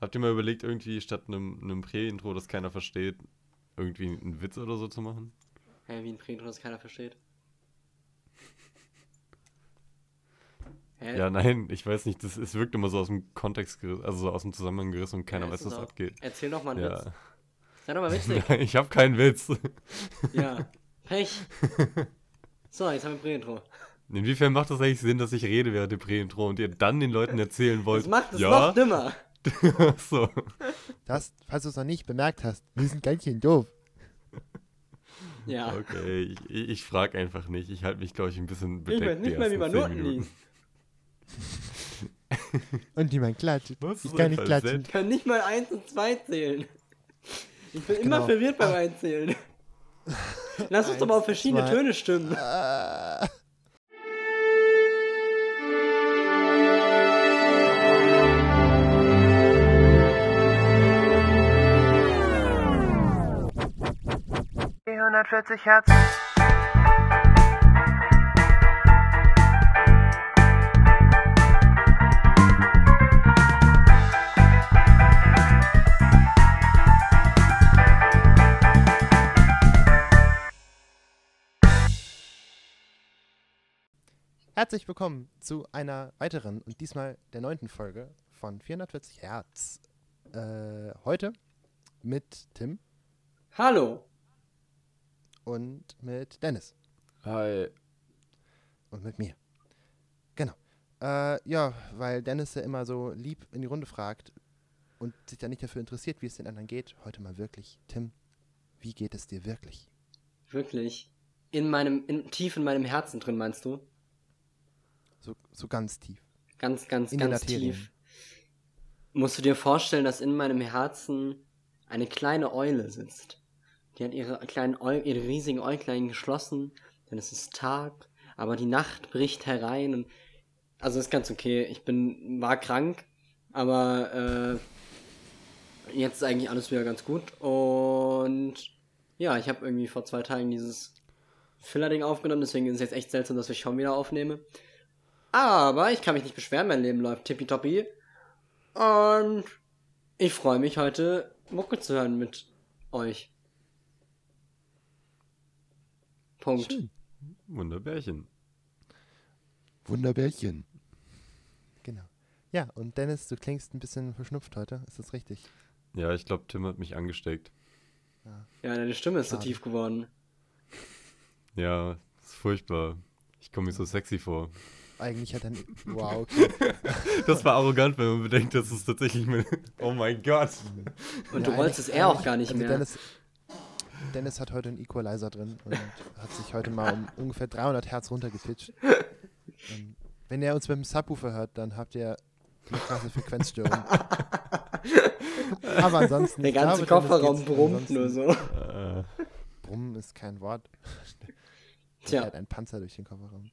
Habt ihr mal überlegt, irgendwie statt einem, einem Prä-Intro, das keiner versteht, irgendwie einen Witz oder so zu machen? Hä, wie ein Prä-Intro, das keiner versteht? Hä? Ja, nein, ich weiß nicht, das, es wirkt immer so aus dem Kontext gerissen, also so aus dem Zusammenhang gerissen und keiner ja, weiß, was auch. abgeht. Erzähl doch mal einen ja. Witz. Sei doch mal witzig. Nein, ich hab keinen Witz. Ja, Pech. So, jetzt haben wir Prä-Intro. Inwiefern macht das eigentlich Sinn, dass ich rede während dem Prä-Intro und ihr dann den Leuten erzählen wollt? Das macht es ja? noch dümmer. so. Das, falls du es noch nicht bemerkt hast, wir sind ganz schön doof. Ja. Okay, ich, ich frage einfach nicht. Ich halte mich, glaube ich, ein bisschen bedeckt. Ich weiß nicht mehr, wie man Noten liest. und wie man klatscht. Was ich kann nicht klatschen. Ich kann nicht mal 1 und 2 zählen. Ich bin genau. immer verwirrt beim Einzählen. Lass uns doch mal auf verschiedene zwei. Töne stimmen. Uh. Hertz. Herzlich willkommen zu einer weiteren und diesmal der neunten Folge von 440 Hertz. Äh, heute mit Tim. Hallo. Und mit Dennis. Hi. Und mit mir. Genau. Äh, ja, weil Dennis ja immer so lieb in die Runde fragt und sich dann nicht dafür interessiert, wie es den anderen geht. Heute mal wirklich. Tim, wie geht es dir wirklich? Wirklich? In meinem, in, tief in meinem Herzen drin, meinst du? So, so ganz tief. Ganz, ganz, in ganz tief. Musst du dir vorstellen, dass in meinem Herzen eine kleine Eule sitzt. Die hat ihre kleinen Äu ihre riesigen Äuglein geschlossen, denn es ist Tag, aber die Nacht bricht herein und also ist ganz okay. Ich bin war krank, aber äh, jetzt ist eigentlich alles wieder ganz gut und ja, ich habe irgendwie vor zwei Tagen dieses Filler-Ding aufgenommen, deswegen ist es jetzt echt seltsam, dass ich schon wieder aufnehme. Aber ich kann mich nicht beschweren, mein Leben läuft tippitoppi. Und ich freue mich heute Mucke zu hören mit euch. Punkt. Schön. Wunderbärchen. Wunderbärchen. Genau. Ja, und Dennis, du klingst ein bisschen verschnupft heute. Ist das richtig? Ja, ich glaube, Tim hat mich angesteckt. Ja, ja deine Stimme ist Schade. so tief geworden. Ja, ist furchtbar. Ich komme mir so sexy vor. Eigentlich hat er. Wow, okay. Das war arrogant, wenn man bedenkt, dass es tatsächlich mit. Oh mein Gott. Und ja, du wolltest es er auch gar nicht also mehr. Dennis, Dennis hat heute einen Equalizer drin und hat sich heute mal um ungefähr 300 Hertz runtergepitcht. Und wenn ihr uns mit dem Subwoofer hört, dann habt ihr eine krasse Frequenzstörung. Aber ansonsten. Der ganze glaube, Kofferraum brummt nur so. Brummen ist kein Wort. Tja. Er hat einen Panzer durch den Kofferraum.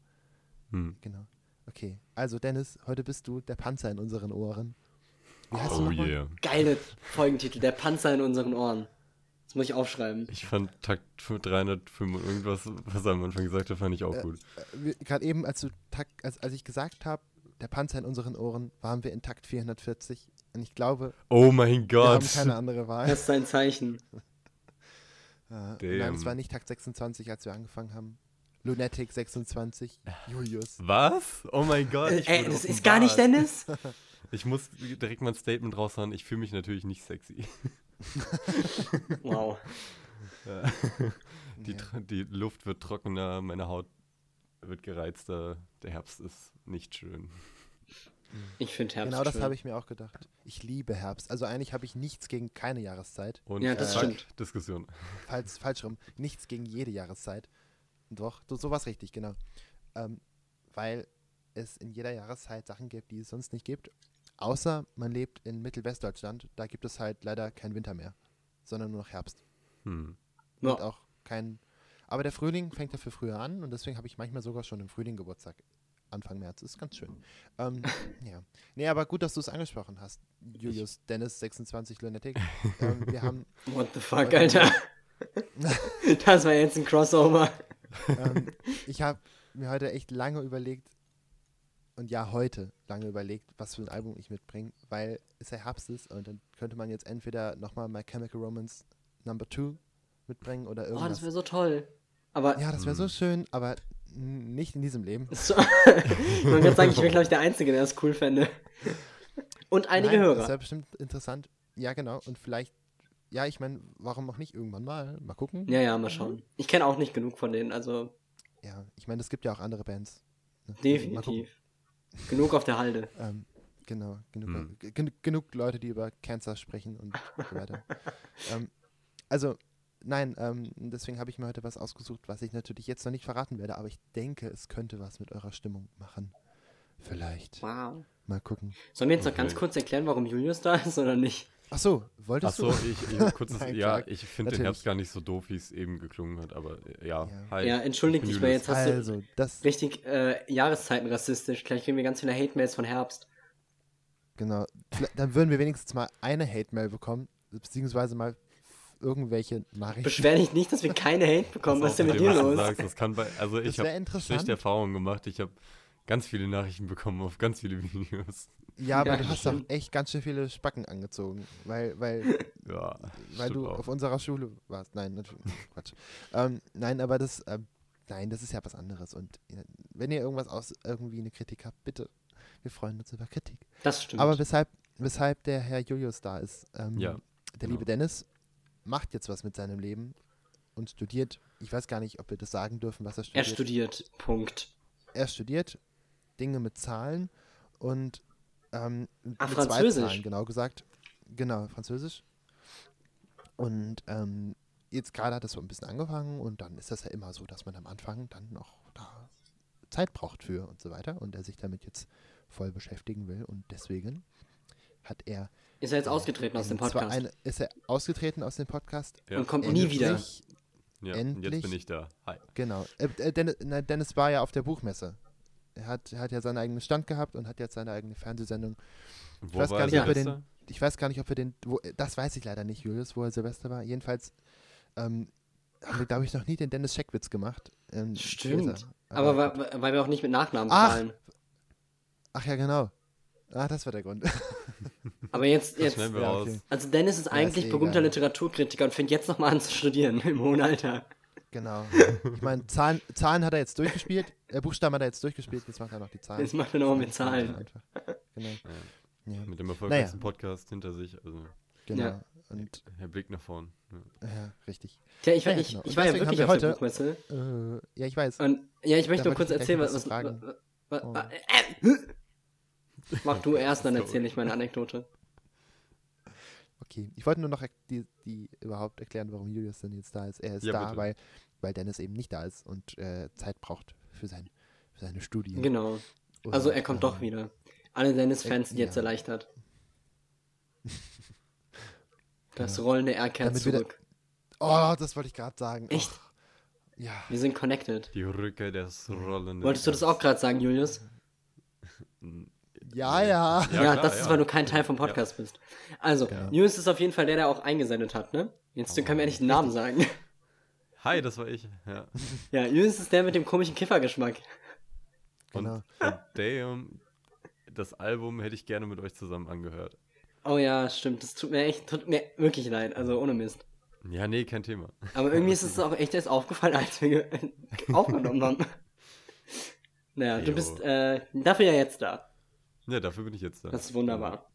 Hm. Genau. Okay, also Dennis, heute bist du der Panzer in unseren Ohren. Wie heißt oh du yeah. Geile Folgentitel, der Panzer in unseren Ohren. Das muss ich aufschreiben. Ich fand Takt 305 und irgendwas, was er am Anfang gesagt hat, fand ich auch äh, gut. Äh, Gerade eben, als, du Takt, als, als ich gesagt habe, der Panzer in unseren Ohren, waren wir in Takt 440. Und ich glaube, oh mein Gott. wir haben keine andere Wahl. Das ist ein Zeichen. äh, nein, es war nicht Takt 26, als wir angefangen haben. Lunatic 26, Julius. Was? Oh mein Gott. Ey, das ist gar nicht Dennis. Ich muss direkt mal ein Statement raushauen. Ich fühle mich natürlich nicht sexy. wow. Die, ja. die Luft wird trockener, meine Haut wird gereizter. Der Herbst ist nicht schön. Ich finde Herbst Genau das habe ich mir auch gedacht. Ich liebe Herbst. Also eigentlich habe ich nichts gegen keine Jahreszeit. Und ja, das äh, stimmt. Diskussion. Falsch, falsch rum. Nichts gegen jede Jahreszeit. Doch, so war richtig, genau. Ähm, weil es in jeder Jahreszeit Sachen gibt, die es sonst nicht gibt. Außer man lebt in Mittelwestdeutschland, da gibt es halt leider keinen Winter mehr, sondern nur noch Herbst. Hm. Und ja. auch kein. Aber der Frühling fängt dafür früher an und deswegen habe ich manchmal sogar schon im Frühling Geburtstag. Anfang März. Ist ganz schön. Ähm, ja. Nee, aber gut, dass du es angesprochen hast. Julius Dennis, 26 Lunatic. ähm, wir haben. What the fuck, Alter? das war jetzt ein Crossover ähm, ich habe mir heute echt lange überlegt, und ja heute lange überlegt, was für ein Album ich mitbringe, weil es ja Herbst ist und dann könnte man jetzt entweder nochmal My Chemical Romance Number 2 mitbringen oder irgendwas. Oh, das wäre so toll. Aber ja, das wäre so schön, aber nicht in diesem Leben. Wollte gerade sagen, ich wäre, glaube ich, der Einzige, der das cool fände. Und einige Nein, Hörer. Das wäre bestimmt interessant. Ja, genau. Und vielleicht, ja, ich meine, warum auch nicht irgendwann mal? Mal gucken. Ja, ja, mal schauen. Ich kenne auch nicht genug von denen, also. Ja, ich meine, es gibt ja auch andere Bands. Ne? Definitiv. Genug auf der Halde. Ähm, genau, genug, hm. gen genug Leute, die über Cancer sprechen und so weiter. ähm, also, nein, ähm, deswegen habe ich mir heute was ausgesucht, was ich natürlich jetzt noch nicht verraten werde, aber ich denke, es könnte was mit eurer Stimmung machen. Vielleicht. Wow. Mal gucken. Sollen wir jetzt okay. noch ganz kurz erklären, warum Julius da ist oder nicht? Ach so, wolltest Ach so, du? ich, ich kurzes, Nein, ja, ich finde den Herbst gar nicht so doof, wie es eben geklungen hat, aber äh, ja. Ja, hi, ja entschuldige dich, weil jetzt hast also, du richtig äh, Jahreszeiten rassistisch. Gleich kriegen wir ganz viele Hate-Mails von Herbst. Genau. Dann würden wir wenigstens mal eine Hate-Mail bekommen, beziehungsweise mal irgendwelche Nachrichten. Beschwer dich nicht, dass wir keine Hate bekommen. Was ist denn mit dir los? Sagst, das kann bei, also ich habe schlechte Erfahrungen gemacht. Ich habe ganz viele Nachrichten bekommen auf ganz viele Videos. Ja, aber ja, du hast doch echt ganz schön viele Spacken angezogen, weil, weil, ja, weil du auch. auf unserer Schule warst. Nein, natürlich, Quatsch. Ähm, nein, aber das, äh, nein, das ist ja was anderes. Und wenn ihr irgendwas aus, irgendwie eine Kritik habt, bitte, wir freuen uns über Kritik. Das stimmt. Aber weshalb, weshalb der Herr Julius da ist, ähm, ja, der genau. liebe Dennis macht jetzt was mit seinem Leben und studiert. Ich weiß gar nicht, ob wir das sagen dürfen, was er studiert. Er studiert, Punkt. Er studiert Dinge mit Zahlen und ähm, Ach, Französisch. zwei Zahlen, genau gesagt. Genau, Französisch. Und ähm, jetzt gerade hat es so ein bisschen angefangen und dann ist das ja immer so, dass man am Anfang dann noch da Zeit braucht für und so weiter und er sich damit jetzt voll beschäftigen will und deswegen hat er. Ist er jetzt ausgetreten aus dem Podcast? Eine, ist er ausgetreten aus dem Podcast ja. und kommt nie wieder. Ja, endlich. jetzt bin ich da. Hi. Genau. Äh, äh Dennis, Dennis war ja auf der Buchmesse er hat, er hat ja seinen eigenen Stand gehabt und hat jetzt seine eigene Fernsehsendung. Ich Wo weiß gar nicht, ob er den, ich weiß gar nicht, ob er den, wo, das weiß ich leider nicht, Julius, wo er Silvester war. Jedenfalls ähm, haben wir, glaube ich, noch nie den Dennis Scheckwitz gemacht. Ähm, Stimmt. Aber, aber weil, weil, wir auch nicht mit Nachnamen ach, zahlen. Ach ja, genau. Ah, das war der Grund. Aber jetzt, jetzt ja, okay. also Dennis ist eigentlich ja, ist eh berühmter egal. Literaturkritiker und fängt jetzt nochmal an zu studieren im hohen Alter. Genau. Ich meine, Zahlen, Zahlen hat er jetzt durchgespielt, äh, Buchstaben hat er jetzt durchgespielt, jetzt macht er noch die Zahlen. Jetzt macht er noch mit Zahlen. Genau. Ja. Ja. Mit dem erfolgreichsten naja. Podcast hinter sich. Also genau. Ja. Und der Blick nach vorn. Ja, richtig. Tja, ich, war, ich, genau. ich war ja wirklich auf heute, der Buchmesse. Äh, ja, ich weiß. Und, ja, ich möchte nur kurz erzählen, was, was, was, was, oh. äh, Mach du erst, dann erzähle ich meine Anekdote. Okay, ich wollte nur noch die, die überhaupt erklären, warum Julius denn jetzt da ist. Er ist ja, da, weil weil Dennis eben nicht da ist und äh, Zeit braucht für, sein, für seine Studien. Genau. Und, also er kommt äh, doch wieder. Alle Dennis-Fans sind jetzt erleichtert. das genau. rollende R kehrt zurück. oh, das wollte ich gerade sagen. Echt? Oh, ja. Wir sind connected. Die Rücke des rollenden Wolltest du das auch gerade sagen, Julius? Ja, ja. Ja, ja klar, das ist, weil du kein Teil vom Podcast ja. bist. Also. Julius ist auf jeden Fall der, der auch eingesendet hat, ne? Jetzt oh, können wir ja nicht den Namen sagen. Hi, das war ich. Ja, ja Jüngst ist der mit dem komischen Kiffergeschmack. Genau. Und damn, das Album hätte ich gerne mit euch zusammen angehört. Oh ja, stimmt. Das tut mir echt, tut mir wirklich leid. Also ohne Mist. Ja, nee, kein Thema. Aber irgendwie ist es auch echt erst aufgefallen, als wir aufgenommen haben. Naja, jo. du bist äh, dafür ja jetzt da. Ja, dafür bin ich jetzt da. Das ist wunderbar.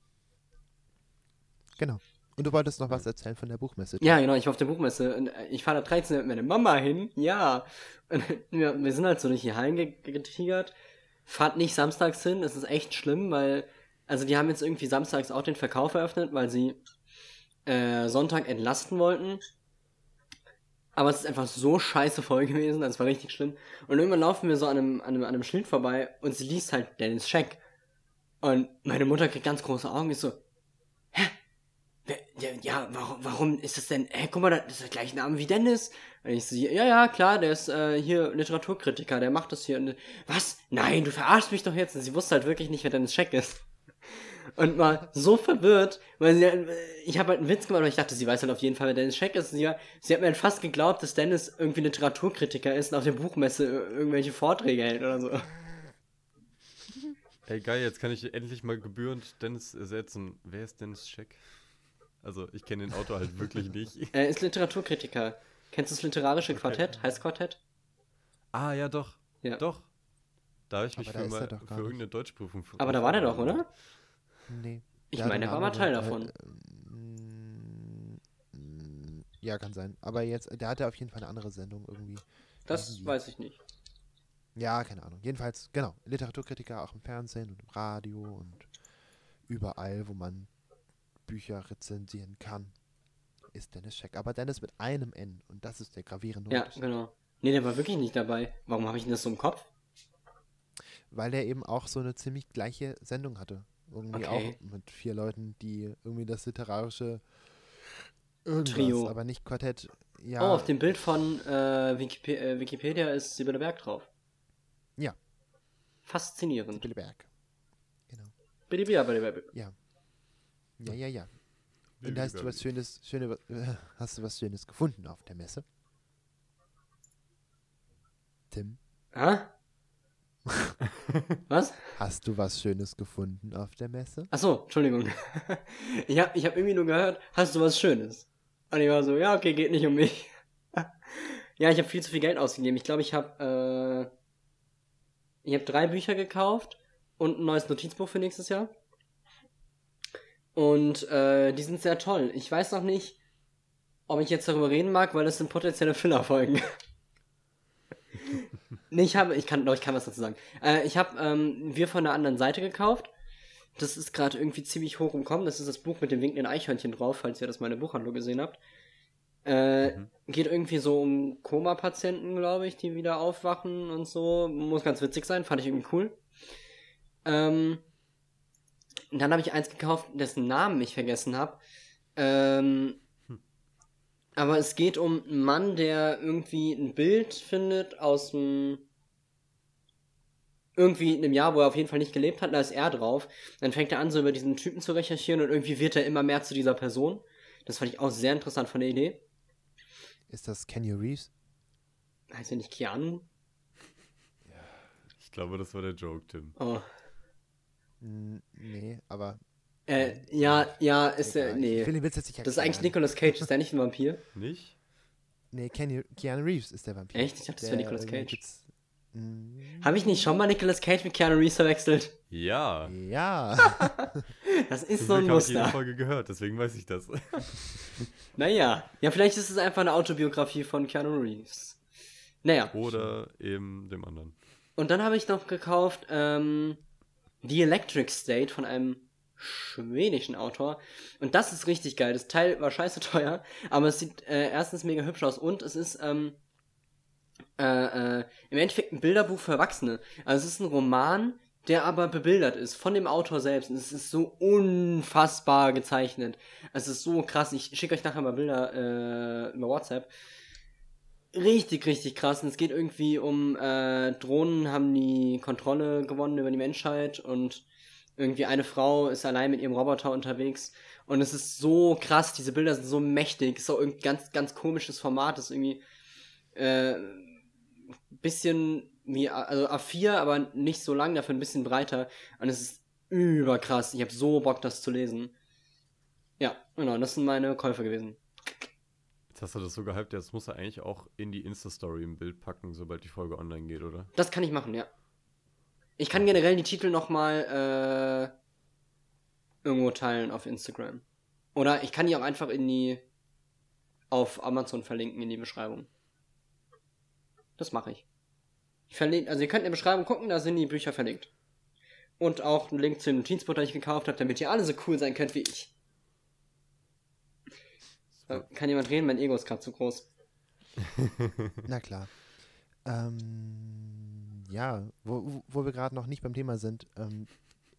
Genau. Und du wolltest noch was erzählen von der Buchmesse. Ja, genau, ich war auf der Buchmesse und äh, ich fahre da 13 mit meiner Mama hin. Ja. Und wir, wir sind halt so durch die Hallen getigert. Fahrt nicht samstags hin, es ist echt schlimm, weil, also die haben jetzt irgendwie samstags auch den Verkauf eröffnet, weil sie äh, Sonntag entlasten wollten. Aber es ist einfach so scheiße voll gewesen, das war richtig schlimm. Und irgendwann laufen wir so an einem, an einem, an einem Schild vorbei und sie liest halt Dennis Scheck. Und meine Mutter kriegt ganz große Augen, ist so, hä? ja, ja warum, warum ist das denn, hä, guck mal, das ist der gleiche Name wie Dennis. Und ich so, ja, ja, klar, der ist äh, hier Literaturkritiker, der macht das hier. Und, was? Nein, du verarschst mich doch jetzt. Und sie wusste halt wirklich nicht, wer Dennis Scheck ist. Und war so verwirrt, weil sie, ich habe halt einen Witz gemacht, weil ich dachte, sie weiß halt auf jeden Fall, wer Dennis Scheck ist. Sie, sie hat mir halt fast geglaubt, dass Dennis irgendwie Literaturkritiker ist und auf der Buchmesse irgendwelche Vorträge hält oder so. Ey, geil, jetzt kann ich endlich mal gebührend Dennis ersetzen. Wer ist Dennis Scheck? Also, ich kenne den Autor halt wirklich nicht. Er ist Literaturkritiker. Kennst du das literarische okay. Quartett? Heißt Quartett? Ah, ja, doch. Ja. Doch. Da habe ich mich für, mal, für irgendeine Deutschprüfung Aber da war der doch, oder? Nee. Ich meine, er war mal Teil davon. Äh, ja, kann sein. Aber jetzt, der hatte auf jeden Fall eine andere Sendung irgendwie. Das irgendwie. weiß ich nicht. Ja, keine Ahnung. Jedenfalls, genau, Literaturkritiker auch im Fernsehen und im Radio und überall, wo man Bücher rezensieren kann, ist Dennis Scheck. Aber Dennis mit einem N und das ist der gravierende Ja, genau. Nee, der war wirklich nicht dabei. Warum habe ich denn das so im Kopf? Weil der eben auch so eine ziemlich gleiche Sendung hatte. Irgendwie okay. auch mit vier Leuten, die irgendwie das literarische Irgendwas, Trio. Aber nicht Quartett. Ja. Oh, auf dem Bild von äh, äh, Wikipedia ist Sibylle Berg drauf. Ja. Faszinierend. Berg. Genau. Ja. Ja, ja, ja. Und da hast du was Schönes, schöne, hast du was Schönes gefunden auf der Messe? Tim? Ah? was? Hast du was Schönes gefunden auf der Messe? Achso, Entschuldigung. ich habe ich hab irgendwie nur gehört, hast du was Schönes? Und ich war so, ja, okay, geht nicht um mich. ja, ich habe viel zu viel Geld ausgegeben. Ich glaube, ich habe äh, ich habe drei Bücher gekauft und ein neues Notizbuch für nächstes Jahr. Und äh, die sind sehr toll. Ich weiß noch nicht, ob ich jetzt darüber reden mag, weil das sind potenzielle Filler-Folgen. nee, ich habe, ich kann, doch, ich kann was dazu sagen. Äh, ich habe ähm, wir von der anderen Seite gekauft. Das ist gerade irgendwie ziemlich hoch im Kommen. Das ist das Buch mit dem winkenden Eichhörnchen drauf, falls ihr das mal in der Buchhandlung gesehen habt. Äh, mhm. Geht irgendwie so um Koma-Patienten, glaube ich, die wieder aufwachen und so. Muss ganz witzig sein, fand ich irgendwie cool. Ähm, dann habe ich eins gekauft, dessen Namen ich vergessen habe. Ähm, hm. Aber es geht um einen Mann, der irgendwie ein Bild findet aus dem irgendwie in einem Jahr, wo er auf jeden Fall nicht gelebt hat, da ist er drauf. Dann fängt er an, so über diesen Typen zu recherchieren und irgendwie wird er immer mehr zu dieser Person. Das fand ich auch sehr interessant von der Idee. Ist das Kenny Reeves? Heißt er nicht Keanu? Ja. Ich glaube, das war der Joke, Tim. Oh. Nee, aber. Äh, ja, ja, ist er. Nee. Ich will den Witz jetzt nicht das ist eigentlich Nicolas Cage, ist der nicht ein Vampir? Nicht? Nee, Kenny, Keanu Reeves ist der Vampir. Echt? Ich dachte, das wäre Nicolas Cage. Habe ich nicht schon mal Nicolas Cage mit Keanu Reeves verwechselt? Ja. Ja. das ist so ein Muster. Ich habe jede Folge gehört, deswegen weiß ich das. naja, ja, vielleicht ist es einfach eine Autobiografie von Keanu Reeves. Naja. Oder eben dem anderen. Und dann habe ich noch gekauft ähm, The Electric State von einem schwedischen Autor. Und das ist richtig geil. Das Teil war scheiße teuer, aber es sieht äh, erstens mega hübsch aus und es ist ähm, äh, äh, im Endeffekt ein Bilderbuch für Erwachsene. Also es ist ein Roman, der aber bebildert ist von dem Autor selbst. Und es ist so unfassbar gezeichnet. Es ist so krass. Ich schicke euch nachher mal Bilder äh, über WhatsApp. Richtig, richtig krass. Und es geht irgendwie um äh, Drohnen haben die Kontrolle gewonnen über die Menschheit und irgendwie eine Frau ist allein mit ihrem Roboter unterwegs. Und es ist so krass, diese Bilder sind so mächtig. Es ist auch irgendwie ganz, ganz komisches Format. Es ist irgendwie äh, bisschen wie, also A4, aber nicht so lang, dafür ein bisschen breiter. Und es ist überkrass. Ich habe so Bock, das zu lesen. Ja, genau, das sind meine Käufe gewesen. Jetzt hast du das so gehypt, jetzt muss er eigentlich auch in die Insta-Story im Bild packen, sobald die Folge online geht, oder? Das kann ich machen, ja. Ich kann generell die Titel nochmal äh, irgendwo teilen auf Instagram. Oder ich kann die auch einfach in die auf Amazon verlinken in die Beschreibung. Das mache ich. Ich verlinke, also ihr könnt in der Beschreibung gucken, da sind die Bücher verlinkt. Und auch ein Link zu dem Notizbuch, das ich gekauft habe, damit ihr alle so cool sein könnt wie ich. So, kann jemand reden? Mein Ego ist gerade zu groß. Na klar. Ähm, ja, wo, wo wir gerade noch nicht beim Thema sind, ähm,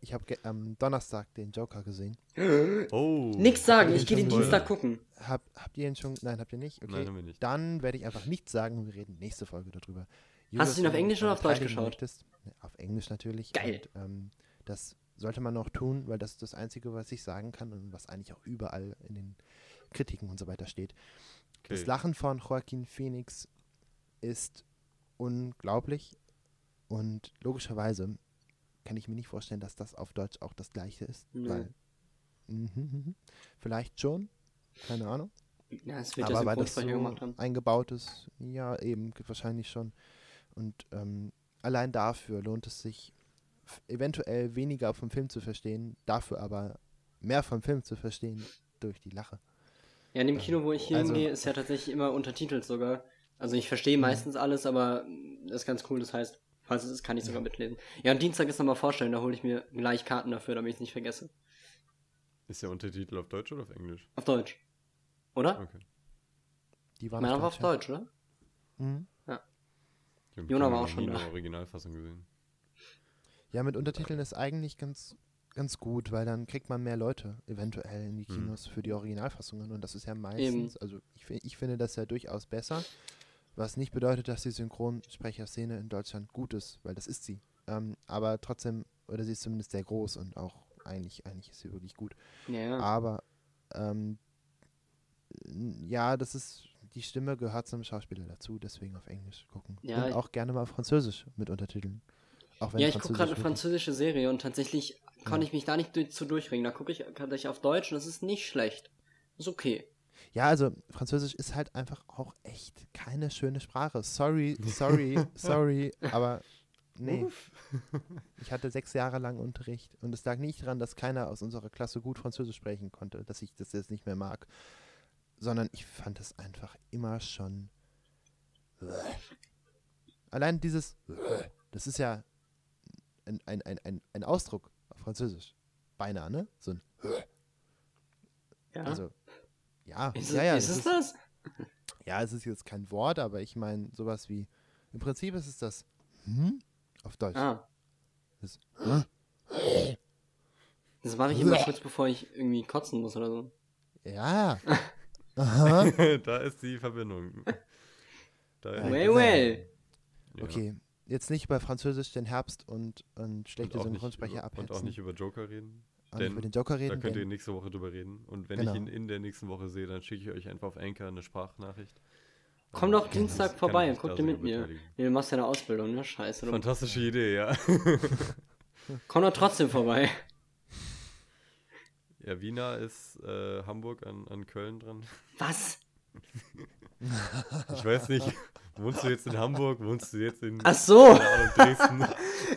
ich habe am Donnerstag den Joker gesehen. Oh. Nix sagen, ich gehe den Dienstag gucken. Hab, habt ihr ihn schon? Nein, habt ihr nicht? Okay. Nein, haben wir nicht. Dann werde ich einfach nichts sagen und wir reden nächste Folge darüber. Julius, Hast du ihn auf Englisch oder auf Deutsch geschaut? Möchtest, auf Englisch natürlich. Geil. Und, ähm, das sollte man noch tun, weil das ist das Einzige, was ich sagen kann und was eigentlich auch überall in den Kritiken und so weiter steht. Okay. Das Lachen von Joaquin Phoenix ist unglaublich und logischerweise kann ich mir nicht vorstellen, dass das auf Deutsch auch das gleiche ist. Nö. Weil, mhm, mhm. vielleicht schon, keine Ahnung. Ja, es wird Aber ja weil das so ist, ja, eben, wahrscheinlich schon. Und ähm, allein dafür lohnt es sich, eventuell weniger vom Film zu verstehen, dafür aber mehr vom Film zu verstehen durch die Lache. Ja, in dem Kino, wo ich hier Also- hingehe, ist ja tatsächlich immer untertitelt sogar. Also ich verstehe meistens alles, aber das ist ganz cool. Das heißt, falls es ist, kann ich sogar mitlesen. Ja, und Dienstag ist nochmal vorstellen, da hole ich mir gleich Karten dafür, damit ich es nicht vergesse. Ist der Untertitel auf Deutsch oder auf Englisch? Auf Deutsch. Oder? Okay. Die waren auf aber auf Deutsch, Deutsch, oder? ja. Mhm. Ich hab Jona Kino war auch schon da. eine Originalfassung gesehen. Ja, mit Untertiteln ist eigentlich ganz, ganz gut, weil dann kriegt man mehr Leute eventuell in die Mhm. Kinos für die Originalfassungen und das ist ja meistens, also ich, ich finde das ja durchaus besser, was nicht bedeutet, dass die Synchronsprecherszene in Deutschland gut ist, weil das ist sie. Ähm, aber trotzdem, oder sie ist zumindest sehr groß und auch eigentlich, eigentlich ist sie wirklich gut. Ja. Aber ähm, ja, das ist, die Stimme gehört zum Schauspieler dazu, deswegen auf Englisch gucken. Ja, und auch gerne mal auf Französisch mit Untertiteln. Auch wenn Ja, ich gucke gerade eine französische Serie und tatsächlich Ja. ich mich da nicht zu durchringen. Da gucke ich tatsächlich auf Deutsch und das ist nicht schlecht. Ist okay. Ja, also Französisch ist halt einfach auch echt keine schöne Sprache. Sorry, sorry, sorry, aber nee. Ich hatte sechs Jahre lang Unterricht und es lag nicht daran, dass keiner aus unserer Klasse gut Französisch sprechen konnte, dass ich das jetzt nicht mehr mag, sondern ich fand es einfach immer schon. Allein dieses, das ist ja ein, ein, ein, ein, ein Ausdruck auf Französisch. Beinahe, ne? So ein, Ja. also, ja, ist ja, ja. es, ist das ja, es ist jetzt kein Wort, aber ich meine sowas wie, im Prinzip ist es das hm auf Deutsch. Ah. Das, hm? Das mache ich immer kurz bevor ich irgendwie kotzen muss oder so. Ja. Aha. da ist die Verbindung. Da Ja, Well, well. Ja. Okay, jetzt nicht über Französisch den Herbst und, und schlechte Synchronsprecher über, abhetzen. und auch nicht über Joker reden. Auch nicht denn über den Joker Da reden. könnt ihr nächste Woche drüber reden. Und wenn Genau. ich ihn in der nächsten Woche sehe, dann schicke ich euch einfach auf Anchor eine Sprachnachricht. Komm doch Dienstag vorbei und guck da dir mit mir. Nee, du machst ja eine Ausbildung, ne? Scheiße. Du. Fantastische Idee, ja. Komm doch trotzdem vorbei. Ja, wie nah ist äh, Hamburg an, an Köln dran? Was? Ich weiß nicht. Wohnst du jetzt in Hamburg? Wohnst du jetzt in Ach so. Ahnung, Dresden?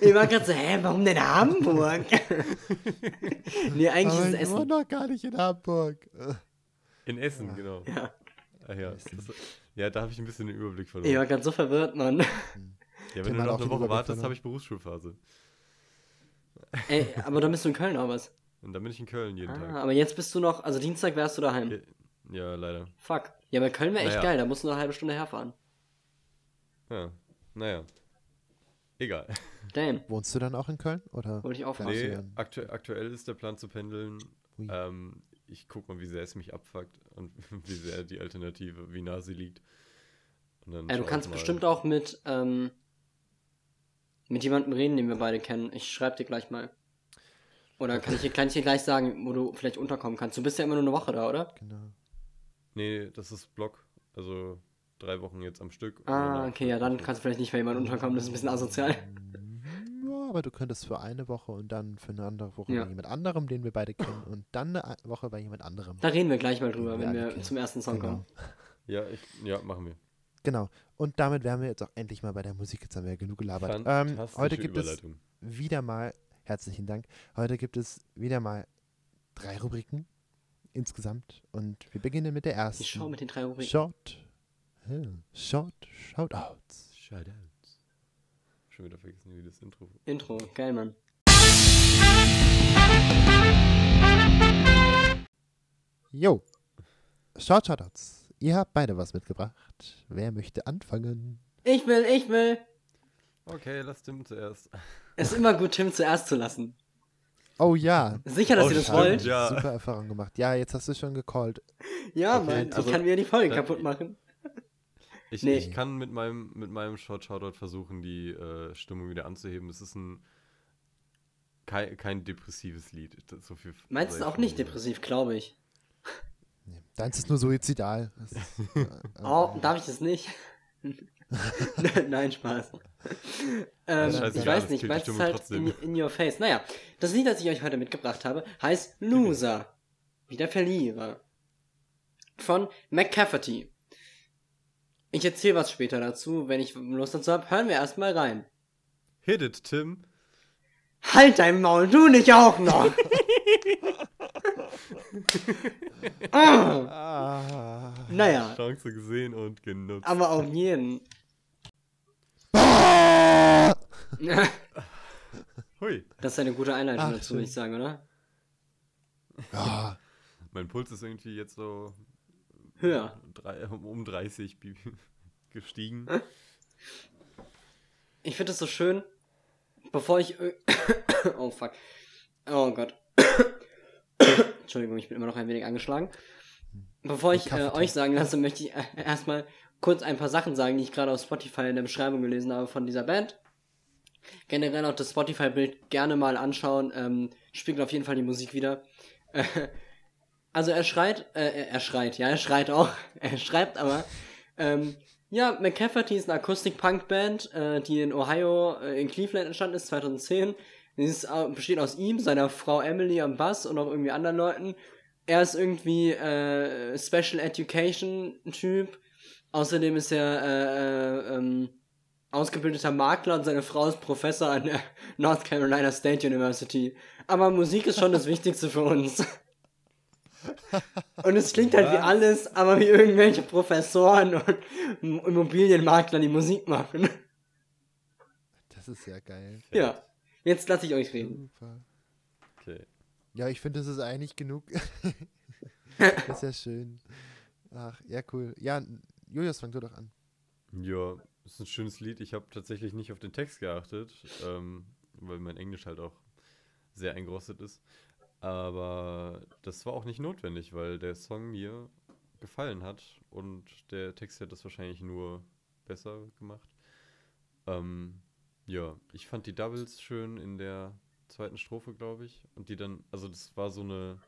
Ich war gerade so, hä, warum denn Hamburg? nee, eigentlich aber ist es ich wohne Essen. doch gar nicht in Hamburg. In Essen, genau. Ja. Ah, ja. Essen. Das, ja, da habe ich ein bisschen den Überblick verloren. Ich war gerade so verwirrt, Mann. ja, wenn du hat noch eine Woche wartest, verloren. habe ich Berufsschulphase. Ey, aber dann bist du in Köln auch was. Und dann bin ich in Köln jeden Ah, Tag. aber jetzt bist du noch, also Dienstag wärst du daheim. Ja, ja, leider. Fuck. Ja, aber Köln wäre echt Naja. geil, da musst du eine halbe Stunde herfahren. Ja, naja. Egal. Damn. Wohnst du dann auch in Köln? Oder? Wollte ich auch Nee, aktu aktuell ist der Plan zu pendeln. Ähm, ich guck mal, wie sehr es mich abfuckt und wie sehr die Alternative, wie nah sie liegt. Und dann Ey, du kannst bestimmt auch mit, ähm, mit jemandem reden, den wir beide kennen. Ich schreib dir gleich mal. Oder kann ich, dir, kann ich dir gleich sagen, wo du vielleicht unterkommen kannst? Du bist ja immer nur eine Woche da, oder? Genau. Nee, das ist Block. Also drei Wochen jetzt am Stück. Ah, okay, ja, dann kannst du vielleicht nicht bei jemandem unterkommen, das ist ein bisschen asozial. Ja, aber du könntest für eine Woche und dann für eine andere Woche Ja. bei jemand anderem, den wir beide kennen, und dann eine A- Woche bei jemand anderem. Da reden wir gleich mal drüber, wenn wir okay. zum ersten Song Genau. kommen. Ja, ich, ja, machen wir. Genau. Und damit wären wir jetzt auch endlich mal bei der Musik. Jetzt haben wir ja genug gelabert. Ähm, heute gibt es wieder mal, herzlichen Dank, heute gibt es wieder mal drei Rubriken insgesamt. Und wir beginnen mit der ersten. Ich schau mit den drei Rubriken. Short. Short Shoutouts. Shoutouts. Schon wieder vergessen, wie das Intro. Intro, geil, Mann. Jo. Short Shoutouts. Ihr habt beide was mitgebracht. Wer möchte anfangen? Ich will, ich will. Okay, lass Tim zuerst. Es ist immer gut, Tim zuerst zu lassen. Oh ja. Sicher, dass Oh, ihr das stimmt, wollt? ja. Super Erfahrung gemacht. Ja, jetzt hast du schon gecallt. Ja, Okay, Mann. also- ich kann wieder die Folge kaputt machen. Ich, Nee. ich kann mit meinem, mit meinem Short Shoutout versuchen, die äh, Stimmung wieder anzuheben. Es ist ein kein, kein depressives Lied. Das- So viel Meins sei ist auch nicht depressiv, glaube ich. Nee. Deins ist nur suizidal. Ist, äh, Oh, darf ich das nicht? Nein, Spaß. Ähm, ich weiß nicht, es Stimmung halt in, in your face. Naja, das Lied, das ich euch heute mitgebracht habe, heißt Loser. Wie der Verlierer. Von McCafferty. Ich erzähle was später dazu, wenn ich Lust dazu habe. Hören wir erstmal rein. Hit it, Tim. Halt dein Maul, du nicht auch noch! Ah, Ah. naja, Chance gesehen und genutzt. aber auf jeden. Hui. Das ist eine gute Einleitung Ach, dazu, würde ich sagen, oder? Ja. Mein Puls ist irgendwie jetzt so Höher. drei, um 30 bi- gestiegen. Ich finde es so schön, bevor ich. oh fuck. Oh Gott. Entschuldigung, ich bin immer noch ein wenig angeschlagen. Bevor ich äh, euch sagen lasse, möchte ich äh, erstmal kurz ein paar Sachen sagen, die ich gerade auf Spotify in der Beschreibung gelesen habe von dieser Band. Generell auch das Spotify-Bild gerne mal anschauen. Ähm, spiegelt auf jeden Fall die Musik wieder. Äh, also er schreit, äh, er- schreit, ja, er schreit auch. Er schreibt aber, ähm, ja, McCafferty ist eine Akustik-Punk-Band, äh, die in Ohio, äh, in Cleveland entstanden ist, 2010. Sie ist, äh, besteht aus ihm, seiner Frau Emily am Bass und auch irgendwie anderen Leuten. Er ist irgendwie äh, Special Education-Typ. Außerdem ist er äh, äh, ähm, ausgebildeter Makler und seine Frau ist Professor an der North Carolina State University. Aber Musik ist schon das Wichtigste für uns. Und es klingt halt wie Was? alles, aber wie irgendwelche Professoren und Immobilienmakler, die Musik machen. Das ist ja geil. Ja, jetzt lasse ich euch reden. Super. Okay. Ja, ich finde, das ist eigentlich genug. das ist ja schön. Ach, ja, cool. Ja, Julius, fang du doch an. Ja, ist ein schönes Lied. Ich habe tatsächlich nicht auf den Text geachtet, ähm, weil mein Englisch halt auch sehr eingerostet ist. Aber das war auch nicht notwendig, weil der Song mir gefallen hat und der Text hat das wahrscheinlich nur besser gemacht. Ähm, ja, ich fand die Doubles schön in der zweiten Strophe, glaube ich. Und die dann, also das war so eine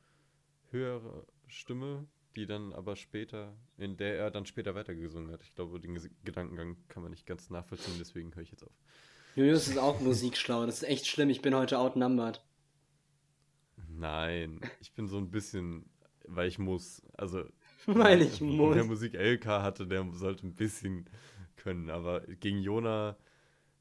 höhere Stimme, die dann aber später, in der er dann später weitergesungen hat. Ich glaube, den Gedankengang kann man nicht ganz nachvollziehen, deswegen höre ich jetzt auf. Julius ist auch musikschlau, das ist echt schlimm, ich bin heute outnumbered. Nein, ich bin so ein bisschen, weil ich muss. Also, Weil ich wer muss. Musik LK hatte, der sollte ein bisschen können. Aber gegen Jona,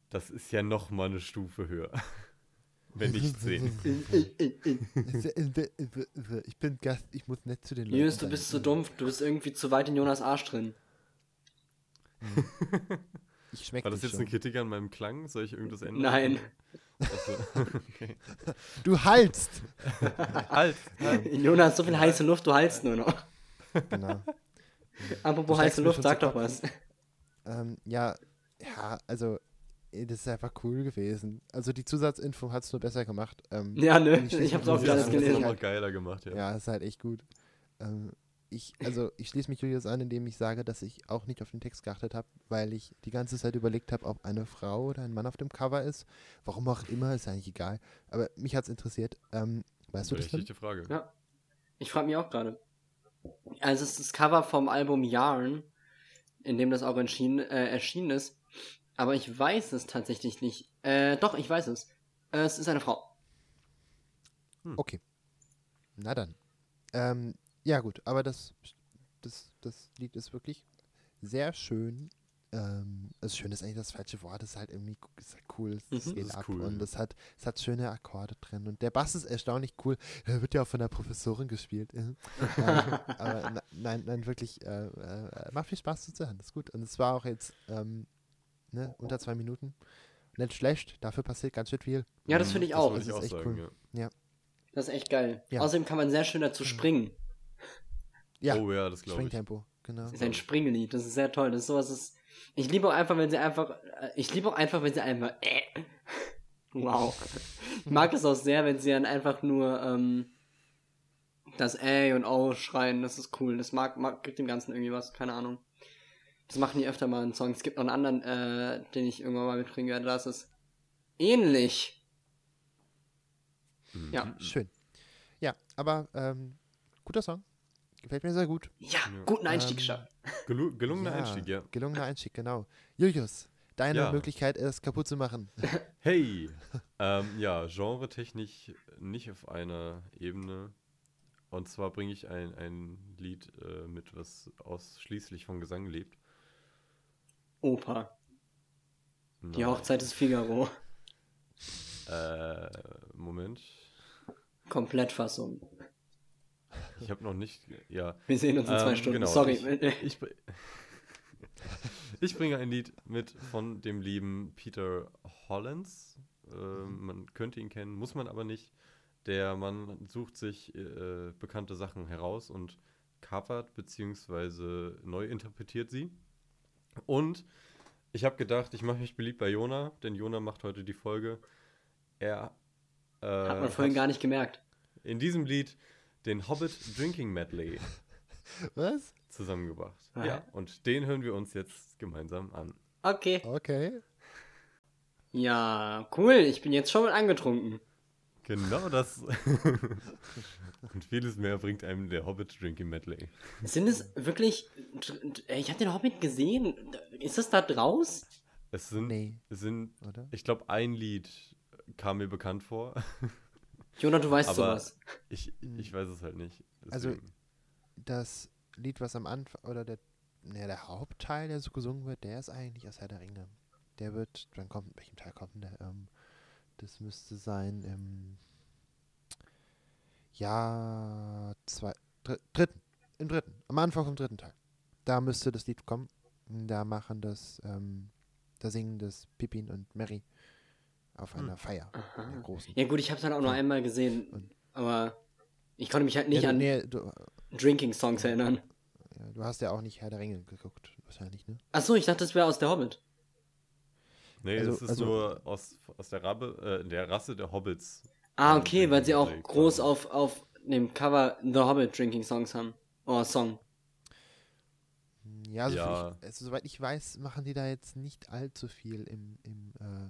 das ist ja noch mal eine Stufe höher. Wenn nicht zehn. Ich bin Gast, ich muss nett zu den Leuten Julius, du bist so dumm, du bist irgendwie zu weit in Jonas Arsch drin. Ich schmecke War das jetzt eine Kritik an meinem Klang? Soll ich irgendwas ändern? Nein. Okay. Du haltst! Halt! Jonas so viel heiße Luft, du heilst nur noch. Genau. Apropos heiße Luft, schon sag doch was. Ähm, ja, ja, also, das ist einfach cool gewesen. Also, die Zusatzinfo hat es nur besser gemacht. Ähm, Ja, nö, schließe ich hab's auch das ich gelesen. noch mal geiler gemacht, ja. Ja, ist halt echt gut. Ähm, ich, also ich schließe mich Julius an, indem ich sage, dass ich auch nicht auf den Text geachtet habe, weil ich die ganze Zeit überlegt habe, ob eine Frau oder ein Mann auf dem Cover ist. Warum auch immer, ist eigentlich egal. Aber mich hat es interessiert. Ähm, weißt du das denn? Frage. Ja. Ich frage mich auch gerade. Also es ist das Cover vom Album Yarn, in dem das auch erschienen, äh, erschienen ist. Aber ich weiß es tatsächlich nicht. Äh, doch, ich weiß es. Äh, es ist eine Frau. Okay. Na dann. Ähm, ja gut, aber das, das, das Lied ist wirklich sehr schön. Ähm, also schön ist eigentlich das falsche Wort, es ist halt irgendwie ist halt cool, es Mhm. geht Das ist ab cool. und es hat, es hat schöne Akkorde drin und der Bass ist erstaunlich cool. Er wird ja auch von der Professorin gespielt. äh. ähm, aber na, nein, nein, wirklich, äh, äh, macht viel Spaß zuzuhören, das ist gut. Und es war auch jetzt ähm, ne, unter zwei Minuten. Nicht schlecht, dafür passiert ganz schön viel. Ja, das finde ich auch. Das ich ist auch echt sagen, cool. ja. Das ist echt geil. Ja. Außerdem kann man sehr schön dazu springen. Ja, Oh ja, das glaube ich. Springtempo, genau. Das ist ein Springlied. Das ist sehr toll. Das ist sowas, ist. Ich liebe auch einfach, wenn sie einfach. äh, Ich liebe auch einfach, wenn sie einfach. Äh. Wow. Ich mag es auch sehr, wenn sie dann einfach nur ähm, das Ä und O schreien. Das ist cool. Das mag, mag gibt dem Ganzen irgendwie was. Keine Ahnung. Das machen die öfter mal in Songs. Es gibt noch einen anderen, äh, den ich irgendwann mal mitbringen werde. Das ist ähnlich. Mhm. Ja. Schön. Ja, aber ähm, guter Song. Gefällt mir sehr gut. Ja, guten Einstieg, ähm, Gelu gelungener ja, Einstieg, ja. Gelungener Einstieg, genau. Julius, deine Ja. Möglichkeit, es kaputt zu machen. Hey! ähm, ja, genretechnisch nicht auf einer Ebene. Und zwar bringe ich ein, ein Lied äh, mit, was ausschließlich vom Gesang lebt. Opa. Die Nein. Hochzeit des Figaro. Äh, Moment. Komplettfassung. Ich habe noch nicht. Ja. Wir sehen uns in zwei Ähm, Stunden. genau, Sorry. Ich, ich, ich bringe ein Lied mit von dem lieben Peter Hollins. Ähm, man könnte ihn kennen, muss man aber nicht. Der Mann sucht sich äh, bekannte Sachen heraus und covert beziehungsweise neu interpretiert sie. Und ich habe gedacht, ich mache mich beliebt bei Jona, denn Jona macht heute die Folge. Er äh, Hat man vorhin gar nicht gemerkt. in diesem Lied den Hobbit Drinking Medley Was? zusammengebracht. Ah. Ja, und den hören wir uns jetzt gemeinsam an. Okay. Okay. Ja, cool. Ich bin jetzt schon mal angetrunken. Genau das. und vieles mehr bringt einem der Hobbit Drinking Medley. Sind es wirklich. Ich habe den Hobbit gesehen. Ist das da draus? Es sind, Nee, es sind oder? ich glaube, ein Lied kam mir bekannt vor. Jonah, du weißt Aber- sowas. Ich, ich weiß es halt nicht. Also- Deswegen. Das Lied, was am Anfang, oder der, ne, der Hauptteil, der so gesungen wird, der ist eigentlich aus Herr der Ringe. Der wird, dann kommt, in welchem Teil kommt denn der? Ähm, das müsste sein im Jahr zwei, dr dritten, im dritten, am Anfang vom dritten Teil. Da müsste das Lied kommen. Da machen das, ähm, da singen das Pippin und Mary auf Hm. einer Feier, einer großen. Ja, gut, ich habe es halt auch nur Ja. einmal gesehen. Und- Aber ich konnte mich halt nicht ja, an du, nee, du, Drinking-Songs erinnern. ja, du hast ja auch nicht Herr der Ringe geguckt, wahrscheinlich, ne? Achso, ich dachte, das wäre aus der Hobbit. Nee, also- es ist also- nur aus, aus der, Rabe, äh, der Rasse der Hobbits. Ah, Ähm, okay, weil sie auch Drinking groß auf, auf dem Cover The Hobbit Drinking Songs haben. Oh, Song. Ja, also, Ja. Ich, also soweit ich weiß, machen die da jetzt nicht allzu viel im, im, äh,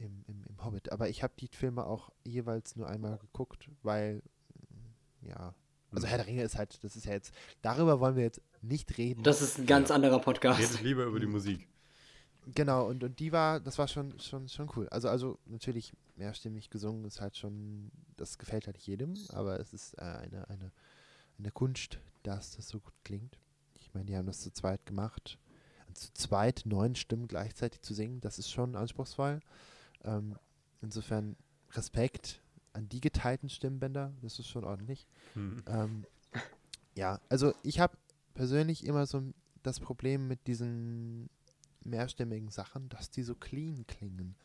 im, im, im Hobbit. Aber ich habe die Filme auch jeweils nur einmal geguckt, weil, mm, ja, also Hm. Herr der Ringe ist halt, das ist ja jetzt, darüber wollen wir jetzt nicht reden. Das ist ein ganz Ja. anderer Podcast. Redet lieber über die Musik. Genau, und, und die war, das war schon, schon, schon cool. Also, also natürlich mehrstimmig gesungen ist halt schon, das gefällt halt jedem, aber es ist äh, eine, eine, eine Kunst, dass das so gut klingt. Ich meine, die haben das zu zweit gemacht. Und zu zweit neun Stimmen gleichzeitig zu singen, das ist schon anspruchsvoll. Ähm, insofern Respekt an die geteilten Stimmbänder, das ist schon ordentlich. Hm. Ähm, ja, also ich habe persönlich immer so das Problem mit diesen mehrstimmigen Sachen, dass die so clean klingen.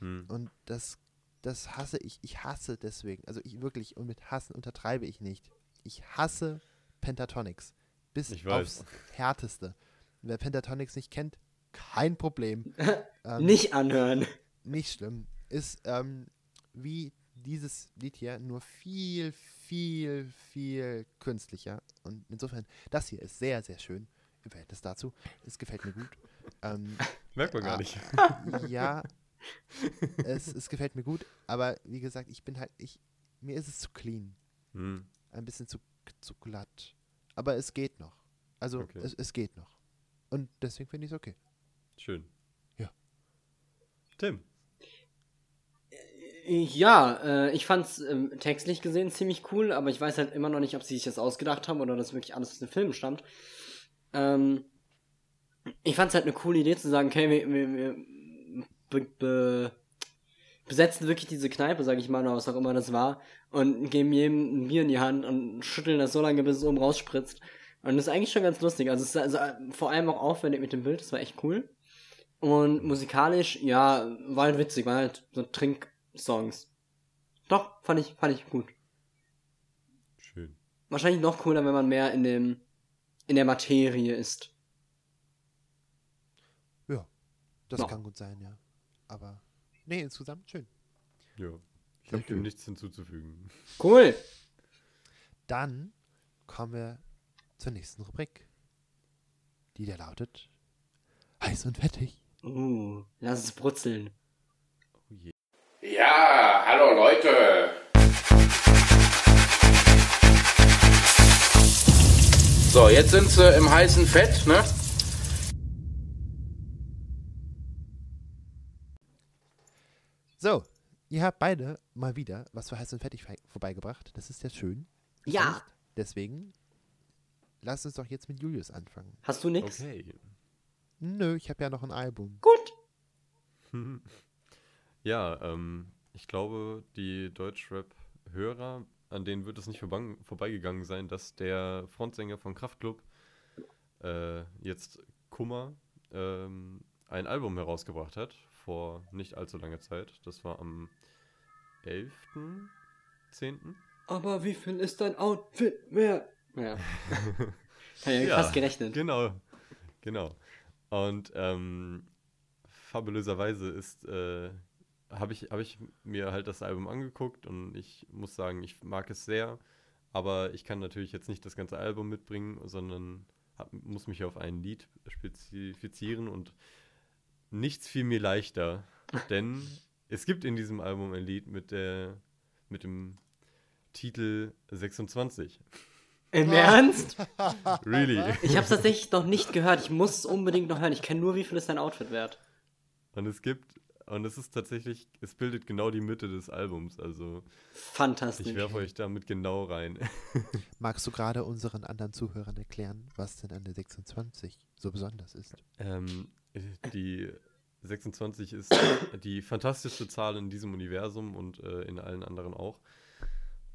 Hm. Und das, das hasse ich. Ich hasse deswegen. Also ich wirklich, und mit hassen untertreibe ich nicht. Ich hasse Pentatonics. Bis Ich weiß. aufs Härteste. Wer Pentatonics nicht kennt, kein Problem. Ähm, Nicht anhören. Nicht schlimm. Ist ähm, wie dieses Lied hier, nur viel, viel, viel künstlicher. Und insofern, das hier ist sehr, sehr schön. Im Verhältnis dazu. Es gefällt mir gut. Ähm, Merkt man gar Ah. nicht. ja, es, es gefällt mir gut, aber wie gesagt, ich bin halt, ich, mir ist es zu clean. Hm. Ein bisschen zu, zu glatt. Aber es geht noch. Also Okay. es, es geht noch. Und deswegen finde ich es okay. Schön. Ja. Tim. Ja, äh, ich fand's ähm, textlich gesehen ziemlich cool, aber ich weiß halt immer noch nicht, ob sie sich das ausgedacht haben oder das wirklich alles aus dem Film stammt. Ähm, ich fand's halt eine coole Idee zu sagen, okay, wir, wir, wir be, be, besetzen wirklich diese Kneipe, sag ich mal, oder was auch immer das war, und geben jedem ein Bier in die Hand und schütteln das so lange, bis es oben rausspritzt. Und das ist eigentlich schon ganz lustig. Also, es ist also äh, vor allem auch aufwendig mit dem Bild, das war echt cool. Und musikalisch, ja, war halt witzig, war halt so Trink-Songs. Doch, fand ich, fand ich gut. Schön. Wahrscheinlich noch cooler, wenn man mehr in dem, in der Materie ist. Ja, das Ja. kann gut sein, ja. Aber, nee, insgesamt schön. Ja. Ich habe dem nichts hinzuzufügen. Cool. Dann kommen wir zur nächsten Rubrik. Die da lautet Heiß und fettig. Uh, lass es brutzeln. Ja, hallo Leute. So, jetzt sind sie im heißen Fett, ne? So, ihr habt beide mal wieder was für heiß und fettig vorbeigebracht. Das ist ja schön. Ja. Nicht? Deswegen, lass uns doch jetzt mit Julius anfangen. Hast du nix? Okay. Nö, ich habe ja noch ein Album. Gut. Ja, ähm, ich glaube, die Deutschrap-Hörer, an denen wird es nicht vorbei, vorbeigegangen sein, dass der Frontsänger von Kraftklub äh, jetzt Kummer ähm, ein Album herausgebracht hat, vor nicht allzu langer Zeit. Das war am 11.10. Aber wie viel ist dein Outfit wert? Ja. Hab ja, fast gerechnet. Genau, genau. Und ähm, fabulöserweise ist, äh, habe ich, hab ich mir halt das Album angeguckt und ich muss sagen, ich mag es sehr, aber ich kann natürlich jetzt nicht das ganze Album mitbringen, sondern hab, muss mich auf ein Lied spezifizieren und nichts fiel mir leichter, denn es gibt in diesem Album ein Lied mit der mit dem Titel 26. Im Ernst? Really? Ich habe tatsächlich noch nicht gehört. Ich muss es unbedingt noch hören. Ich kenne nur, wie viel ist dein Outfit wert. Und es gibt und es ist tatsächlich, es bildet genau die Mitte des Albums. Also Fantastisch. ich werfe euch damit genau rein. Magst du gerade unseren anderen Zuhörern erklären, was denn an der 26 so besonders ist? Ähm, die 26 ist die fantastischste Zahl in diesem Universum und äh, in allen anderen auch.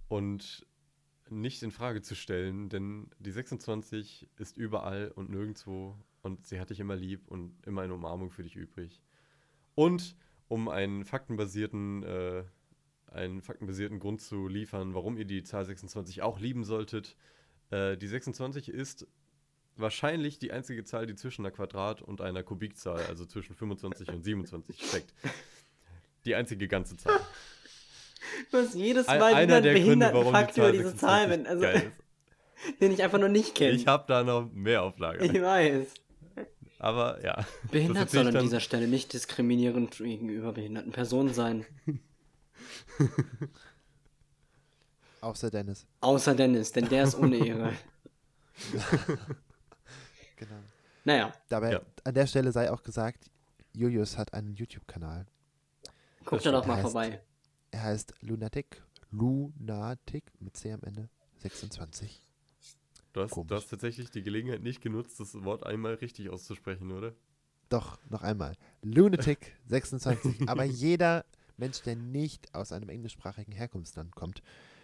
Und nicht in Frage zu stellen, denn die 26 ist überall und nirgendwo und sie hat dich immer lieb und immer eine Umarmung für dich übrig. Und um einen faktenbasierten, äh, einen faktenbasierten Grund zu liefern, warum ihr die Zahl 26 auch lieben solltet, äh, die 26 ist wahrscheinlich die einzige Zahl, die zwischen einer Quadrat- und einer Kubikzahl, also zwischen 25 und 27 steckt. Die einzige ganze Zahl. Du hast jedes Ein- Mal einer wieder der einen behinderten warum die Fakt über diese 26 Zahl, wenn, also, den ich einfach noch nicht kenne. Ich habe da noch mehr auf Lager. Ich weiß. Aber ja. Behindert soll an dieser Stelle nicht diskriminierend gegenüber behinderten Personen sein. Außer Dennis. Außer Dennis, denn der ist ohne Ehre. Genau. Naja, Dabei, Ja. an der Stelle sei auch gesagt, Julius hat einen YouTube-Kanal. guck da doch mal heißt- vorbei. Er heißt Lunatic. Lunatic mit C am Ende. 26. Du hast, du hast tatsächlich die Gelegenheit nicht genutzt, das Wort einmal richtig auszusprechen, oder? Doch, noch einmal. Lunatic 26. Aber jeder Mensch, der nicht aus einem englischsprachigen Herkunftsland kommt,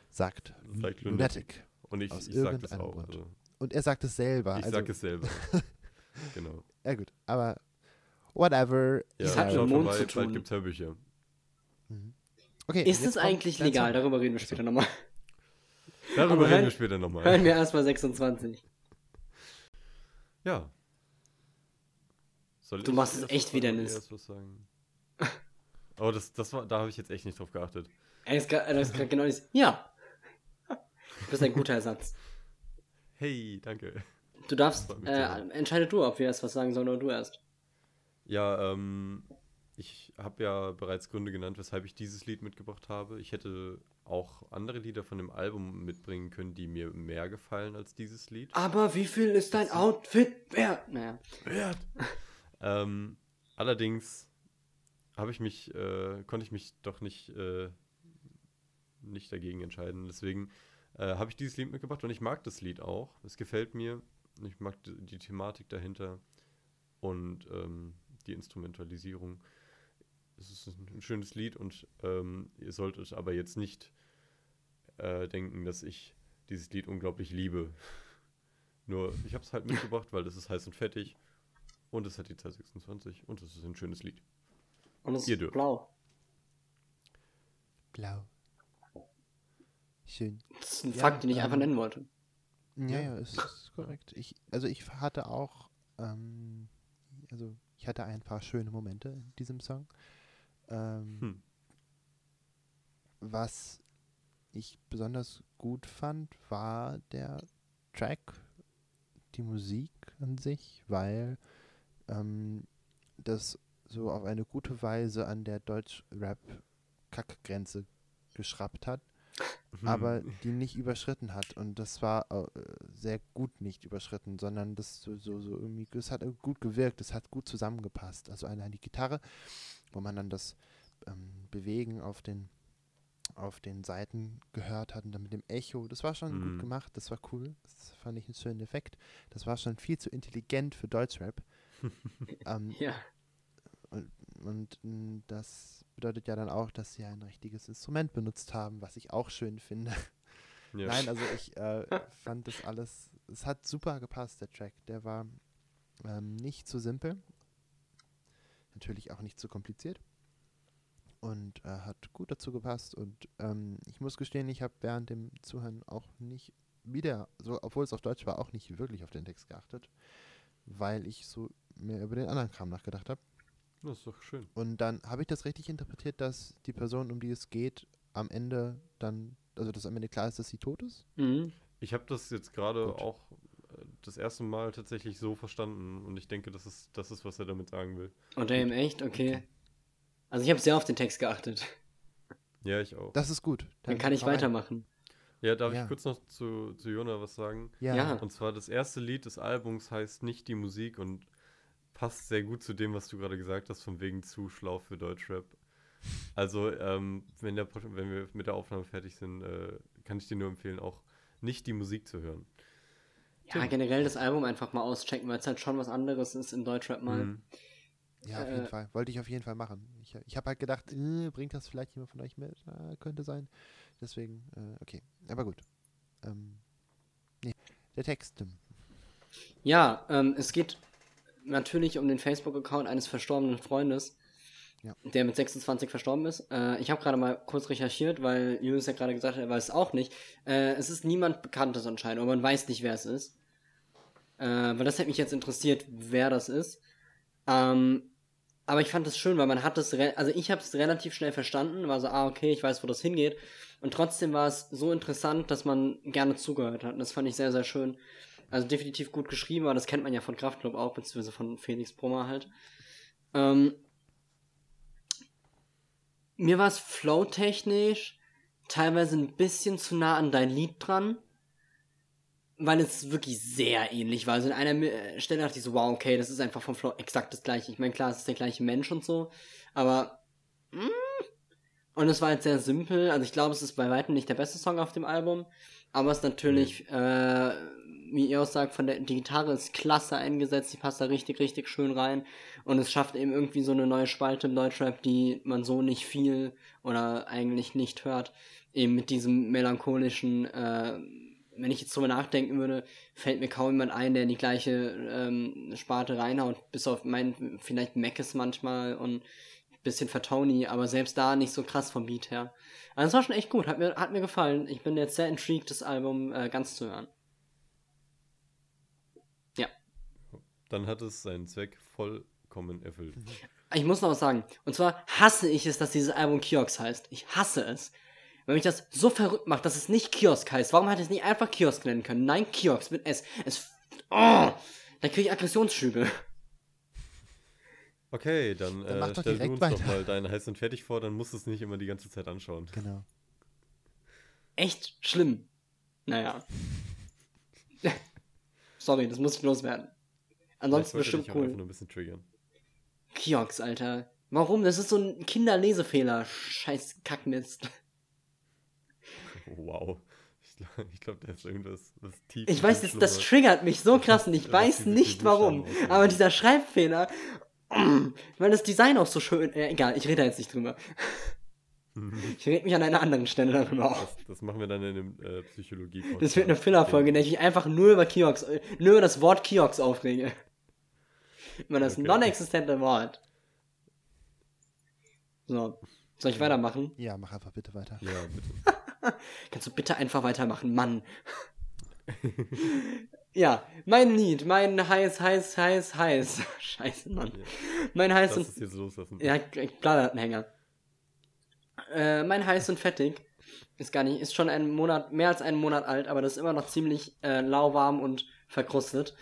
sagt Sagt Lunatic. Lunatic. Und ich, Aus ich sag das irgendeinem auch. Grund. Also, Und er sagt es selber. ich also, sag es selber. genau. Ja gut, aber whatever. Ja, Das hat mit Mond vorbei, zu tun. bald gibt's Hörbücher. Okay, Ist es eigentlich legal? Darüber reden wir später nochmal. Darüber Aber reden wir später nochmal. Hören wir erstmal 26. Ja. Soll Du ich machst es echt was wie sagen oder Dennis. erst was sagen? Oh, das, das war, da habe ich jetzt echt nicht drauf geachtet. Er ist gerade grad genau dieses. Ja. Du bist ein guter Ersatz. Hey, danke. Du darfst, äh, entscheide du, ob wir erst was sagen sollen oder du erst. Ja, ähm, ich habe ja bereits Gründe genannt, weshalb ich dieses Lied mitgebracht habe. Ich hätte auch andere Lieder von dem Album mitbringen können, die mir mehr gefallen als dieses Lied. Aber wie viel ist dein Outfit wert? Naja. Wert. ähm, allerdings habe ich mich, äh, konnte ich mich doch nicht, äh, nicht dagegen entscheiden. Deswegen äh, habe ich dieses Lied mitgebracht und ich mag das Lied auch. Es gefällt mir. Ich mag die, Thematik dahinter und ähm, die Instrumentalisierung. Es ist ein schönes Lied und ähm, ihr solltet aber jetzt nicht äh, denken, dass ich dieses Lied unglaublich liebe. Nur, ich habe es halt mitgebracht, weil das ist heiß und fettig. Und es hat die Zahl 26 und es ist ein schönes Lied. Und es Ihr ist dürft. blau. Blau. Schön. Das ist ein Ja, Fakt, den ich einfach ähm, nennen wollte. Ja, ja, es ist korrekt. Ich, also ich hatte auch, ähm, also ich hatte ein paar schöne Momente in diesem Song. Ähm, Hm. Was ich besonders gut fand, war der Track, die Musik an sich, weil ähm, das so auf eine gute Weise an der Deutsch-Rap-Kackgrenze geschraubt hat. aber die nicht überschritten hat. Und das war äh, sehr gut nicht überschritten, sondern das so, so, so irgendwie, es hat gut gewirkt, es hat gut zusammengepasst. Also allein die Gitarre, wo man dann das ähm, Bewegen auf den auf den Seiten gehört hat und dann mit dem Echo. Das war schon mhm. gut gemacht, das war cool. Das fand ich einen schönen Effekt. Das war schon viel zu intelligent für Deutschrap. ähm, ja. Und, und, mm, das bedeutet ja dann auch, dass sie ein richtiges Instrument benutzt haben, was ich auch schön finde. Ja. Nein, also ich äh, fand das alles, es hat super gepasst, der Track. Der war ähm, nicht zu simpel, natürlich auch nicht zu kompliziert und äh, hat gut dazu gepasst. Und ähm, ich muss gestehen, ich habe während dem Zuhören auch nicht wieder, so, obwohl es auf Deutsch war, auch nicht wirklich auf den Text geachtet, weil ich so mehr über den anderen Kram nachgedacht habe. Das ist doch schön. Und dann habe ich das richtig interpretiert, dass die Person, um die es geht, am Ende dann, also dass am Ende klar ist, dass sie tot ist? Mhm. Ich habe das jetzt gerade auch äh, das erste Mal tatsächlich so verstanden und ich denke, das ist das ist, was er damit sagen will. Oder eben echt? Okay. Also ich habe sehr auf den Text geachtet. Ja, ich auch. Das ist gut. Dann, Dann kann ich weitermachen. Ja, darf ja. ich kurz noch zu, zu Jona was sagen? Ja. ja. Und zwar das erste Lied des Albums heißt nicht die Musik und passt sehr gut zu dem, was du gerade gesagt hast, von wegen zu schlau für Deutschrap. Also, ähm, wenn, der, wenn wir mit der Aufnahme fertig sind, äh, kann ich dir nur empfehlen, auch nicht die Musik zu hören. Ja, generell das Album einfach mal auschecken, weil es halt schon was anderes ist in Deutschrap mal. Mhm. Ja, auf jeden äh, Fall. Wollte ich auf jeden Fall machen. Ich, ich habe halt gedacht, äh, bringt das vielleicht jemand von euch mit? Äh, könnte sein. Deswegen, äh, okay. Aber gut. Ähm, nee. Der Text. Ja, ähm, es geht natürlich um den Facebook-Account eines verstorbenen Freundes, ja. der mit 26 verstorben ist. Äh, ich habe gerade mal kurz recherchiert, weil Julius ja gerade gesagt hat, er weiß es auch nicht. Äh, es ist niemand Bekanntes anscheinend, aber man weiß nicht, wer es ist. weil das hätte mich jetzt interessiert, wer das ist. Ähm, aber ich fand es schön, weil man hat es, also ich habe es relativ schnell verstanden, war so, ah, okay, ich weiß, wo das hingeht. Und trotzdem war es so interessant, dass man gerne zugehört hat. Und das fand ich sehr, sehr schön. Also definitiv gut geschrieben, aber das kennt man ja von Kraftclub auch, beziehungsweise von Felix Brummer halt. Ähm, mir war es flowtechnisch teilweise ein bisschen zu nah an dein Lied dran weil es wirklich sehr ähnlich war. Also in einer äh, Stelle dachte ich so, wow, okay, das ist einfach vom Flow exakt das gleiche. Ich meine, klar, es ist der gleiche Mensch und so, aber mm, und es war halt sehr simpel. Also ich glaube, es ist bei weitem nicht der beste Song auf dem Album, aber es ist natürlich, mhm. äh, wie ihr auch sagt, von der die Gitarre ist klasse eingesetzt, die passt da richtig, richtig schön rein und es schafft eben irgendwie so eine neue Spalte im Deutschrap, die man so nicht viel oder eigentlich nicht hört, eben mit diesem melancholischen äh, wenn ich jetzt drüber nachdenken würde, fällt mir kaum jemand ein, der in die gleiche ähm, Sparte reinhaut, bis auf mein, vielleicht Meckes manchmal und ein bisschen Fatoni, aber selbst da nicht so krass vom Beat her. Also es war schon echt gut, hat mir, hat mir gefallen. Ich bin jetzt sehr intrigued, das Album äh, ganz zu hören. Ja. Dann hat es seinen Zweck vollkommen erfüllt. Ich muss noch was sagen. Und zwar hasse ich es, dass dieses Album Kiox heißt. Ich hasse es. Wenn mich das so verrückt macht, dass es nicht Kiosk heißt, warum hat es nicht einfach Kiosk nennen können? Nein, Kiosk mit S. Es. Oh, da kriege ich Aggressionsschübe. Okay, dann, dann äh, stell du uns weiter. doch mal dein Heiß und Fertig vor, dann musst du es nicht immer die ganze Zeit anschauen. Genau. Echt schlimm. Naja. Sorry, das muss ich loswerden. Ansonsten bestimmt cool. Nur ein bisschen triggern. Kiox, Alter. Warum? Das ist so ein Kinderlesefehler. Scheiß Kackmist. Wow. Ich glaube, glaub, da ist irgendwas was tief. Ich weiß, das, das triggert mich so krass und ich weiß nicht warum. Aber dieser Schreibfehler, weil das Design auch so schön. Äh, egal, ich rede da jetzt nicht drüber. Ich rede mich an einer anderen Stelle darüber auf. Das, das machen wir dann in dem äh, psychologie -Podcast. Das wird eine Filler-Folge, in der ich mich einfach nur über Kiox, nur über das Wort Kiox aufrege. Über das okay. non-existente Wort. So. Soll ich weitermachen? Ja, mach einfach bitte weiter. Ja, bitte. Kannst du bitte einfach weitermachen, Mann. ja, mein Lied, mein heiß, heiß, heiß, heiß. Scheiße, Mann. Ja. Mein heiß und. Jetzt loslassen. Ja, ich blader einen Hänger. Äh, mein heiß und fettig ist gar nicht, ist schon einen Monat, mehr als einen Monat alt, aber das ist immer noch ziemlich äh, lauwarm und verkrustet.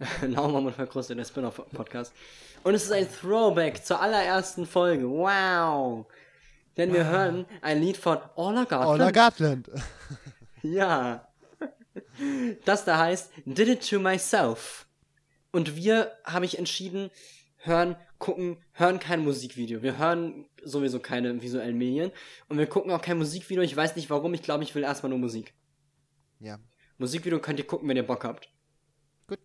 lauwarm und verkrustet, der Spin-off-Podcast. Und es ist ein Throwback zur allerersten Folge. Wow! Denn wir hören ein Lied von Orla Gartland. Orla Gartland. Ja. Das da heißt Did It To Myself. Und wir, habe ich entschieden, hören, gucken, hören kein Musikvideo. Wir hören sowieso keine visuellen Medien. Und wir gucken auch kein Musikvideo. Ich weiß nicht warum. Ich glaube, ich will erstmal nur Musik. Ja. Musikvideo könnt ihr gucken, wenn ihr Bock habt. Gut.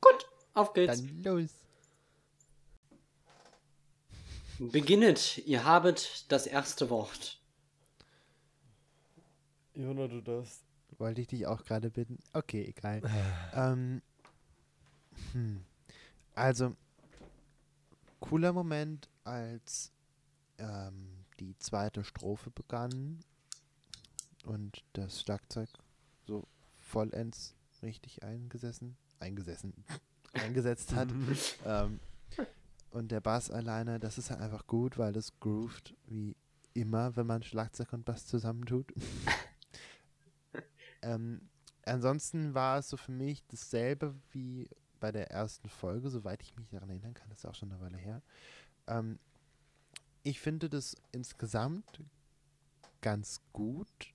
Gut, auf geht's. Dann los. Beginnet, ihr habet das erste Wort. Jona, du darfst. Wollte ich dich auch gerade bitten. Okay, egal. ähm, hm. Also, cooler Moment, als ähm, die zweite Strophe begann und das Schlagzeug so vollends richtig eingesessen, eingesessen, eingesetzt hat. ähm, und der Bass alleine, das ist halt einfach gut, weil das groovt wie immer, wenn man Schlagzeug und Bass zusammentut. ähm, ansonsten war es so für mich dasselbe wie bei der ersten Folge, soweit ich mich daran erinnern kann, das ist auch schon eine Weile her. Ähm, ich finde das insgesamt ganz gut,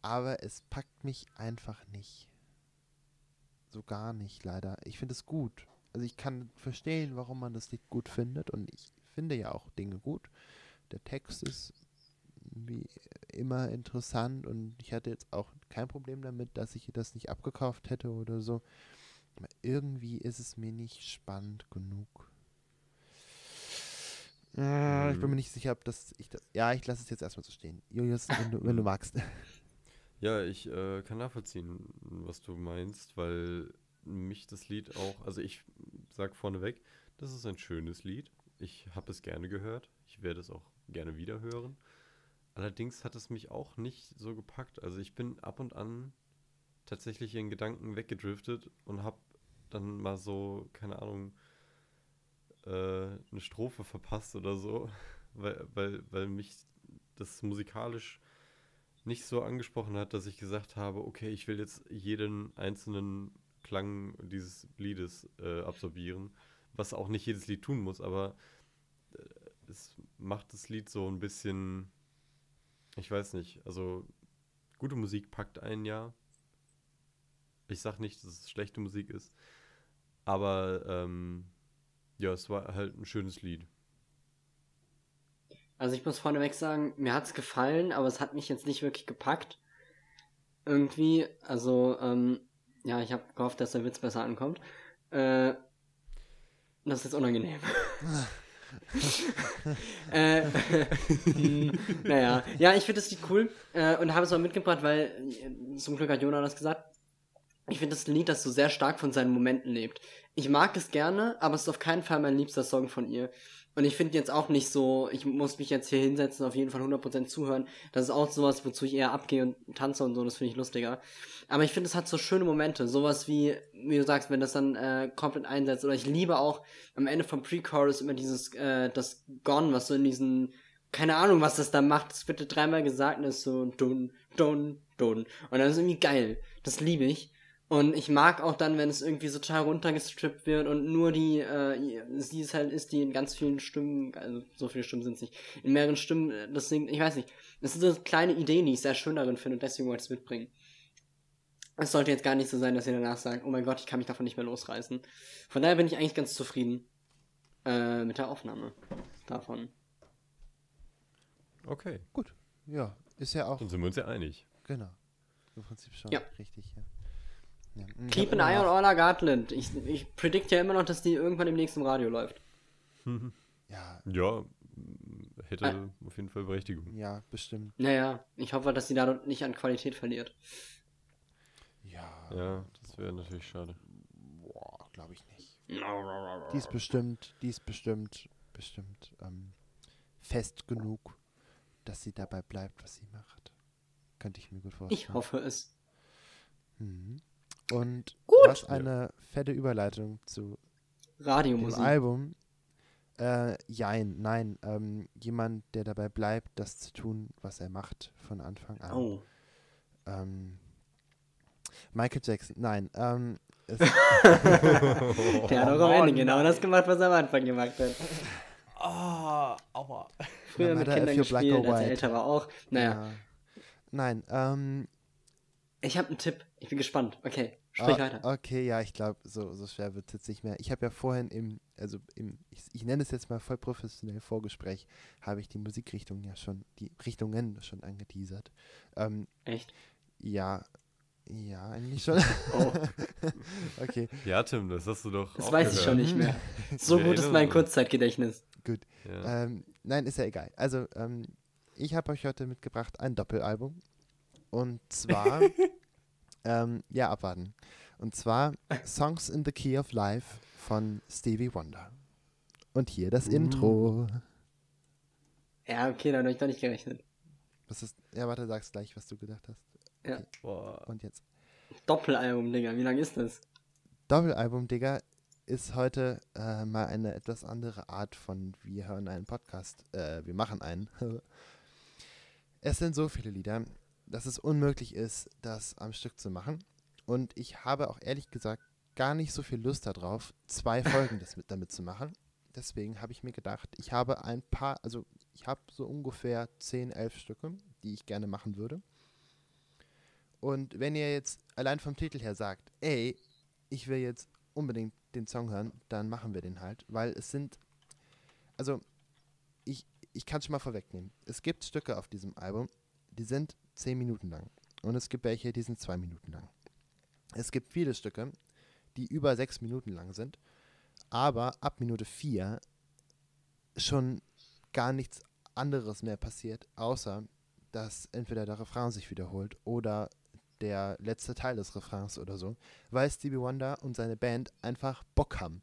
aber es packt mich einfach nicht. So gar nicht, leider. Ich finde es gut. Also ich kann verstehen, warum man das Lied gut findet und ich finde ja auch Dinge gut. Der Text ist wie immer interessant und ich hatte jetzt auch kein Problem damit, dass ich das nicht abgekauft hätte oder so. Aber irgendwie ist es mir nicht spannend genug. Äh, Ich bin mir nicht sicher, ob das ich das. Ja, ich lasse es jetzt erstmal so stehen. Julius, wenn du, wenn du magst. Ja, ich äh, kann nachvollziehen, was du meinst, weil mich das Lied auch, also ich sag vorneweg, das ist ein schönes Lied. Ich habe es gerne gehört. Ich werde es auch gerne wieder hören. Allerdings hat es mich auch nicht so gepackt. Also ich bin ab und an tatsächlich in Gedanken weggedriftet und habe dann mal so, keine Ahnung, äh, eine Strophe verpasst oder so, weil, weil, weil mich das musikalisch nicht so angesprochen hat, dass ich gesagt habe, okay, ich will jetzt jeden einzelnen Klang dieses Liedes äh, absorbieren, was auch nicht jedes Lied tun muss, aber äh, es macht das Lied so ein bisschen, ich weiß nicht, also gute Musik packt einen ja. Ich sag nicht, dass es schlechte Musik ist, aber ähm, ja, es war halt ein schönes Lied. Also ich muss vorneweg sagen, mir hat's gefallen, aber es hat mich jetzt nicht wirklich gepackt. Irgendwie, also, ähm, ja, ich habe gehofft, dass der Witz besser ankommt. Äh, das ist jetzt unangenehm. äh, naja, ja, ich finde das Lied cool äh, und habe es mal mitgebracht, weil äh, zum Glück hat Jonah das gesagt. Ich finde das Lied, das so sehr stark von seinen Momenten lebt. Ich mag es gerne, aber es ist auf keinen Fall mein liebster Song von ihr. Und ich finde jetzt auch nicht so, ich muss mich jetzt hier hinsetzen, auf jeden Fall 100% zuhören. Das ist auch sowas, wozu ich eher abgehe und tanze und so, das finde ich lustiger. Aber ich finde, es hat so schöne Momente, sowas wie, wie du sagst, wenn das dann äh, komplett einsetzt. Oder ich liebe auch am Ende vom Pre-Chorus immer dieses, äh, das Gone, was so in diesen, keine Ahnung, was das da macht. Das wird dreimal gesagt und ist so dun, dun, dun. Und das ist irgendwie geil. Das liebe ich. Und ich mag auch dann, wenn es irgendwie so total runtergestrippt wird und nur die, äh, sie ist halt, ist die in ganz vielen Stimmen, also so viele Stimmen sind es nicht, in mehreren Stimmen, äh, das singt, ich weiß nicht. Das sind so kleine Ideen, die ich sehr schön darin finde und deswegen wollte ich es mitbringen. Es sollte jetzt gar nicht so sein, dass ihr danach sagt, oh mein Gott, ich kann mich davon nicht mehr losreißen. Von daher bin ich eigentlich ganz zufrieden äh, mit der Aufnahme davon. Okay. Gut. Ja, ist ja auch. Dann sind wir uns ja einig. Genau. Im Prinzip schon. Ja. Richtig, ja. Ja. Keep an eye on Orla Gartland. Ich, ich predict ja immer noch, dass die irgendwann im nächsten Radio läuft. Ja, Ja, hätte Ah. auf jeden Fall Berechtigung. ja, bestimmt. Naja, ich hoffe, dass sie dadurch nicht an Qualität verliert. Ja. Ja, das wäre natürlich schade. Boah, glaube ich nicht. Die ist bestimmt, die ist bestimmt, bestimmt ähm, fest genug, dass sie dabei bleibt, was sie macht. Könnte ich mir gut vorstellen. Ich hoffe es. Mhm. Und Gut. was eine fette Überleitung zu dem Radiomusik. Album. Äh, jein, nein. Ähm, jemand, der dabei bleibt, das zu tun, was er macht von Anfang an. Oh. Ähm, Michael Jackson, nein. Ähm, es, Der hat auch am Ende genau das gemacht, was er am Anfang gemacht hat. Ah, aua. früher mit Kindern gespielt, als er älter war auch. Naja. Ja. Nein, ähm. Ich habe einen Tipp. Ich bin gespannt. Okay, sprich ah, weiter. Okay, ja, ich glaube, so, so schwer wird es jetzt nicht mehr. Ich habe ja vorhin im, also im, ich, ich nenne es jetzt mal voll professionell Vorgespräch, habe ich die Musikrichtung ja schon, die Richtungen schon angeteasert. Ähm, Echt? Ja, ja, eigentlich schon. Oh. okay. Ja, Tim, das hast du doch. Das weiß gehört. ich schon nicht mehr. So gut ist mein Kurzzeitgedächtnis. Gut. Ja. Ähm, nein, ist ja egal. Also, ähm, ich habe euch heute mitgebracht ein Doppelalbum. Und zwar, ähm, ja, abwarten. Und zwar Songs in the Key of Life von Stevie Wonder. Und hier das uh. Intro. Ja, okay, da habe ich doch nicht gerechnet. Was ist, ja, warte, sagst gleich, was du gedacht hast. Ja. Boah. Und jetzt. Doppelalbum, Digga. Wie lang ist das? Doppelalbum, Digga, ist heute äh, mal eine etwas andere Art von wir hören einen Podcast. Äh, wir machen einen. es sind so viele Lieder, dass es unmöglich ist, das am Stück zu machen. Und ich habe auch ehrlich gesagt gar nicht so viel Lust darauf, zwei Folgen das mit, damit zu machen. Deswegen habe ich mir gedacht, ich habe ein paar, also ich habe so ungefähr 10, 11 Stücke, die ich gerne machen würde. Und wenn ihr jetzt allein vom Titel her sagt, ey, ich will jetzt unbedingt den Song hören, dann machen wir den halt, weil es sind, also ich, ich kann schon mal vorwegnehmen, es gibt Stücke auf diesem Album, die sind 10 Minuten lang und es gibt welche, die sind 2 Minuten lang. Es gibt viele Stücke, die über 6 Minuten lang sind, aber ab Minute 4 schon gar nichts anderes mehr passiert, außer dass entweder der Refrain sich wiederholt oder der letzte Teil des Refrains oder so, weil Stevie Wonder und seine Band einfach Bock haben.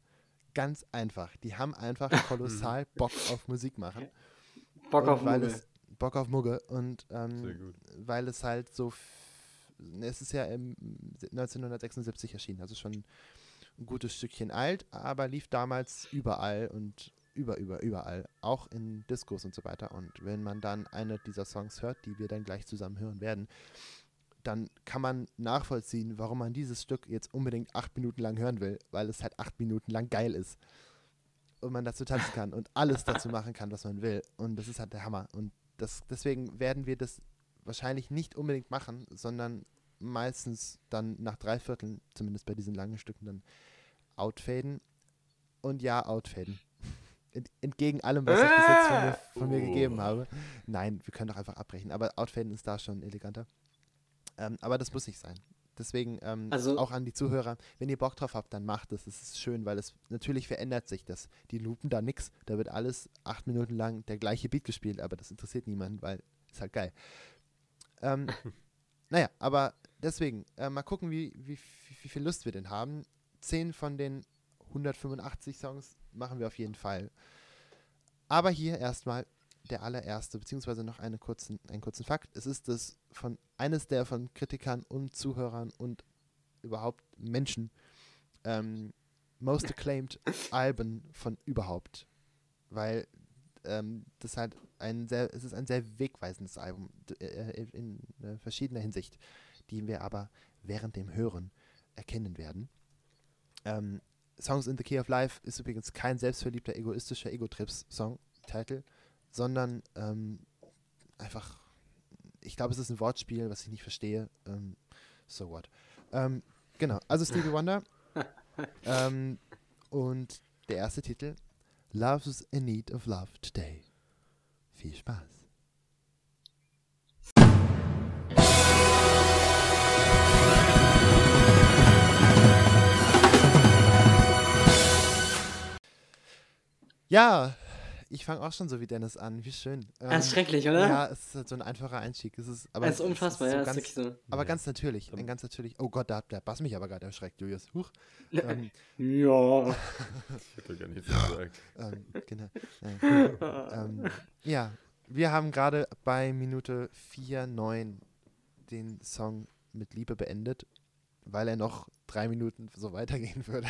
Ganz einfach. Die haben einfach kolossal Bock auf Musik machen. Bock auf Mugge. Bock auf Mugge. Und ähm, weil es halt so. Es ist ja im 1976 erschienen, also schon ein gutes Stückchen alt, aber lief damals überall und über, über, überall, auch in Discos und so weiter. Und wenn man dann eine dieser Songs hört, die wir dann gleich zusammen hören werden, dann kann man nachvollziehen, warum man dieses Stück jetzt unbedingt acht Minuten lang hören will, weil es halt acht Minuten lang geil ist. Und man dazu tanzen kann und alles dazu machen kann, was man will. Und das ist halt der Hammer. Und das, deswegen werden wir das wahrscheinlich nicht unbedingt machen, sondern meistens dann nach drei Vierteln, zumindest bei diesen langen Stücken, dann outfaden. Und ja, outfaden. Entgegen allem, was ich bis jetzt von mir, von mir gegeben habe. Nein, wir können doch einfach abbrechen. Aber outfaden ist da schon eleganter. Ähm, aber das muss nicht sein. Deswegen ähm, also, auch an die Zuhörer, wenn ihr Bock drauf habt, dann macht es. Es ist schön, weil es natürlich verändert sich das. Die lupen da nichts. Da wird alles acht Minuten lang der gleiche Beat gespielt, aber das interessiert niemanden, weil ist halt geil. Ähm, naja, aber deswegen, äh, mal gucken, wie, wie, wie viel Lust wir denn haben. Zehn von den 185 Songs machen wir auf jeden Fall. Aber hier erstmal der allererste, beziehungsweise noch eine kurzen, einen kurzen Fakt. Es ist das von eines der von Kritikern und Zuhörern und überhaupt Menschen ähm, most acclaimed Alben von überhaupt. Weil ähm, das halt ein sehr, es ist ein sehr wegweisendes Album äh, in äh, verschiedener Hinsicht, die wir aber während dem Hören erkennen werden. Ähm, Songs in the Key of Life ist übrigens kein selbstverliebter, egoistischer Ego-Trips-Song-Titel, sondern ähm, einfach, ich glaube, es ist ein Wortspiel, was ich nicht verstehe. Ähm, so what. Ähm, genau, also Stevie Wonder. ähm, und der erste Titel, Love's in Need of Love Today. Viel Spaß. Ja, ich fange auch schon so wie Dennis an. Wie schön. Ähm, das ist schrecklich, oder? Ja, es ist halt so ein einfacher Einstieg. Es ist, aber es ist unfassbar, es ist so ja. Ganz, ist so. Aber ganz natürlich. Ein ganz natürlich. Oh Gott, da hat der Bass mich aber gerade erschreckt, Julius. Huch. Ähm, ja. ich hätte gar nichts gesagt. Ähm, genau. ähm, ja, wir haben gerade bei Minute 4,9 den Song mit Liebe beendet, weil er noch drei Minuten so weitergehen würde.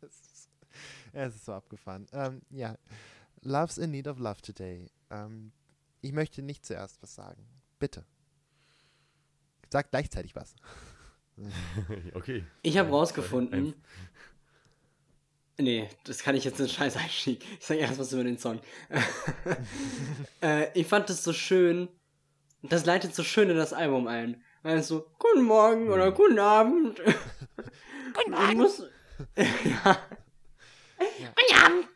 es ist so abgefahren. Ähm, ja. Love's in need of love today. Ähm, ich möchte nicht zuerst was sagen. Bitte. Sag gleichzeitig was. okay. Ich habe rausgefunden, Nee, das kann ich jetzt nicht scheiß Einstieg. Ich sag erst was über den Song. äh, ich fand das so schön. Das leitet so schön in das Album ein. Weil es so, guten Morgen oder guten Abend. guten. Ich muss, ja. Guten Abend.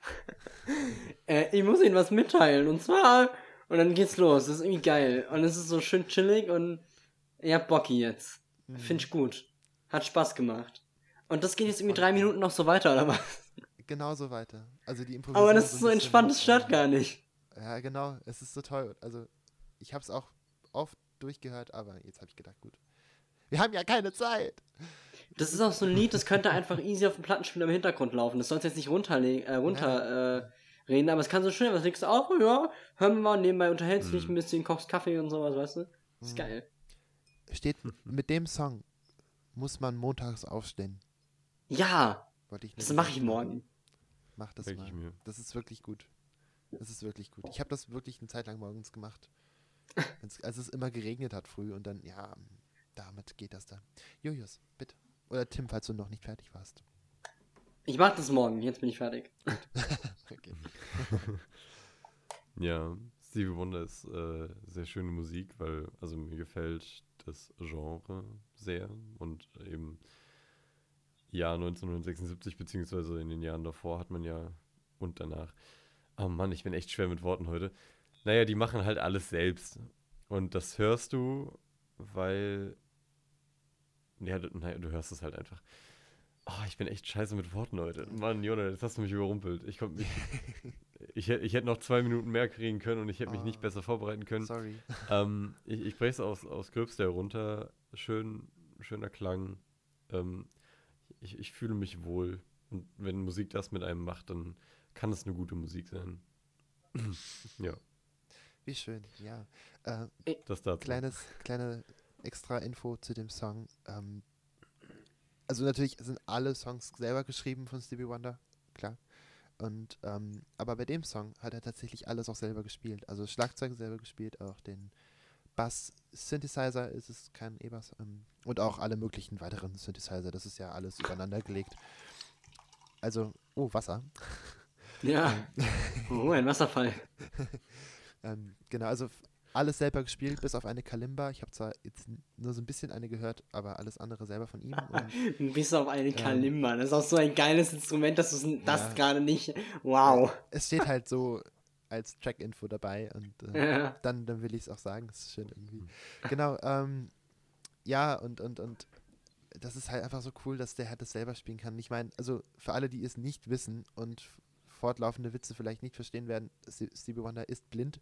Äh, ich muss Ihnen was mitteilen. Und zwar, und dann geht's los. Das ist irgendwie geil. Und es ist so schön chillig und ihr habt Bocki jetzt. Mhm. Finde ich gut. Hat Spaß gemacht. Und das geht jetzt irgendwie drei Minuten noch so weiter, oder was? Genauso weiter. Also die Improvisation. Aber das ist so entspannt, das stört gar nicht. Ja, genau. Es ist so toll. Also ich habe es auch oft durchgehört, aber jetzt habe ich gedacht, gut. Wir haben ja keine Zeit. Das ist auch so ein Lied, das könnte einfach easy auf dem Plattenspieler im Hintergrund laufen. Das sollst jetzt nicht runterreden, äh, runter ja. äh, reden, aber es kann so schön, was legst du auf? Ja, hören wir mal, nebenbei unterhältst du dich mhm. ein bisschen, kochst Kaffee und sowas, weißt du? Das ist mhm. geil. Steht mit dem Song muss man montags aufstehen. Ja, das mache ich morgen. Mach das Denk mal. Das ist wirklich gut. Das ist wirklich gut. Ich habe das wirklich eine Zeit lang morgens gemacht. als es immer geregnet hat früh und dann, ja, damit geht das dann. Julius, bitte. Oder Tim, falls du noch nicht fertig warst. Ich mach das morgen, jetzt bin ich fertig. ja, Stevie Wonder ist äh, sehr schöne Musik, weil, also mir gefällt das Genre sehr und eben Jahr 1976 beziehungsweise in den Jahren davor hat man ja und danach. Oh Mann, ich bin echt schwer mit Worten heute. Naja, die machen halt alles selbst. Und das hörst du, weil. Ja, du, naja, du hörst es halt einfach. Oh, ich bin echt scheiße mit Worten heute. Mann, Jonah, jetzt hast du mich überrumpelt. Ich, komm, ich, ich, ich, hätte noch zwei Minuten mehr kriegen können und ich hätte mich oh, nicht ah, besser vorbereiten können. Sorry. Ähm, ich ich breche es aus, aus Gröbster runter. Schön, schöner Klang. Ähm, ich, ich fühle mich wohl. Und wenn Musik das mit einem macht, dann kann es eine gute Musik sein. ja. Wie schön, ja. Äh, das dazu. Kleines, kleine extra Info zu dem Song. Ähm, also natürlich sind alle Songs selber geschrieben von Stevie Wonder, klar. Und ähm, aber bei dem Song hat er tatsächlich alles auch selber gespielt. Also Schlagzeug selber gespielt, auch den Bass, Synthesizer ist es kein E-Bass ähm, und auch alle möglichen weiteren Synthesizer. Das ist ja alles übereinander gelegt. Also, oh, Wasser. Ja. oh, ein Wasserfall. ähm, genau, also alles selber gespielt, bis auf eine Kalimba. Ich habe zwar jetzt nur so ein bisschen eine gehört, aber alles andere selber von ihm. Und, bis auf eine ähm, Kalimba. Das ist auch so ein geiles Instrument, dass du das ja, gerade nicht. Wow. Es steht halt so als Track-Info dabei und äh, ja. dann, dann will ich es auch sagen. Das ist schön irgendwie. Genau, ähm, ja, und, und, und das ist halt einfach so cool, dass der halt das selber spielen kann. Ich meine, also für alle, die es nicht wissen und fortlaufende Witze vielleicht nicht verstehen werden, Stevie Wonder ist blind.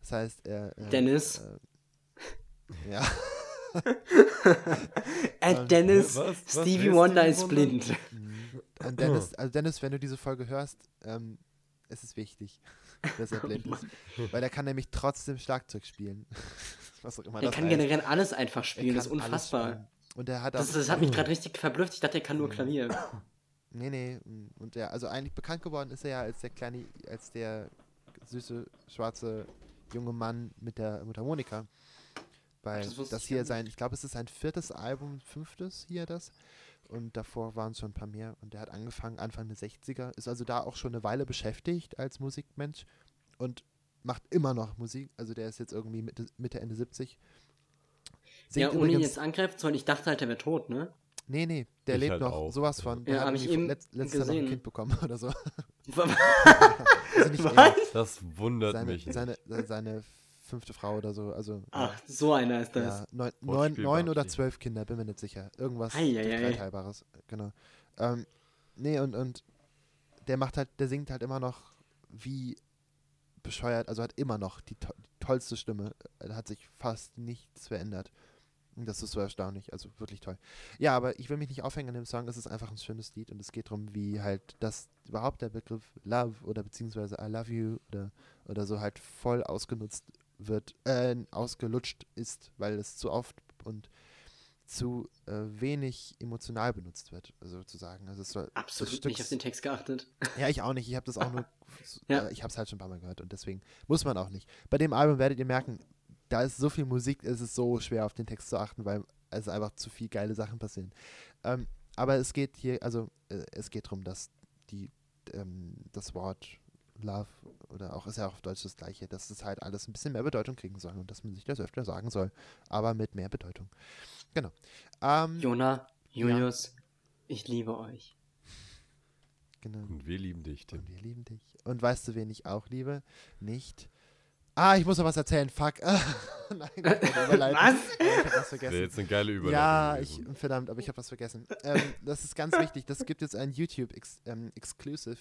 Das heißt, er. Äh, Dennis. Äh, ja. Ähm, Dennis, was, was Stevie Wonder ist blind. Mhm. Und Dennis, also Dennis, wenn du diese Folge hörst, ähm, es ist wichtig, dass er blind ist. Weil er kann nämlich trotzdem Schlagzeug spielen. Was auch immer er kann heißt. generell alles einfach spielen, das ist unfassbar. Und er hat das, das hat mich gerade richtig verblüfft. Ich dachte, er kann nur Klavier. Nee, nee. Und der, also eigentlich bekannt geworden ist er ja als der kleine, als der süße, schwarze junge Mann mit der Mundharmonika. Weil das, das hier sein, ich glaube, es ist sein viertes Album, fünftes hier das. Und davor waren es schon ein paar mehr. Und der hat angefangen Anfang der 60er, ist also da auch schon eine Weile beschäftigt als Musikmensch und macht immer noch Musik. Also der ist jetzt irgendwie Mitte, Mitte Ende 70. Singt ja, ohne ihn jetzt angreifen sollen, ich dachte halt, er wäre tot, ne? Nee, nee, der ich lebt halt noch auch. sowas von. Der ja, hat eben letzt, letztes Jahr noch ein Kind bekommen oder so. also Was? Das wundert seine, mich. Seine, seine fünfte Frau oder so. Also, Ach, ja. so einer ist das. Ja, neun, neun, neun, oder zwölf Kinder, bin mir nicht sicher. Irgendwas Dreiteilbares. Genau. Ähm, nee, und, und der macht halt, der singt halt immer noch wie bescheuert, also hat immer noch die, to die tollste Stimme. Da hat sich fast nichts verändert. Das ist so erstaunlich, also wirklich toll. Ja, aber ich will mich nicht aufhängen an dem Song, es ist einfach ein schönes Lied und es geht darum, wie halt das überhaupt der Begriff Love oder beziehungsweise I love you oder, oder so halt voll ausgenutzt wird, äh, ausgelutscht ist, weil es zu oft und zu äh, wenig emotional benutzt wird, sozusagen. Also es soll Absolut nicht auf den Text geachtet. Ja, ich auch nicht. Ich habe das auch nur, ja. äh, ich habe es halt schon ein paar Mal gehört und deswegen muss man auch nicht. Bei dem Album werdet ihr merken, da ist so viel Musik, ist es so schwer auf den Text zu achten, weil es einfach zu viel geile Sachen passieren. Ähm, aber es geht hier, also äh, es geht darum, dass die ähm, das Wort Love oder auch ist ja auch auf Deutsch das gleiche, dass es halt alles ein bisschen mehr Bedeutung kriegen soll und dass man sich das öfter sagen soll, aber mit mehr Bedeutung. Genau. Ähm, Jona, Julius, ja. ich liebe euch. Genau. Und wir lieben dich, Tim. Und wir lieben dich. Und weißt du, wen ich auch liebe? Nicht. Ah, ich muss noch was erzählen. Fuck. Nein, was? Ich hab was vergessen. Das wäre jetzt eine geile Überleitung. Ja, ich, verdammt, aber ich habe was vergessen. ähm, das ist ganz wichtig. Das gibt jetzt ein YouTube-Exclusive. -Ex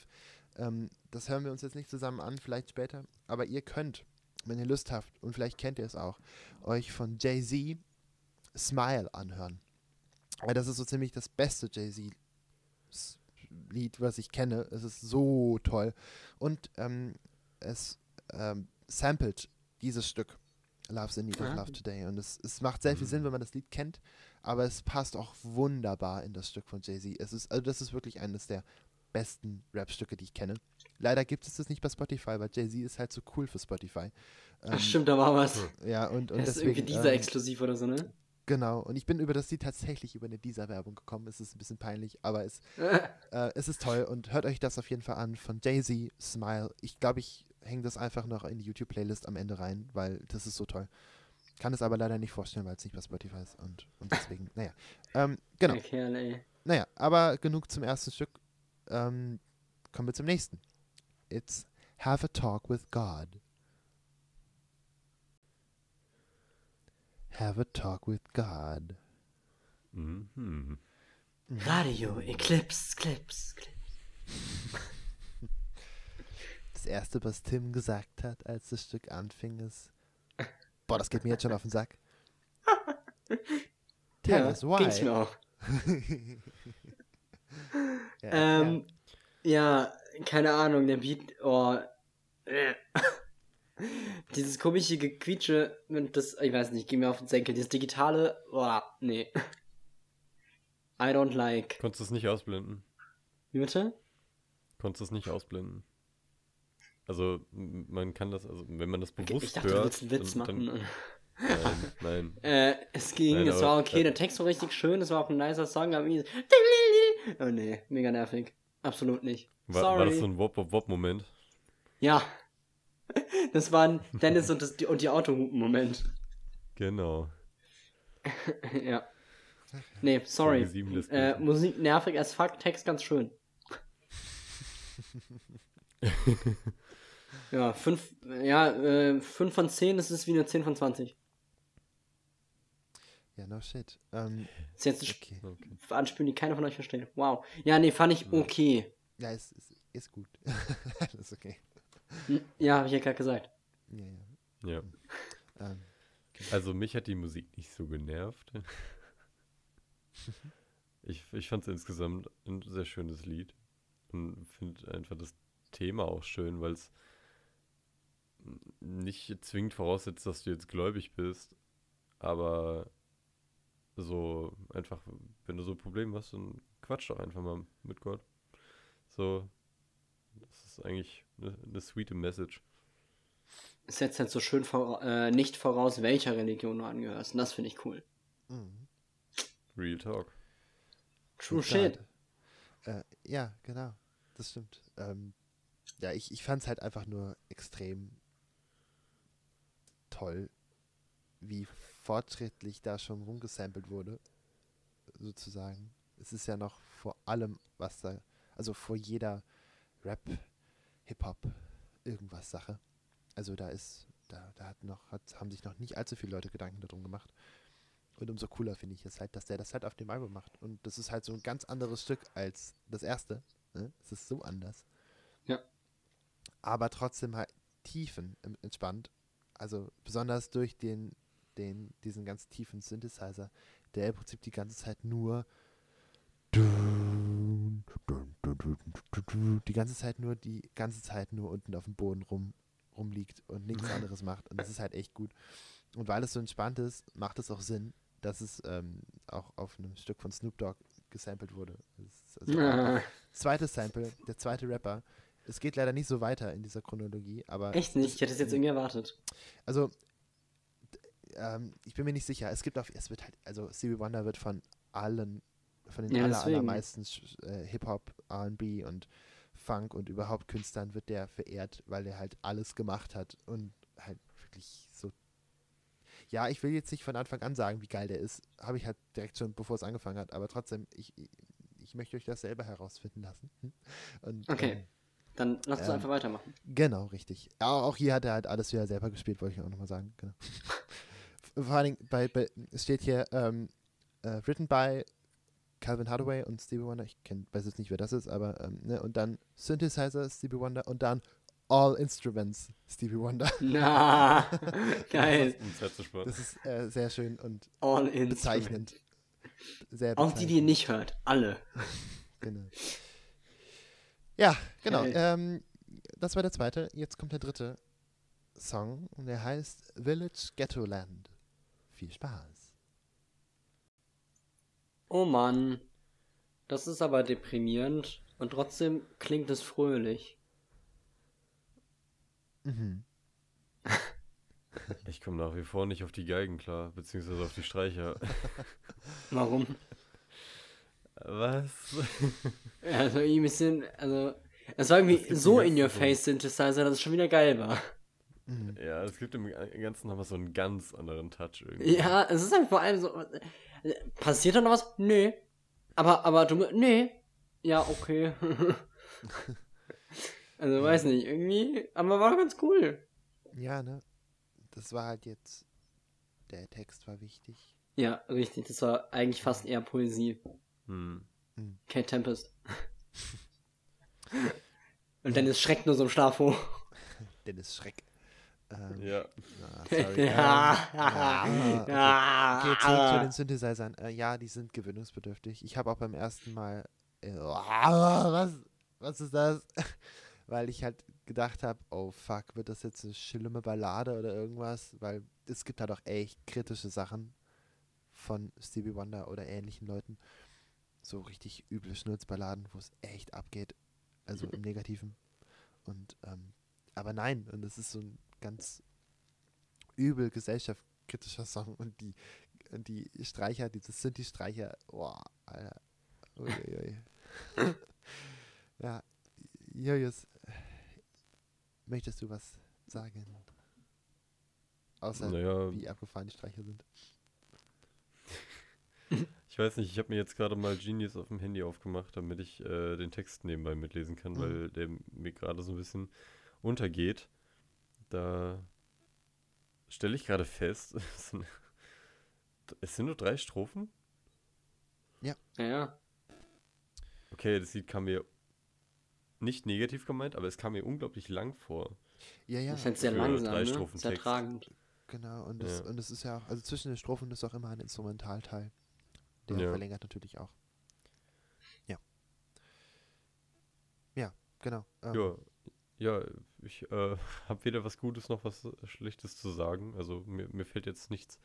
ähm, das hören wir uns jetzt nicht zusammen an, vielleicht später. Aber ihr könnt, wenn ihr Lust habt, und vielleicht kennt ihr es auch, euch von Jay-Z Smile anhören. Weil das ist so ziemlich das beste Jay-Z Lied, was ich kenne. Es ist so toll. Und ähm, es ähm, samplet dieses Stück. Love's in Need of Love Today. Und es, es macht sehr viel mhm. Sinn, wenn man das Lied kennt, aber es passt auch wunderbar in das Stück von Jay-Z. Es ist, also das ist wirklich eines der besten Rap-Stücke, die ich kenne. Leider gibt es das nicht bei Spotify, weil Jay-Z ist halt so cool für Spotify. Ach ähm, stimmt, da war was. Ja, und, und das deswegen, ist irgendwie dieser ähm, exklusiv oder so, ne? Genau, und ich bin über das Lied tatsächlich über eine dieser Werbung gekommen. Es ist ein bisschen peinlich, aber es, äh, es ist toll und hört euch das auf jeden Fall an von Jay-Z, Smile. Ich glaube, ich hänge das einfach noch in die YouTube-Playlist am Ende rein, weil das ist so toll. Kann es aber leider nicht vorstellen, weil es nicht bei Spotify ist und, und deswegen, naja. Ähm, genau. Naja, aber genug zum ersten Stück. Ähm, kommen wir zum nächsten. It's Have a Talk with God. Have a Talk with God. Mhm. Radio, Eclipse, Clips, Clips. Das erste, was Tim gesagt hat, als das Stück anfing, ist: Boah, das geht mir jetzt schon auf den Sack. Tell ja, us why. Ging's mir auch. ja, ähm, ja. ja, keine Ahnung, der Beat, oh. Dieses komische Gequietsche, das, ich weiß nicht, geh mir auf den Senkel. Dieses digitale, boah, nee. I don't like. Konntest du es nicht ausblenden? Wie bitte? Konntest du es nicht ausblenden? Also, man kann das, also, wenn man das bewusst ich dachte, hört. Du willst einen Witz machen. Dann, nein, nein. äh, es ging, nein, es war okay, äh, der Text war richtig schön, es war auch ein nicer Song, aber irgendwie. Oh nee, mega nervig. Absolut nicht. War, Sorry. war das so ein Wop-Wop-Wop-Moment? Ja. Das war ein Dennis und, das, und die Autohupen-Moment. Genau. ja. Nee, sorry. Äh, Musik nervig als fuck, Text ganz schön. Ja, 5 ja, äh, fünf von 10 ist es wie eine 10 von 20. Ja, no shit. Ähm, das ist jetzt okay. okay. Anspielen, die keiner von euch versteht. Wow. Ja, nee, fand ich okay. Ja, ist, ist, ist gut. ist okay. Hm, ja, habe ich ja gerade gesagt. Ja, ja. ja. Ähm, okay. Also mich hat die Musik nicht so genervt. ich ich fand es insgesamt ein sehr schönes Lied und finde einfach das Thema auch schön, weil es nicht zwingend voraussetzt, dass du jetzt gläubig bist, aber so einfach, wenn du so ein Problem hast, dann quatsch doch einfach mal mit Gott. So, das ist eigentlich eine, eine sweete Message. Es setzt halt so schön vor, äh, nicht voraus, welcher Religion du angehörst. Und das finde ich cool. Mhm. Real Talk. True Shit. Äh, ja, genau. Das stimmt. Ähm, ja, ich, ich fand es halt einfach nur extrem toll, wie fortschrittlich da schon rumgesampelt wurde. Sozusagen. Es ist ja noch vor allem, was da, also vor jeder Rap, Hip-Hop, irgendwas Sache. Also da ist, da, da hat noch, hat, haben sich noch nicht allzu viele Leute Gedanken darum gemacht. Und umso cooler finde ich es halt, dass der das halt auf dem Album macht. Und das ist halt so ein ganz anderes Stück als das erste. Ne? Es ist so anders. Ja. Aber trotzdem halt tiefen entspannt. Also besonders durch den, den, diesen ganz tiefen Synthesizer, der im Prinzip die ganze Zeit nur die ganze Zeit nur die ganze Zeit nur unten auf dem Boden rum rumliegt und nichts anderes macht. Und das ist halt echt gut. Und weil es so entspannt ist, macht es auch Sinn, dass es ähm, auch auf einem Stück von Snoop Dogg gesampelt wurde. Also ja. Zweites Sample, der zweite Rapper. Es geht leider nicht so weiter in dieser Chronologie, aber. Echt nicht? Ich hätte es jetzt irgendwie erwartet. Also, ähm, ich bin mir nicht sicher. Es gibt auf, es wird halt, also Stevie Wonder wird von allen, von den ja, aller, allermeisten äh, Hip-Hop, RB und Funk und überhaupt Künstlern wird der verehrt, weil er halt alles gemacht hat und halt wirklich so. Ja, ich will jetzt nicht von Anfang an sagen, wie geil der ist. Habe ich halt direkt schon, bevor es angefangen hat. Aber trotzdem, ich, ich möchte euch das selber herausfinden lassen. Und, okay. Ähm, dann lass uns ähm, einfach weitermachen. Genau, richtig. Auch hier hat er halt alles wieder selber gespielt, wollte ich auch nochmal sagen. Genau. Vor allen Dingen, bei, bei, es steht hier, ähm, uh, written by Calvin Hardaway und Stevie Wonder. Ich kenn, weiß jetzt nicht, wer das ist, aber, ähm, ne, und dann Synthesizer Stevie Wonder und dann All Instruments Stevie Wonder. Na, geil. Das ist äh, sehr schön und All bezeichnend. Sehr bezeichnend. Auch die, die ihr nicht hört, alle. genau. Ja, genau. Ähm, das war der zweite. Jetzt kommt der dritte Song und der heißt Village Ghetto Land. Viel Spaß. Oh Mann. Das ist aber deprimierend und trotzdem klingt es fröhlich. Mhm. Ich komme nach wie vor nicht auf die Geigen klar, beziehungsweise auf die Streicher. Warum? Was? also ein bisschen, also es war irgendwie so in your face Synthesizer, dass es schon wieder geil war. Mhm. Ja, es gibt im Ganzen nochmal so einen ganz anderen Touch irgendwie. Ja, es ist halt vor allem so. Passiert da noch was? Nee. Aber, aber du. Nee. Ja, okay. also weiß nicht, irgendwie. Aber war ganz cool. Ja, ne? Das war halt jetzt. Der Text war wichtig. Ja, richtig. Das war eigentlich fast eher Poesie. Hm. hm. Kate Tempest. Und Dennis schreckt nur so im Schlaf hoch. Dennis Schreck. Ähm, ja. Ah, sorry. ja. Ähm, ja. Okay, okay zurück zu den Synthesizern. Äh, ja, die sind gewöhnungsbedürftig. Ich habe auch beim ersten Mal. Äh, was, was ist das? Weil ich halt gedacht habe, oh fuck, wird das jetzt eine schlimme Ballade oder irgendwas? Weil es gibt halt auch echt kritische Sachen von Stevie Wonder oder ähnlichen Leuten. So richtig üble Schnulzballaden, wo es echt abgeht. Also im Negativen. Und, ähm, aber nein, und es ist so ein ganz übel gesellschaftskritischer Song und die, und die Streicher, diese Synthi-Streicher, boah, Alter. Uiuiui. ja, Julius, möchtest du was sagen? Außer naja. wie abgefahren die Streicher sind. Ich weiß nicht, ich habe mir jetzt gerade mal Genius auf dem Handy aufgemacht, damit ich äh, den Text nebenbei mitlesen kann, mhm. weil der mir gerade so ein bisschen untergeht. Da stelle ich gerade fest, es sind nur drei Strophen? Ja. Ja. Okay, das Lied kam mir nicht negativ gemeint, aber es kam mir unglaublich lang vor. Ja, ja. Das ist halt sehr langsam, drei ne? sehr tragend. Genau, und es, ja. und es ist ja auch, also zwischen den Strophen ist auch immer ein Instrumentalteil. Der ja. verlängert natürlich auch. Ja. Ja, genau. Ähm. Ja, ja, ich äh, habe weder was Gutes noch was Schlechtes zu sagen. Also mir, mir fällt jetzt nichts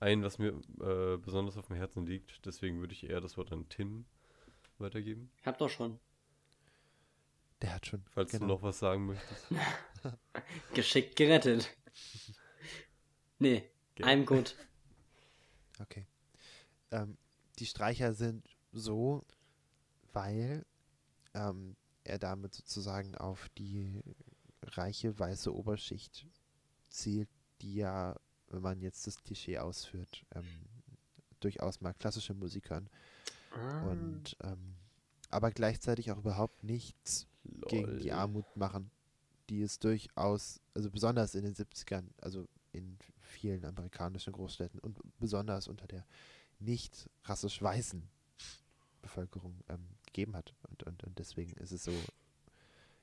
ein, was mir äh, besonders auf dem Herzen liegt. Deswegen würde ich eher das Wort an Tim weitergeben. Ich hab doch schon. Der hat schon. Falls genau. du noch was sagen möchtest. Geschickt gerettet. Nee. I'm good. Okay. Ähm, die Streicher sind so, weil ähm, er damit sozusagen auf die reiche weiße Oberschicht zielt, die ja, wenn man jetzt das Klischee ausführt, ähm, durchaus mal klassische Musik hören. Ah. Und ähm, aber gleichzeitig auch überhaupt nichts Lol. gegen die Armut machen, die es durchaus, also besonders in den 70ern, also in vielen amerikanischen Großstädten und besonders unter der nicht rassisch weißen Bevölkerung ähm, gegeben hat. Und, und, und deswegen ist es so,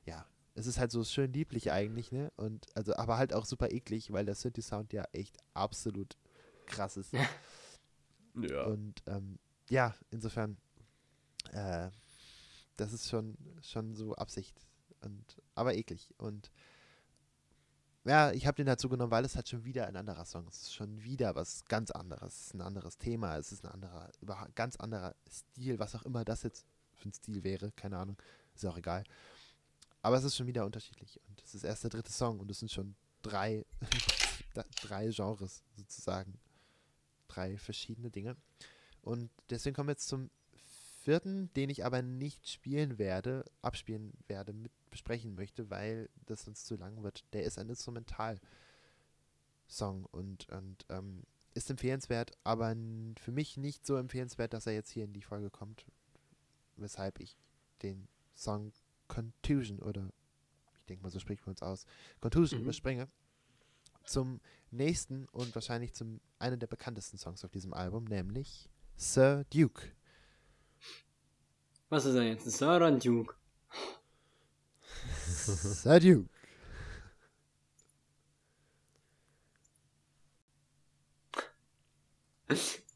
ja, es ist halt so schön lieblich eigentlich, ne? Und also, aber halt auch super eklig, weil der Synthi-Sound ja echt absolut krass ist. Ja. Und ähm, ja, insofern, äh, das ist schon, schon so Absicht. Und, aber eklig. Und ja, ich habe den dazu genommen, weil es halt schon wieder ein anderer Song ist. Es ist schon wieder was ganz anderes. Es ist ein anderes Thema. Es ist ein anderer, ganz anderer Stil, was auch immer das jetzt für ein Stil wäre. Keine Ahnung. Ist auch egal. Aber es ist schon wieder unterschiedlich. Und es ist erst der dritte Song und es sind schon drei, drei Genres sozusagen. Drei verschiedene Dinge. Und deswegen kommen wir jetzt zum vierten, den ich aber nicht spielen werde, abspielen werde, mit besprechen möchte, weil das sonst zu lang wird. Der ist ein Instrumental-Song und, und ähm, ist empfehlenswert, aber für mich nicht so empfehlenswert, dass er jetzt hier in die Folge kommt, weshalb ich den Song Contusion oder ich denke mal, so spricht man uns aus, Contusion mhm. überspringe. Zum nächsten und wahrscheinlich zum einen der bekanntesten Songs auf diesem Album, nämlich Sir Duke. Was ist er jetzt? Ein Sir oder ein Duke? Sir Duke.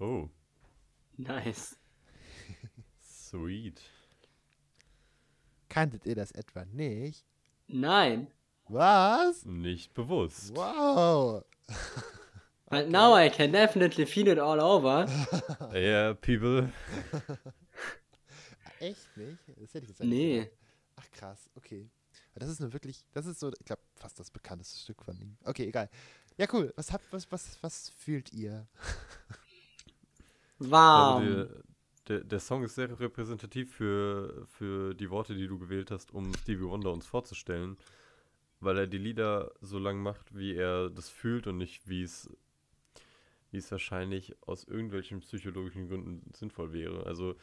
Oh. Nice. Sweet. Kanntet ihr das etwa nicht? Nein. Was? Nicht bewusst. Wow. But okay. now I can definitely feel it all over. yeah, people. Echt nicht? Das hätte ich jetzt Nee. Gesagt. Ach krass, okay. Das ist nur wirklich, das ist so, ich glaube, fast das bekannteste Stück von ihm. Okay, egal. Ja, cool. Was habt, was, was, was fühlt ihr? Warm. Also der, der, der, Song ist sehr repräsentativ für, für die Worte, die du gewählt hast, um Stevie Wonder uns vorzustellen, weil er die Lieder so lang macht, wie er das fühlt und nicht, wie es wie es wahrscheinlich aus irgendwelchen psychologischen Gründen sinnvoll wäre. Also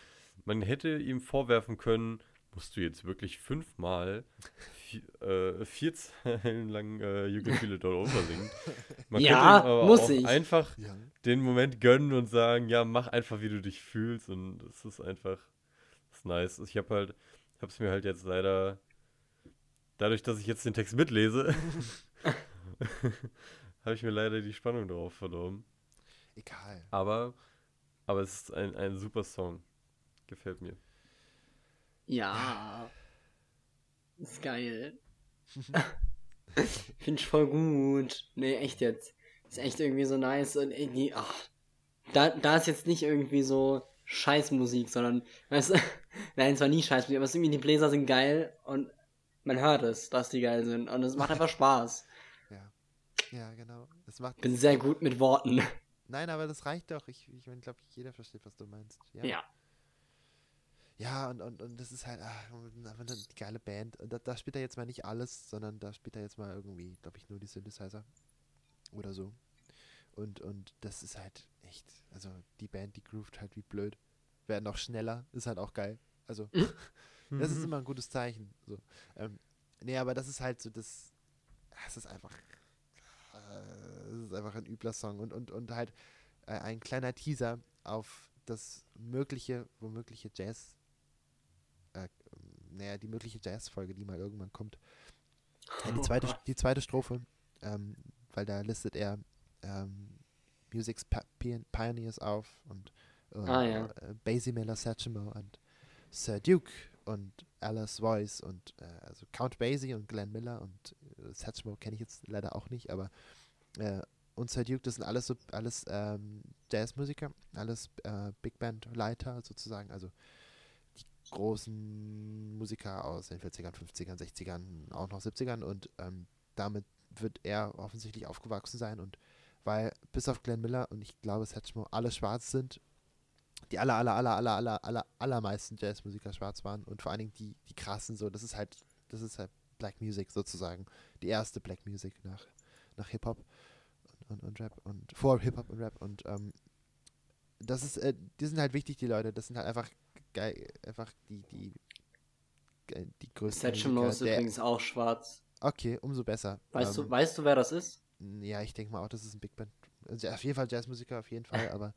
man hätte ihm vorwerfen können, musst du jetzt wirklich fünfmal vier, äh, vier Zeilen lang äh, You Can Feel It All Over singen. Man ja, könnte ihm aber muss auch ich. einfach Ja. den Moment gönnen und sagen, ja, mach einfach, wie du dich fühlst und es ist einfach, das ist nice. Ich habe halt, habe es mir halt jetzt leider, dadurch, dass ich jetzt den Text mitlese, habe ich mir leider die Spannung darauf verloren. Egal. Aber, aber es ist ein, ein super Song. Gefällt mir. Ja. Ist geil. Finde ich voll gut. Nee, echt jetzt. Ist echt irgendwie so nice und irgendwie, ach. Da, da ist jetzt nicht irgendwie so Scheißmusik, sondern, weißt du, nein, es war nie Scheißmusik, aber es ist irgendwie, die Bläser sind geil und man hört es, dass die geil sind und es macht einfach Spaß. Ja. Ja, genau. Es macht. Bin sehr gut mit Worten. Nein, aber das reicht doch. Ich, ich meine, glaube jeder versteht, was du meinst. Ja. Ja. Ja, und, und, und das ist halt ach, eine geile Band. Und da, da spielt er jetzt mal nicht alles, sondern da spielt er jetzt mal irgendwie, glaube ich, nur die Synthesizer. Oder so. Und, und das ist halt echt, also die Band, die groovt halt wie blöd. Werden noch schneller, ist halt auch geil. Also, das ist immer ein gutes Zeichen. So. Ähm, nee, aber das ist halt so, das, das ist einfach, äh, das ist einfach ein übler Song. Und, und, und halt äh, ein kleiner Teaser auf das mögliche, womögliche Jazz naja, die mögliche Jazz-Folge, die mal irgendwann kommt. Ja, die, zweite, die zweite Strophe, ähm, weil da listet er ähm, Music's Pioneers auf und äh, ah, ja. äh, Basie Miller Satchmo und Sir Duke und Alice Voice und äh, also Count Basie und Glenn Miller und äh, Satchmo kenne ich jetzt leider auch nicht, aber äh, und Sir Duke, das sind alles so alles ähm, Jazzmusiker, alles äh, Big Band Leiter sozusagen, also großen Musiker aus den 40ern, 50ern, 60ern, auch noch 70ern und ähm, damit wird er offensichtlich aufgewachsen sein. Und weil bis auf Glenn Miller und ich glaube Satchmo alle schwarz sind, die aller, aller, aller, aller, aller, aller, allermeisten Jazzmusiker schwarz waren und vor allen Dingen die, die krassen so, das ist halt, das ist halt Black Music sozusagen, die erste Black Music nach, nach Hip-Hop und, und, und, Rap und vor Hip-Hop und Rap. Und ähm, das ist, äh, die sind halt wichtig, die Leute, das sind halt einfach geil, einfach die, die, die größten. Satchmo ist übrigens auch schwarz. Okay, umso besser. Weißt, ähm, du, weißt du, wer das ist? Ja, ich denke mal auch, das ist ein Big Band. Also auf jeden Fall Jazzmusiker, auf jeden Fall, aber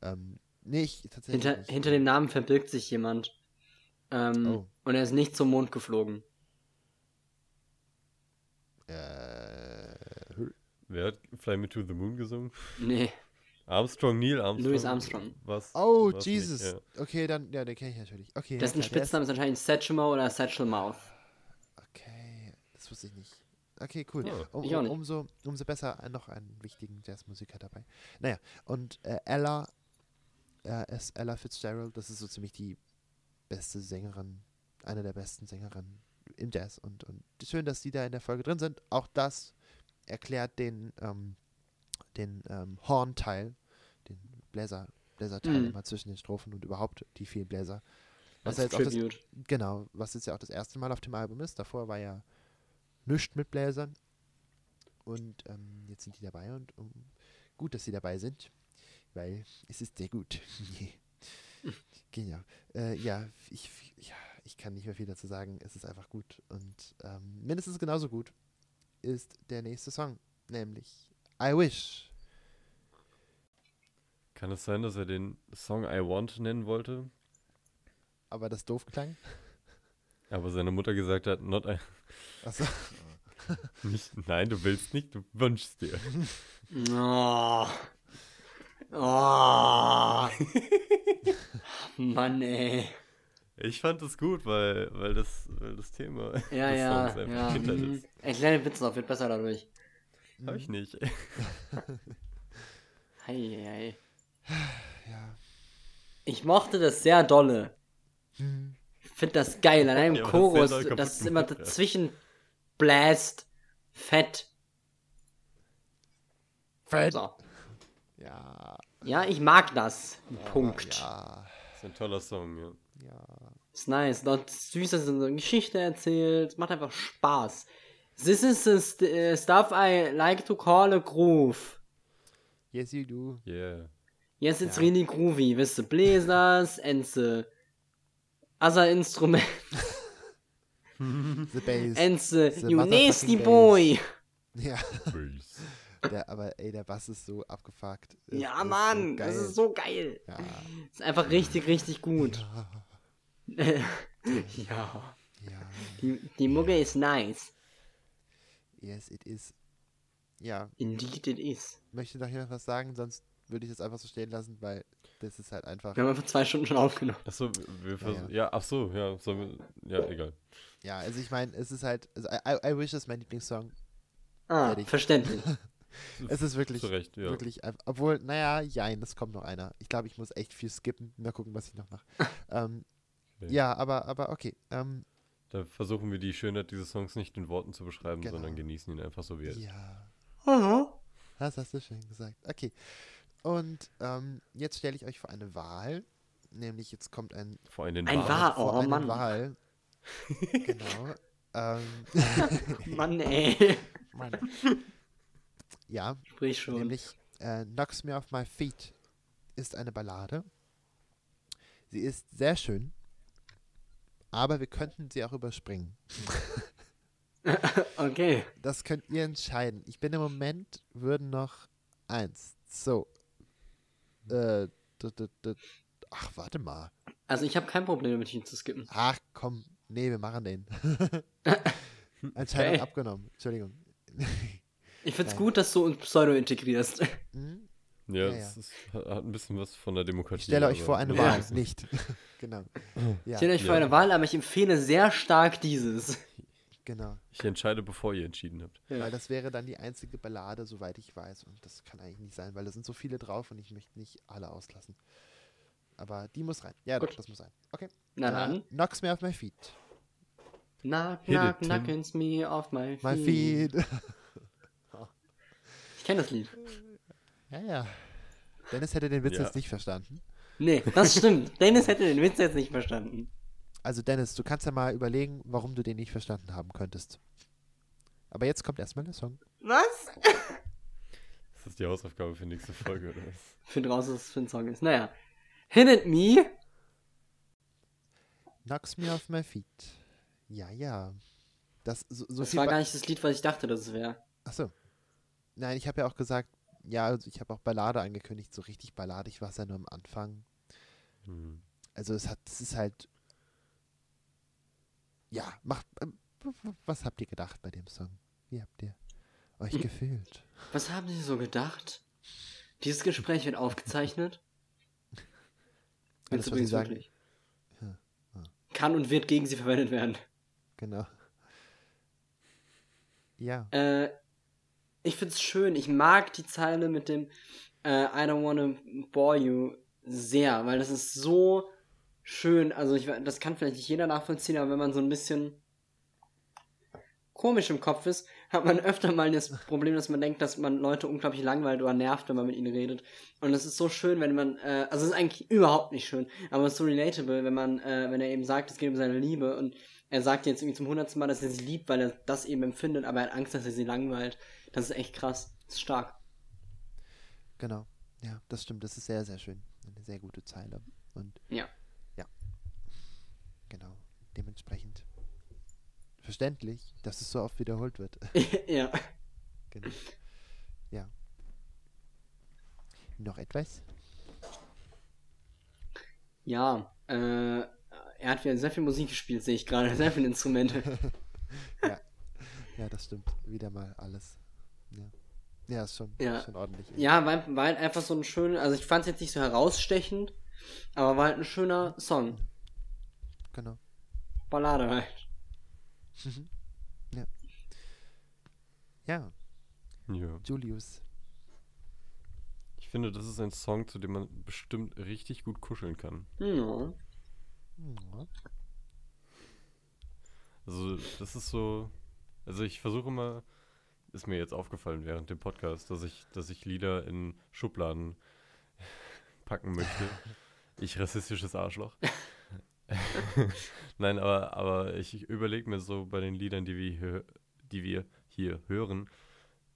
ähm, nee, ich tatsächlich. Hinter, nicht. hinter dem Namen verbirgt sich jemand. Ähm, Oh. Und er ist nicht zum Mond geflogen. Äh, Wer hat Fly Me to the Moon gesungen? Nee. Armstrong, Neil Armstrong. Louis Armstrong. Was? oh, was Jesus. Nicht, ja. Okay, dann, ja, den kenne ich natürlich. Okay, Dessen ja, Spitzname ist anscheinend Satchmo oder Satchel Mouth. Okay, das wusste ich nicht. Okay, cool. Ja, um, ich auch um, nicht. umso, umso besser äh, noch einen wichtigen Jazzmusiker dabei. Naja, und äh, Ella, äh, ist Ella Fitzgerald, das ist so ziemlich die beste Sängerin, eine der besten Sängerinnen im Jazz. Und, und schön, dass die da in der Folge drin sind. Auch das erklärt den, ähm, den ähm, Horn-Teil, den Bläser, Bläserteil Mhm. immer zwischen den Strophen und überhaupt die vielen Bläser. Was ja jetzt auch das, genau, was jetzt ja auch das erste Mal auf dem Album ist. Davor war ja nichts mit Bläsern. Und ähm, jetzt sind die dabei und um, gut, dass sie dabei sind, weil es ist sehr gut. genau. Äh, ja, ich, ja, ich kann nicht mehr viel dazu sagen. Es ist einfach gut. Und ähm, mindestens genauso gut ist der nächste Song, nämlich I Wish. Kann es sein, dass er den Song I Want nennen wollte, Aber das doof klang. aber seine Mutter gesagt hat, not I, Achso. nicht, nein, du willst nicht, du wünschst dir. Oh. Oh. Mann, ey. Ich fand es gut, weil, weil, das, weil das Thema Ja, des ja, Songs einfach ja. Kindheit mhm. ist. Ey, kleine Witze noch, wird besser dadurch. Hab ich nicht. Hei, hei. Ja. Ich mochte das sehr dolle. Hm. Ich finde das geil. An einem Ja, das Chorus, kaputt das ist immer gemacht, ja. dazwischen bläst. Fett. Fred. So. Ja. Ja, ich mag das. Punkt. Ja. Das ist ein toller Song, ja. Ja. Ist nice. Dort süß, dass er so eine Geschichte erzählt. Macht einfach Spaß. This is the st uh, stuff I like to call a groove. Yes, you do. Yeah. Yes, it's Ja. really groovy. With the blazers and the other instruments The bass. and the, The you nasty bass. boy. ja. Bass. Der, aber ey, der Bass ist so abgefuckt. Es Ja, ist Mann, so das ist so geil. Ja. Ist einfach richtig, richtig gut. Ja. ja. ja. Die, die Mucke ist nice. Yes, it is. Ja. Indeed it is. Möchte noch jemand was sagen? Sonst würde ich das einfach so stehen lassen, weil das ist halt einfach. Wir haben einfach zwei Stunden schon aufgenommen. Achso, wir Ja, versuchen. ja. Ja, ach so, ja, wir, ja, egal. Ja, also ich meine, es ist halt. Also I, I Wish ist mein Lieblingssong. Ah, Fertig. verständlich. Es ist wirklich. Zu Recht, ja. Wirklich, einfach- obwohl, naja, jein, es kommt noch einer. Ich glaube, ich muss echt viel skippen. Mal gucken, was ich noch mache. ähm, Okay. ja, aber, aber okay. Ähm, Da versuchen wir die Schönheit dieses Songs nicht in Worten zu beschreiben, Genau. sondern genießen ihn einfach so wie er ist. ja, Aha. das hast du schön gesagt. Okay. Und ähm, jetzt stelle ich euch vor eine Wahl. Nämlich jetzt kommt ein Vor allem den Ein Wahl. Wahl. vor oh, eine Mann. Wahl. genau. ähm, Mann, ey. Mann. ja, Sprich schon. nämlich äh, Knocks Me Off My Feet ist eine Ballade. Sie ist sehr schön, aber wir könnten sie auch überspringen. Okay. Das könnt ihr entscheiden. Ich bin im Moment, würden noch eins. So. Äh, ach, warte mal. Also ich habe kein Problem damit, ihn zu skippen. Ach, komm. Nee, wir machen den. Entscheidung Okay. abgenommen. Entschuldigung. Ich find's Nein. gut, dass du uns Pseudo integrierst. Hm? Ja, Ja, es Ist, hat ein bisschen was von der Demokratie. Ich stelle euch vor eine Ja. Wahl. Nicht. genau. Ja, Stellt euch vor Ja. eine Wahl, aber ich empfehle sehr stark dieses. genau. Ich entscheide, bevor ihr entschieden habt. Ja. Weil das wäre dann die einzige Ballade, soweit ich weiß. Und das kann eigentlich nicht sein, weil da sind so viele drauf und ich möchte nicht alle auslassen. Aber die muss rein. Ja, doch, Gut. das muss rein. Okay. Na Äh, dann. Knocks me off my feet. Knock, knock, knockins me off my feet. My feet. Ich kenne das Lied. ja, ja. Dennis hätte den Witz Ja. jetzt nicht verstanden. Nee, das stimmt. Dennis hätte den Witz jetzt nicht verstanden. Also Dennis, du kannst ja mal überlegen, warum du den nicht verstanden haben könntest. Aber jetzt kommt erstmal der Song. Was? Das ist die Hausaufgabe für nächste Folge, oder was? Find raus, was das für ein Song ist. Naja. Hit it me. Knocks me off my feet. Ja, ja. Das, so, so Das war gar nicht das Lied, was ich dachte, dass es wäre. Achso. Nein, ich habe ja auch gesagt, ja, also ich habe auch Ballade angekündigt. So richtig balladig war es ja nur am Anfang. Hm. Also es hat, es ist halt. Ja, macht. ähm, Was habt ihr gedacht bei dem Song? Wie habt ihr euch gefühlt? Was haben Sie so gedacht? Dieses Gespräch wird aufgezeichnet. Alles, was Sie übrigens sagen. wirklich. Ja, ja. Kann und wird gegen Sie verwendet werden. Genau. Ja. Äh, ich find's schön. Ich mag die Zeile mit dem äh, I don't wanna bore you sehr, weil das ist so schön. Also ich, das kann vielleicht nicht jeder nachvollziehen, aber wenn man so ein bisschen komisch im Kopf ist, hat man öfter mal das Problem, dass man denkt, dass man Leute unglaublich langweilt oder nervt, wenn man mit ihnen redet. Und es ist so schön, wenn man, äh, also es ist eigentlich überhaupt nicht schön, aber es ist so relatable, wenn man, äh, wenn er eben sagt, es geht um seine Liebe und er sagt jetzt irgendwie zum hundertsten Mal, dass er sie liebt, weil er das eben empfindet, aber er hat Angst, dass er sie langweilt. Das ist echt krass. Das ist stark. Genau. Ja, das stimmt. Das ist sehr, sehr schön. Eine sehr gute Zeile. Und ja. Ja. Genau. Dementsprechend verständlich, dass es so oft wiederholt wird. ja. Genau. Ja. Noch etwas? Ja, äh, er hat wieder sehr viel Musik gespielt, sehe ich gerade, sehr viele Instrumente. ja. ja, das stimmt. Wieder mal alles. Ja. Ja, ist schon, ja. schon ordentlich. Ja, war, war halt einfach so ein schöner, also ich fand es jetzt nicht so herausstechend, aber war halt ein schöner Song. Genau. Ballade halt. ja. Ja. Ja. Julius. Ich finde, das ist ein Song, zu dem man bestimmt richtig gut kuscheln kann. Ja. Ja. Also, das ist so. Also, ich versuche immer. Ist mir jetzt aufgefallen während dem Podcast, dass ich, dass ich Lieder in Schubladen packen möchte. Ich rassistisches Arschloch. Nein, aber, aber ich überlege mir so bei den Liedern, die wir hier, die wir hier hören,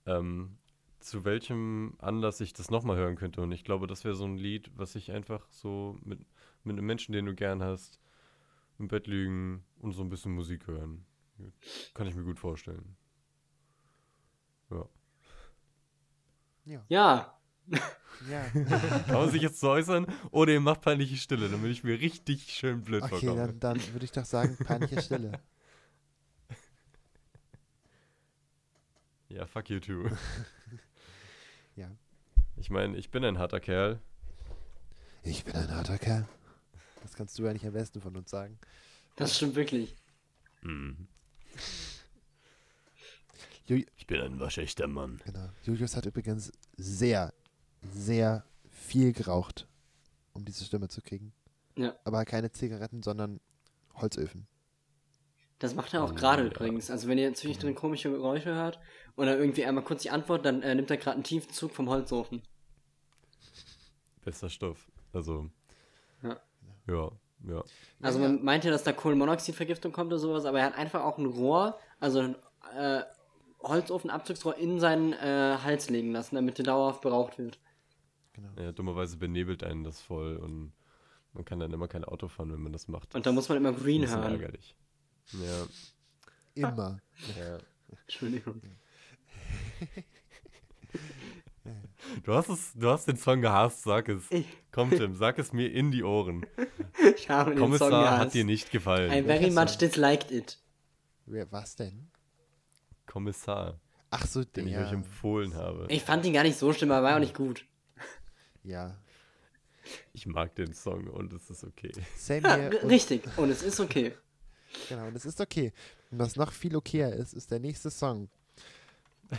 ähm, zu welchem Anlass ich das nochmal hören könnte. Und ich glaube, das wäre so ein Lied, was ich einfach so mit, mit einem Menschen, den du gern hast, im Bett liegen und so ein bisschen Musik hören. Kann ich mir gut vorstellen. Ja. Ja. Ja. ja. Kann man sich jetzt so äußern? Oder ihr macht peinliche Stille, damit ich mir richtig schön blöd Okay, vorkomme. dann, dann würde ich doch sagen, peinliche Stille. Ja, fuck you too. ja. Ich meine, ich bin ein harter Kerl. Ich bin ein harter Kerl. Das kannst du ja nicht am besten von uns sagen. Das stimmt wirklich. Mhm. Ich bin ein waschechter Mann. genau. Julius hat übrigens sehr, sehr viel geraucht, um diese Stimme zu kriegen. Ja. Aber keine Zigaretten, sondern Holzöfen. Das macht er auch Oh, gerade ja. übrigens. Also wenn ihr zwischendrin komische Geräusche hört oder irgendwie einmal kurz die Antwort, dann äh, nimmt er gerade einen tiefen Zug vom Holzofen. Bester Stoff. Also. Ja. Ja, ja. Also man meint ja, dass da Kohlenmonoxidvergiftung kommt oder sowas, aber er hat einfach auch ein Rohr, also ein äh, Holzofenabzugsrohr in seinen äh, Hals legen lassen, damit der dauerhaft beraucht wird. Genau. ja. Dummerweise benebelt einen das voll und man kann dann immer kein Auto fahren, wenn man das macht. Und da muss man immer Green hören. ärgerlich. Ja, Immer. ja. Entschuldigung. Du hast es, du hast den Song gehasst, sag es. Ich, Komm, Tim, sag es mir in die Ohren. ich habe den Song Kommissar gehasst. hat dir nicht gefallen. I very much Song? disliked it. Wer, was denn? Kommissar, Ach so, den der. ich euch empfohlen habe. Ich fand ihn gar nicht so schlimm, aber er war auch nicht gut. Ja. Ich mag den Song und es ist okay. Same Ja, Und, richtig. Und es ist okay. genau, und es ist okay. Und was noch viel okayer ist, ist der nächste Song.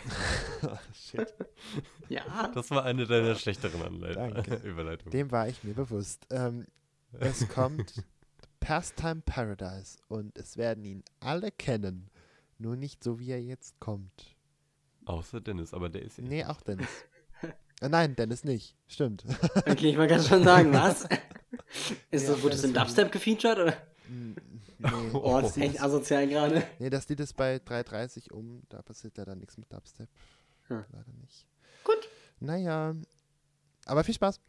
Shit. Ja. Das war eine deiner schlechteren Anleit. Überleitungen. Dem war ich mir bewusst. Ähm, es kommt Pastime Paradise und es werden ihn alle kennen. Nur nicht so, wie er jetzt kommt. Außer Dennis, aber der ist ja Nee, auch Dennis. Äh, nein, Dennis nicht. Stimmt. Okay, ich wollte gerade schon sagen, was? Ist Ja, das, wurde das in Dubstep gefeatured? Oder? Nee. Oh, das ist echt asozial gerade. nee, das Lied ist bei 3.30 um. Da passiert leider nichts mit Dubstep. Hm. Leider nicht. Gut. Naja. Aber viel Spaß.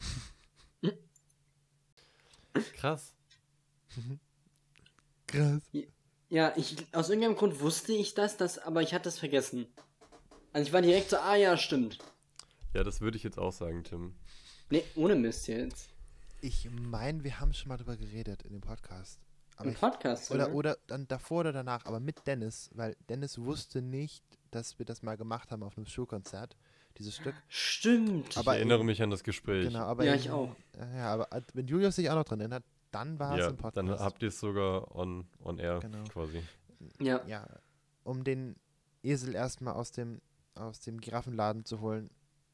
krass. Krass. Ja, ich, aus irgendeinem Grund wusste ich das, das, aber ich hatte es vergessen. Also ich war direkt so, ah ja, stimmt. Ja, das würde ich jetzt auch sagen, Tim. Nee, ohne Mist jetzt. Ich meine, wir haben schon mal drüber geredet in dem Podcast. Aber Im ich, Podcast, oder, oder? oder dann davor oder danach, aber mit Dennis, weil Dennis wusste nicht, dass wir das mal gemacht haben auf einem Schulkonzert, dieses Stück. Stimmt. Aber- ich erinnere mich an das Gespräch. Genau, aber Ja, in- ich auch. äh, Ja, aber äh, wenn Julius sich auch noch dran erinnert, dann war es ja, im Podcast. dann habt ihr es sogar on, on air Genau. quasi. ja. ja, um den Esel erstmal aus dem, aus dem Giraffenladen zu holen.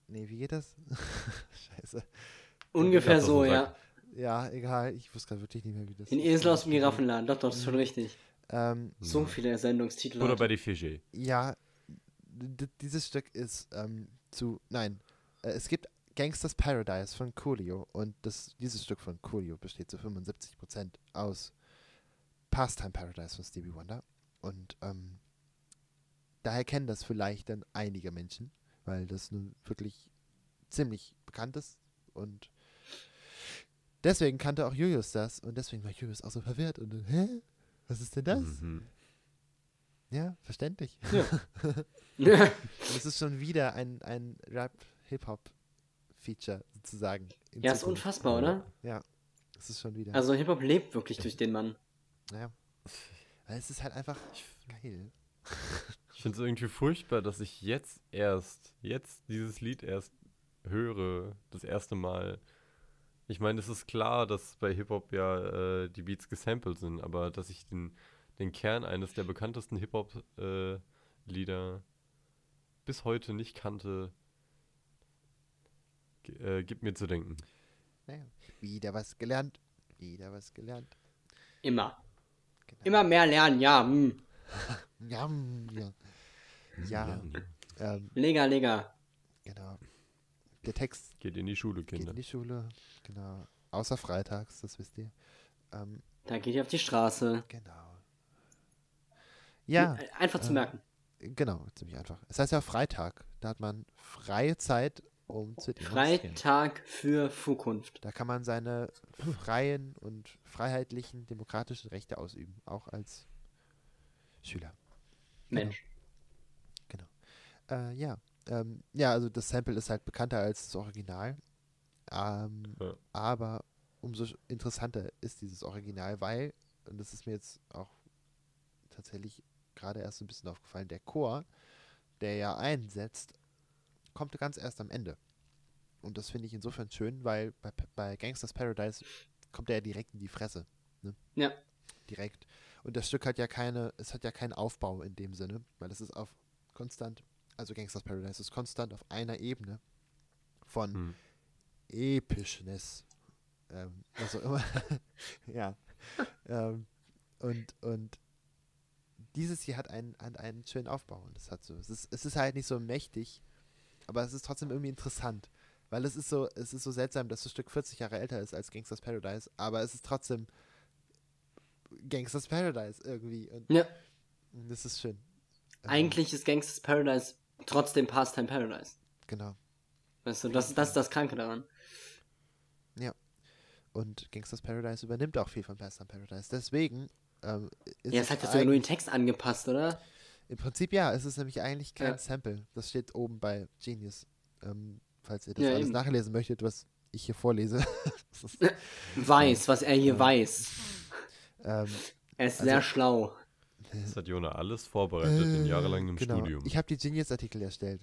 Nee, wie geht das? Scheiße. Ungefähr so, ja. Ja, egal, ich wusste gerade wirklich nicht mehr, wie das Den Esel aus dem Giraffenladen. Doch, doch, das ist schon richtig. Ähm, So viele Sendungstitel. Oder bei die Fische. ja, dieses Stück ist ähm, zu, nein, äh, es gibt Gangsters Paradise von Coolio und das, dieses Stück von Coolio besteht zu 75% aus Pastime Paradise von Stevie Wonder und ähm, daher kennen das vielleicht dann einige Menschen, weil das nun wirklich ziemlich bekannt ist und deswegen kannte auch Julius das und deswegen war Julius auch so verwirrt und hä? Was ist denn das? Mhm. Ja, verständlich. Ja. Und es ist schon wieder ein, ein Rap-Hip-Hop-Feature sozusagen. ja, ist Zukunft. unfassbar, oder? Ja, es ist schon wieder. Also Hip-Hop lebt wirklich durch den Mann. ja. Weil es ist halt einfach geil. Ich finde es irgendwie furchtbar, dass ich jetzt erst, jetzt dieses Lied erst höre, das erste Mal. Ich meine, es ist klar, dass bei Hip-Hop ja äh, die Beats gesampelt sind, aber dass ich den, den Kern eines der bekanntesten Hip-Hop-Lieder bis heute nicht kannte, äh, gibt mir zu denken. Naja, wieder was gelernt. Wieder was gelernt. Immer. Genau. Immer mehr lernen, ja. Hm. Ja, mm, ja. Ja, ähm, Lega, lega. genau. Der Text Geht in die Schule, geht Kinder. in die Schule. Genau. Außer freitags, das wisst ihr. Ähm, Da geht ihr auf die Straße. genau. Ja. Äh, Einfach zu äh, merken. Genau, ziemlich einfach. Es heißt ja Freitag. Da hat man freie Zeit, um zu demonstrieren. Freitag für Zukunft. Da kann man seine freien und freiheitlichen demokratischen Rechte ausüben, auch als Schüler. Mensch. Äh, ja. Ähm, ja, also das Sample ist halt bekannter als das Original. Ähm, Ja. Aber umso interessanter ist dieses Original, weil, und das ist mir jetzt auch tatsächlich gerade erst ein bisschen aufgefallen, der Chor, der ja einsetzt, kommt ganz erst am Ende. Und das finde ich insofern schön, weil bei, bei Gangsters Paradise kommt er ja direkt in die Fresse. Ne? Ja. Direkt. Und das Stück hat ja keine, es hat ja keinen Aufbau in dem Sinne, weil es ist auf konstant, also Gangsters Paradise ist konstant auf einer Ebene von Hm. Epischness. Ähm, also immer, ja. ähm, und, und dieses hier hat einen, hat einen schönen Aufbau. Und es hat so, es ist, es ist halt nicht so mächtig, aber es ist trotzdem irgendwie interessant. Weil es ist so, es ist so seltsam, dass das Stück 40 Jahre älter ist als Gangsters Paradise, aber es ist trotzdem Gangsters Paradise irgendwie. Und Ja. das ist schön. Ähm, Eigentlich ist Gangsters Paradise trotzdem Pastime Paradise. Genau. Weißt du, das, das ist das Kranke daran. Und Gangsters Paradise übernimmt auch viel von Pastime Paradise. Deswegen ähm, ist Ja, es hat ja sogar nur den Text angepasst, oder? Im Prinzip ja, es ist nämlich eigentlich kein Ja. Sample. Das steht oben bei Genius. Ähm, falls ihr das Ja, alles eben. nachlesen möchtet, was ich hier vorlese. ist, Weiß, was er hier Ja. weiß. ähm, Er ist Also- sehr schlau. Das hat Jona alles vorbereitet in äh, jahrelangem genau. Studium. Ich habe die Genius-Artikel erstellt.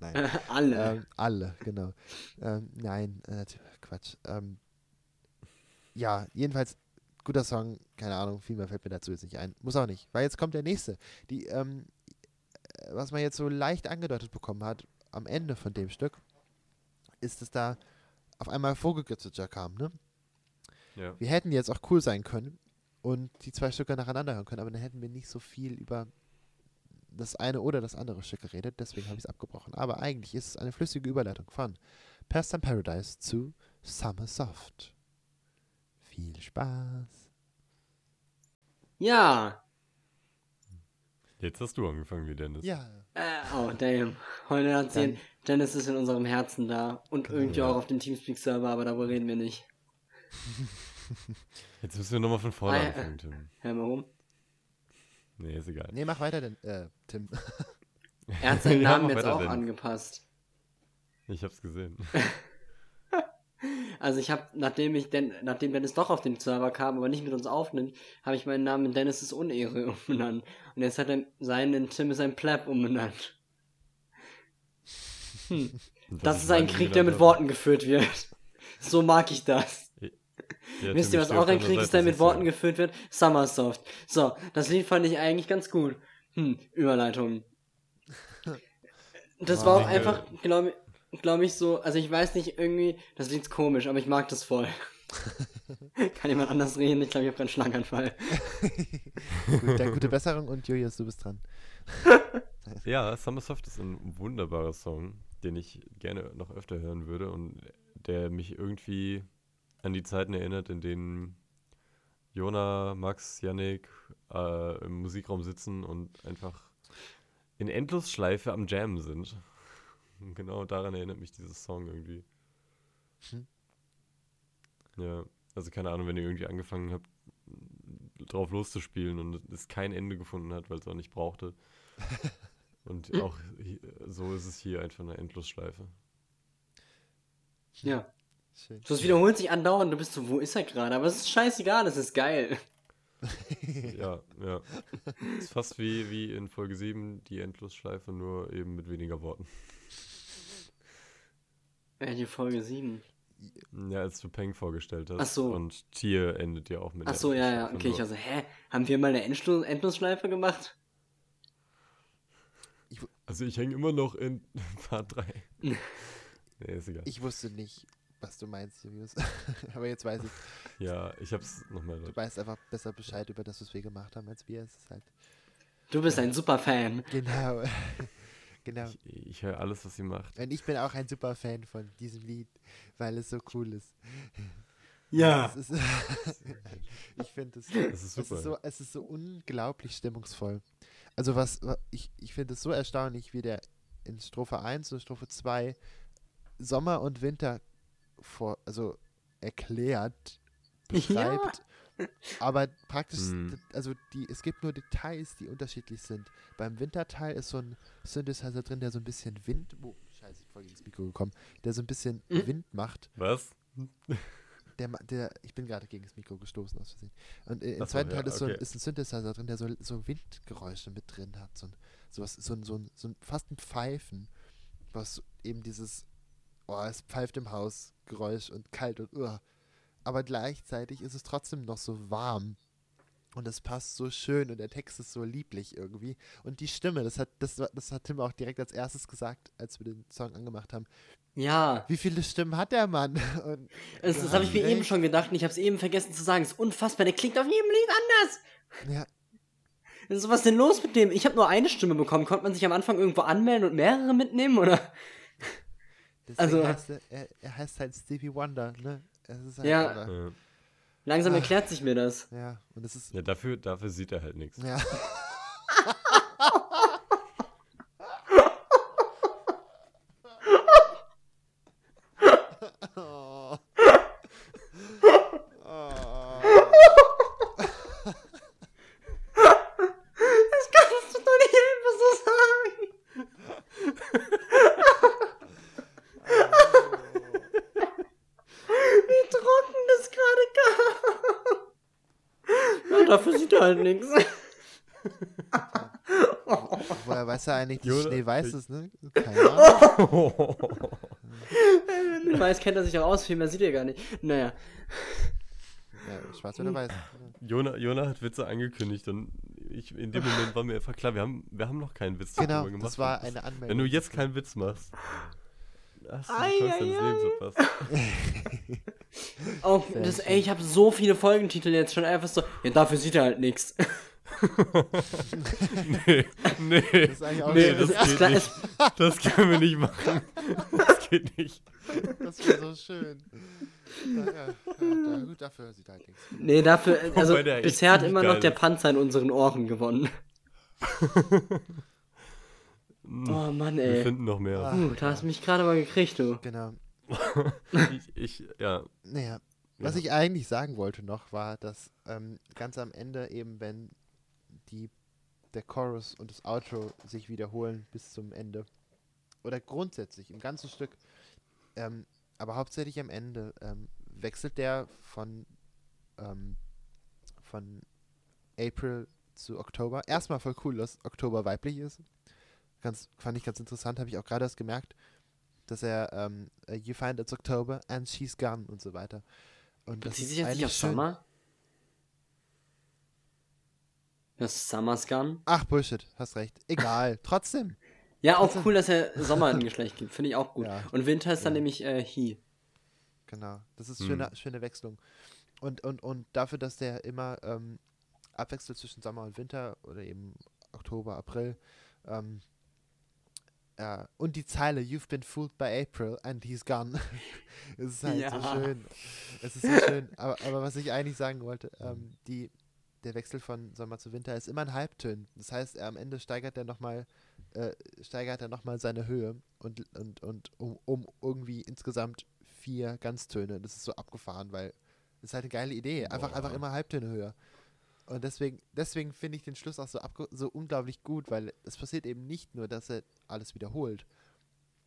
Nein. Alle. ähm, alle, genau. Ähm, nein, äh, Quatsch. Ähm, ja, jedenfalls guter Song, keine Ahnung, viel mehr fällt mir dazu jetzt nicht ein. Muss auch nicht, weil jetzt kommt der nächste. Die, ähm, äh, was man jetzt so leicht angedeutet bekommen hat, am Ende von dem Stück, ist, dass da auf einmal Vogelgezwitscher kam, ne? ja. Wir hätten jetzt auch cool sein können und die zwei Stücke nacheinander hören können, aber dann hätten wir nicht so viel über das eine oder das andere Stück geredet, deswegen habe ich es abgebrochen. Aber eigentlich ist es eine flüssige Überleitung von Pastime Paradise zu Summer Soft. Viel Spaß. ja. Jetzt hast du angefangen wie Dennis. Ja. Äh, oh, damn. Heute hat sie Dennis ist in unserem Herzen da. Und Genau. irgendwie Ja. auch auf dem Teamspeak-Server, aber darüber reden wir nicht. Jetzt müssen wir nochmal von vorne Ah, ja. anfangen, Tim. Hör mal rum. Nee, ist egal. Nee, mach weiter, denn, äh, Tim. Er hat seinen Ja, Namen mach jetzt auch Dennis. angepasst. Ich hab's gesehen. Also ich habe, nachdem ich denn, nachdem Dennis doch auf den Server kam, aber nicht mit uns aufnimmt, habe ich meinen Namen in Dennis' Unehre umbenannt. Und jetzt hat er seinen in Tim ist ein Pleb umbenannt. Hm. Das ich ist ein Krieg, der mit Worten geführt wird. So mag ich das. Ja, Wisst ihr, ich was auch ein Krieg ist, der mit ist Worten so. geführt wird? Summersoft. So, das Lied fand ich eigentlich ganz gut. Hm, Überleitung. Das war auch einfach, glaube glaub ich, so, also ich weiß nicht, irgendwie, das Lied ist komisch, aber ich mag das voll. Kann jemand anders reden? Ich glaube, ich habe keinen Schlaganfall. Gut, dann gute Besserung und Julius, du bist dran. ja, Summer Soft ist ein wunderbarer Song, den ich gerne noch öfter hören würde und der mich irgendwie an die Zeiten erinnert, in denen Jona, Max, Yannick äh, im Musikraum sitzen und einfach in Endlosschleife am Jammen sind. Und genau daran erinnert mich dieses Song irgendwie. Hm. Ja, also keine Ahnung, wenn ihr irgendwie angefangen habt, drauf loszuspielen und es kein Ende gefunden hat, weil es auch nicht brauchte. und auch so ist es hier einfach eine Endlosschleife. Ja. Schön. So, es wiederholt sich andauernd, du bist so, wo ist er gerade? Aber es ist scheißegal, es ist geil. ja, ja. Ist fast wie, wie in Folge 7 die Endlosschleife, nur eben mit weniger Worten. Welche Folge 7? Ja, als du Peng vorgestellt hast. Ach so. Und Tier endet ja auch mit Ach so, ja, ja. Okay, ich also, hä? Haben wir mal eine Endlos Endlosschleife gemacht? also ich hänge immer noch in Part 3. nee, ist egal. Ich wusste nicht, was du meinst, Julius. Aber jetzt weiß ich. Ja, ich hab's nochmal. Du weißt einfach besser Bescheid über das, was wir gemacht haben, als wir. Es ist halt. Du bist ja. ein super Fan. Genau. Genau. Ich, ich höre alles, was sie macht. Und ich bin auch ein super Fan von diesem Lied, weil es so cool ist. Ja. Ist, ich finde es, es, ist super. Es ist, so, es ist so unglaublich stimmungsvoll. Also was, ich, ich finde es so erstaunlich, wie der in Strophe 1 und Strophe 2 Sommer und Winter vor, also erklärt, beschreibt. Ja. Aber praktisch, hm. also die, es gibt nur Details, die unterschiedlich sind. Beim Winterteil ist so ein Synthesizer drin, der so ein bisschen Wind. Oh, scheiße, ich voll ins Mikro gekommen. Der so ein bisschen mhm. Wind macht. Was? Der, der, ich bin gerade gegen das Mikro gestoßen aus Versehen. Und äh, im Achso, zweiten Teil ja, ist, so ein, ist ein Synthesizer drin, der so, so Windgeräusche mit drin hat. So ein, sowas, so ein, so ein, so ein fast ein Pfeifen, was eben dieses oh, es pfeift im Haus, Geräusch und kalt und uh. Aber gleichzeitig ist es trotzdem noch so warm. Und es passt so schön und der Text ist so lieblich irgendwie. Und die Stimme, das hat, das, das hat Tim auch direkt als erstes gesagt, als wir den Song angemacht haben. Ja. Wie viele Stimmen hat der Mann? Und das, das habe ich mir eben schon gedacht und ich habe es eben vergessen zu sagen. Es ist unfassbar, der klingt auf jedem Lied anders. Ja. Was ist denn los mit dem? Ich habe nur eine Stimme bekommen. Konnte man sich am Anfang irgendwo anmelden und mehrere mitnehmen, oder? also, heißt er, er, er, heißt halt Stevie Wonder, ne? Halt ja. ja. Langsam ah. erklärt sich mir das. Ja, und das ist. Ja, dafür, dafür sieht er halt nichts. Ja. halt nichts. Weiß er eigentlich, dass Schnee weiß ist, ne? Keine Ahnung. weiß kennt er sich auch aus, viel mehr sieht er gar nicht. Naja. Ja, schwarz oder weiß. Jona, Jona hat Witze angekündigt und ich, in dem Moment war mir einfach klar, wir haben, wir haben noch keinen Witz genau, gemacht. das war eine Anmeldung. Wenn du jetzt keinen Witz machst, hast du die Chance deines Lebens verpasst. Oh, das, ey, ich habe so viele Folgentitel jetzt schon einfach so. Ja, dafür sieht er halt nichts. nee, nee, das, nee, das, geht nicht. Das können wir nicht machen. Das geht nicht. Das wäre so schön. Ja, ja, ja, gut, dafür sieht halt nichts. Nee, dafür, also bisher hat immer noch der Panzer in unseren Ohren gewonnen. oh Mann, ey. Wir finden noch mehr. Uh, da hast du mich gerade mal gekriegt, du. Genau. ich, ich, ja. Naja, was ich eigentlich sagen wollte noch, war, dass ähm, ganz am Ende eben, wenn die, der Chorus und das Outro sich wiederholen bis zum Ende, oder grundsätzlich im ganzen Stück, ähm, aber hauptsächlich am Ende, ähm, wechselt der von, ähm, von April zu Oktober. Erstmal voll cool, dass Oktober weiblich ist. Ganz, fand ich ganz interessant, habe ich auch gerade erst gemerkt dass er ähm, äh, You find it's October and she's gone und so weiter. Und das Bezieht sich jetzt nicht auf. Summer? Das ist Summer's Gone? Ach, Bullshit, hast recht. Egal, trotzdem. Ja, auch cool, dass er Sommer ein Geschlecht gibt. Finde ich auch gut. Ja. Und Winter ist dann ja. nämlich äh, He. Genau, das ist hm. schöne, schöne Wechslung. Und, und, und dafür, dass der immer ähm, abwechselt zwischen Sommer und Winter oder eben Oktober, April. Ähm, ja, und die Zeile You've been fooled by April and he's gone. es ist halt Ja. so schön. Es ist so schön. Aber, aber was ich eigentlich sagen wollte, ähm, die, der Wechsel von Sommer zu Winter ist immer ein Halbtönen. Das heißt, er am Ende steigert er nochmal äh, steigert er nochmal seine Höhe und, und, und um, um irgendwie insgesamt vier Ganztöne. Das ist so abgefahren, weil das ist halt eine geile Idee. Einfach, Boah. einfach immer Halbtöne höher. Und deswegen, deswegen finde ich den Schluss auch so, abge so unglaublich gut, weil es passiert eben nicht nur, dass er alles wiederholt,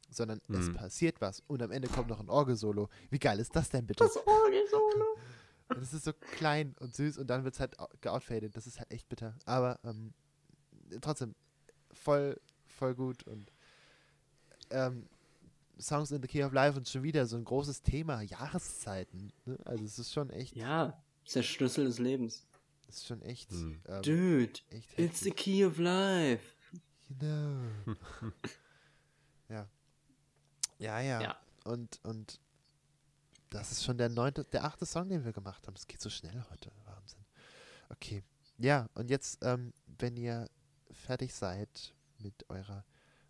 sondern es Mhm. passiert was und am Ende kommt noch ein Orgelsolo. Wie geil ist das denn bitte? Das Orgel-Solo. Und es ist so klein und süß und dann wird es halt geoutfadet. Das ist halt echt bitter. Aber ähm, trotzdem voll, voll gut und ähm, Songs in the Key of Life und schon wieder so ein großes Thema, Jahreszeiten. Ne? Also es ist schon echt, Ja, ist der Schlüssel des Lebens. es ist schon echt, Hm. ähm, Dude, echt it's the key of life. You know. ja. Ja, ja. Ja. Und, und das ist schon der neunte, der achte Song, den wir gemacht haben. Es geht so schnell heute. Wahnsinn. Okay. Ja, und jetzt, ähm, wenn ihr fertig seid mit eurer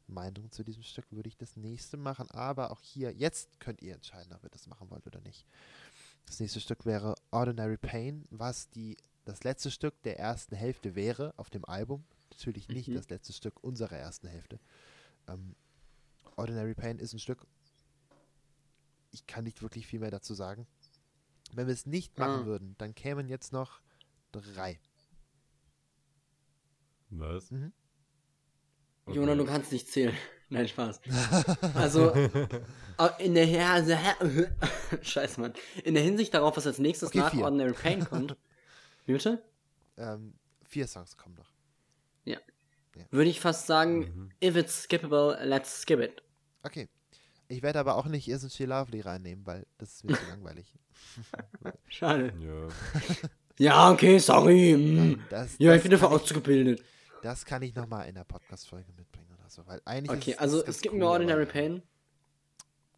Meinung zu diesem Stück, würde ich das nächste machen. Aber auch hier, jetzt könnt ihr entscheiden, ob ihr das machen wollt oder nicht. Das nächste Stück wäre Ordinary Pain, was die, das letzte Stück der ersten Hälfte wäre auf dem Album. Natürlich nicht Mhm. das letzte Stück unserer ersten Hälfte. Ähm, Ordinary Pain ist ein Stück, ich kann nicht wirklich viel mehr dazu sagen. Wenn wir es nicht machen Ah. würden, dann kämen jetzt noch drei. Was? Mhm. Okay. Jona, du kannst nicht zählen. Nein, Spaß. Also, äh, in der, ja, also, Scheiße, Mann. In der Hinsicht darauf, was als nächstes Okay, nach vier. Ordinary Pain kommt, wie bitte? Ähm, vier Songs kommen noch. Würde ich fast sagen, Mhm. if it's skippable, let's skip it. Okay. Ich werde aber auch nicht Isn't She Lovely reinnehmen, weil das ist mir zu langweilig. Schade. Ja. Ja, okay, sorry. mm. Das, Ja, das ich bin dafür kann ausgebildet. Das kann ich nochmal in der Podcast-Folge mitbringen oder so. Weil eigentlich Okay, ist, also es gibt cool, nur Ordinary Pain.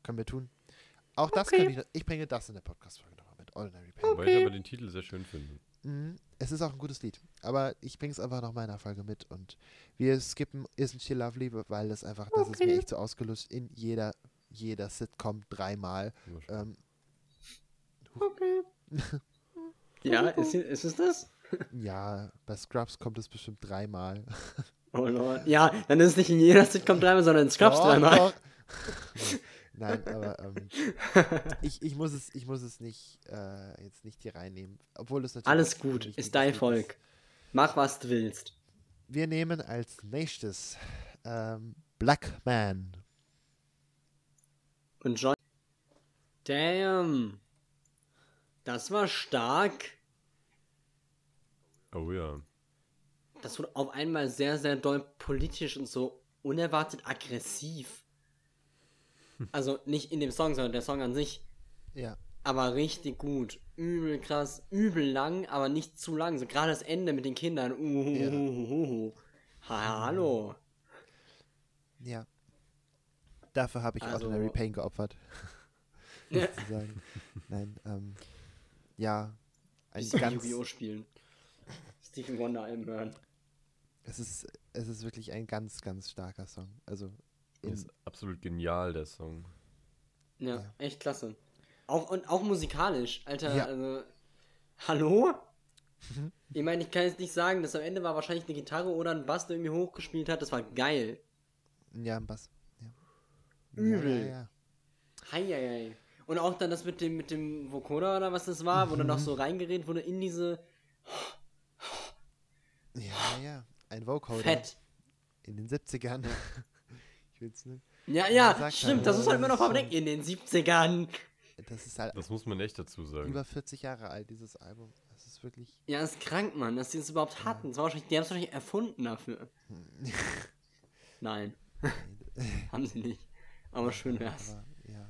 Können wir tun. Auch das Okay. könnte ich. Ich bringe das in der Podcast-Folge nochmal mit. Ordinary Pain. Wobei ich aber den Titel sehr schön finde. Mhm. Es ist auch ein gutes Lied. Aber ich bringe es einfach nochmal in der Folge mit. Und wir skippen Isn't She Lovely, weil das einfach, das ist mir Okay. echt so ausgelöst in jeder, jeder Sitcom dreimal. Ähm, Okay. ja, ist, ist es das? ja, bei Scrubs kommt es bestimmt dreimal. Oh Lord. Ja, dann ist es nicht in jeder Sitcom dreimal, sondern in Scrubs Doch, dreimal. doch. Nein, aber ähm, ich, ich, muss es, ich muss es nicht äh, jetzt nicht hier reinnehmen. Obwohl es natürlich. Alles gut, ist dein Volk. Mach, was du willst. Wir nehmen als nächstes ähm, Black Man. Und John. Damn. Das war stark. Oh ja. Das wurde auf einmal sehr, sehr doll politisch und so unerwartet aggressiv. Also nicht in dem Song, sondern der Song an sich. Ja. Aber richtig gut. Übel krass. Übel lang, aber nicht zu lang. So gerade das Ende mit den Kindern. Uhuhuhuhu. Ha, hallo. Ja. Dafür habe ich Also- Ordinary Pain geopfert. Ja. sozusagen. Nein, ähm, ja. Ein Wie ganz, Yu-Gi-Oh! spielen. Stephen Wonder Alben hören. es, ist, es ist wirklich ein ganz, ganz starker Song. Also, Ist absolut genial, der Song. Ja, Ja. echt klasse. Auch, und auch musikalisch, Alter, Ja. also. Hallo? ich meine, ich kann jetzt nicht sagen, dass am Ende war wahrscheinlich eine Gitarre oder ein Bass, der irgendwie hochgespielt hat. Das war geil. ja, ein Bass. Übel. Ja, ja, ja. Heieiei. Und auch dann das mit dem, mit dem Vocoder oder was das war, wo dann noch so reingeredet wurde in diese Ja, ja. Ein Vocoder. Fett. In den 70ern. ich will's nicht. Ja, ja, stimmt, halt, das muss das man immer noch ist schon- bedenken. In den 70ern. Das ist halt Das muss man echt dazu sagen. über 40 Jahre alt, dieses Album. Das ist wirklich. Ja, ist krank, Mann, dass die das überhaupt hatten. Das war wahrscheinlich, die haben es wahrscheinlich erfunden dafür. Nein. haben sie nicht. Aber schön wär's. Aber, ja.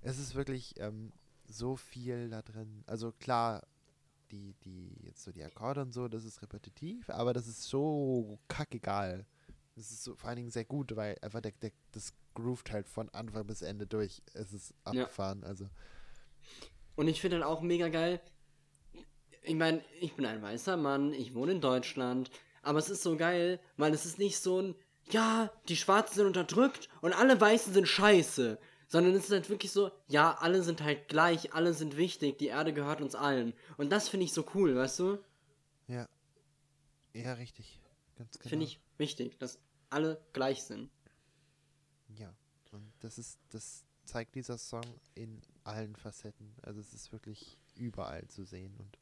Es ist wirklich ähm, so viel da drin. Also klar, die, die, jetzt so die Akkorde und so, das ist repetitiv, aber das ist so kackegal. Das ist so vor allen Dingen sehr gut, weil einfach der, der, das groovt halt von Anfang bis Ende durch. Es ist Ja. abgefahren, also. Und ich finde dann auch mega geil. Ich meine, ich bin ein weißer Mann, ich wohne in Deutschland, aber es ist so geil, weil es ist nicht so ein, ja, die Schwarzen sind unterdrückt und alle Weißen sind scheiße. Sondern es ist halt wirklich so, ja, alle sind halt gleich, alle sind wichtig, die Erde gehört uns allen. Und das finde ich so cool, weißt du? Ja. Ja, richtig. Ganz genau. Finde ich wichtig, dass alle gleich sind. Ja. Und das ist, das zeigt dieser Song in allen Facetten. Also es ist wirklich überall zu sehen und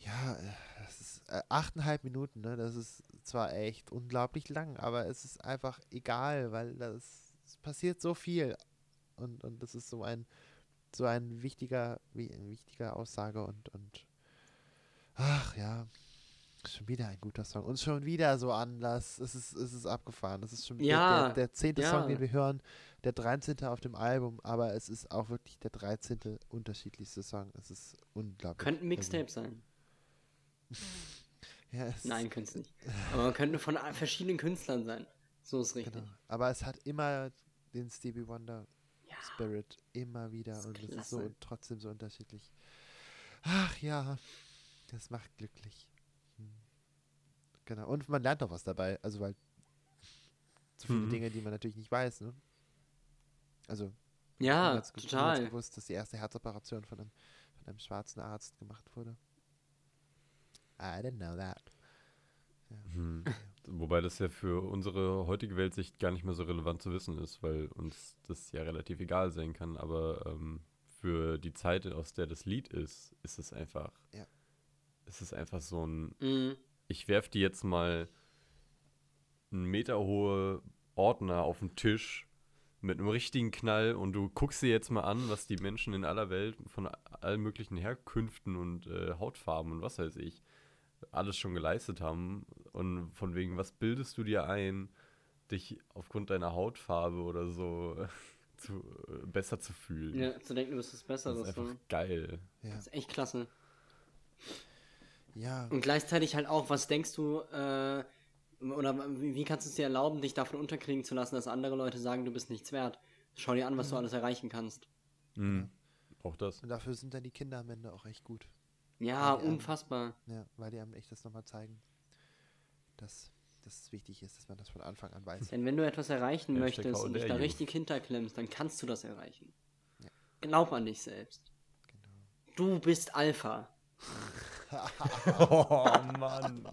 ja, das ist äh, achteinhalb Minuten, ne? Das ist zwar echt unglaublich lang, aber es ist einfach egal, weil das es passiert so viel und und das ist so ein so ein wichtiger wie ein wichtiger Aussage und und ach ja, schon wieder ein guter Song und schon wieder so Anlass. Es ist es ist abgefahren. Es ist schon wieder Ja, der, der zehnte ja. Song, den wir hören, der 13. auf dem Album, aber es ist auch wirklich der 13. unterschiedlichste Song. Es ist unglaublich. Könnte ein Mixtape sein. Ja, Nein, könnte es nicht. Aber man könnte von verschiedenen Künstlern sein. So ist richtig. Genau. Aber es hat immer den Stevie Wonder Ja. Spirit immer wieder und es ist so trotzdem so unterschiedlich. Ach ja, das macht glücklich. Hm. Genau. Und man lernt auch was dabei. Also weil so viele Mhm. Dinge, die man natürlich nicht weiß, ne? Also Ja, total. gewusst, dass die erste Herzoperation von einem, von einem schwarzen Arzt gemacht wurde. I didn't know that. Hm. Wobei das ja für unsere heutige Weltsicht gar nicht mehr so relevant zu wissen ist, weil uns das ja relativ egal sein kann. Aber ähm, für die Zeit, aus der das Lied ist, ist es einfach. Ja. Es ist einfach so ein. Mhm. Ich werf dir jetzt mal einen Meter hohe Ordner auf den Tisch mit einem richtigen Knall und du guckst dir jetzt mal an, was die Menschen in aller Welt von allen möglichen Herkünften und äh, Hautfarben und was weiß ich alles schon geleistet haben und von wegen, was bildest du dir ein, dich aufgrund deiner Hautfarbe oder so zu, äh, besser zu fühlen. Ja, zu denken, du bist das Besseres. ist einfach Ne? geil. Ja. Das ist echt klasse. Ja. Und gleichzeitig halt auch, was denkst du, äh, oder wie, wie kannst du es dir erlauben, dich davon unterkriegen zu lassen, dass andere Leute sagen, du bist nichts wert? Schau dir an, was du alles erreichen kannst. Mhm. Auch das. Und dafür sind dann die Kinder am Ende auch echt gut. Ja, unfassbar. Ja, weil die einem echt das nochmal zeigen, dass, dass es wichtig ist, dass man das von Anfang an weiß. Denn wenn du etwas erreichen möchtest und dich da you. richtig hinterklemmst, dann kannst du das erreichen. Ja. Glaub an dich selbst. Genau. Du bist Alpha. Oh Mann.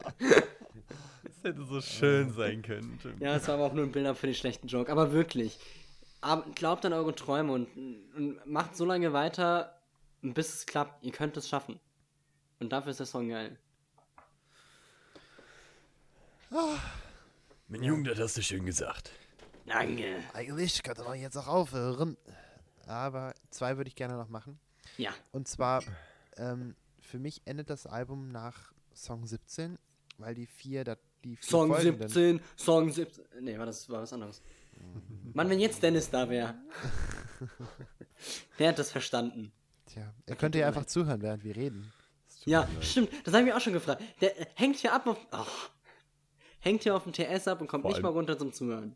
Das hätte so schön sein können. Tim. Ja, es war aber auch nur ein Bilder für den schlechten Joke. Aber wirklich. Aber glaubt an eure Träume und, und macht so lange weiter, bis es klappt. Ihr könnt es schaffen. Und dafür ist der Song geil. Mein Junge, das hast du schön gesagt. Danke. Eigentlich könnte man jetzt auch aufhören. Aber zwei würde ich gerne noch machen. Ja. Und zwar, ähm, für mich endet das Album nach Song 17, weil die vier, da, die vier Song folgenden, 17, Song 17. Nee, war das war was anderes. Mann, wenn jetzt Dennis da wäre. Der hat das verstanden. Tja, er könnte ja einfach zuhören, während wir reden. Tut Ja, stimmt. Das habe ich mir auch schon gefragt. Der äh, hängt hier ab auf. ach, hängt hier auf dem TS ab und kommt Vor nicht mal runter zum Zuhören.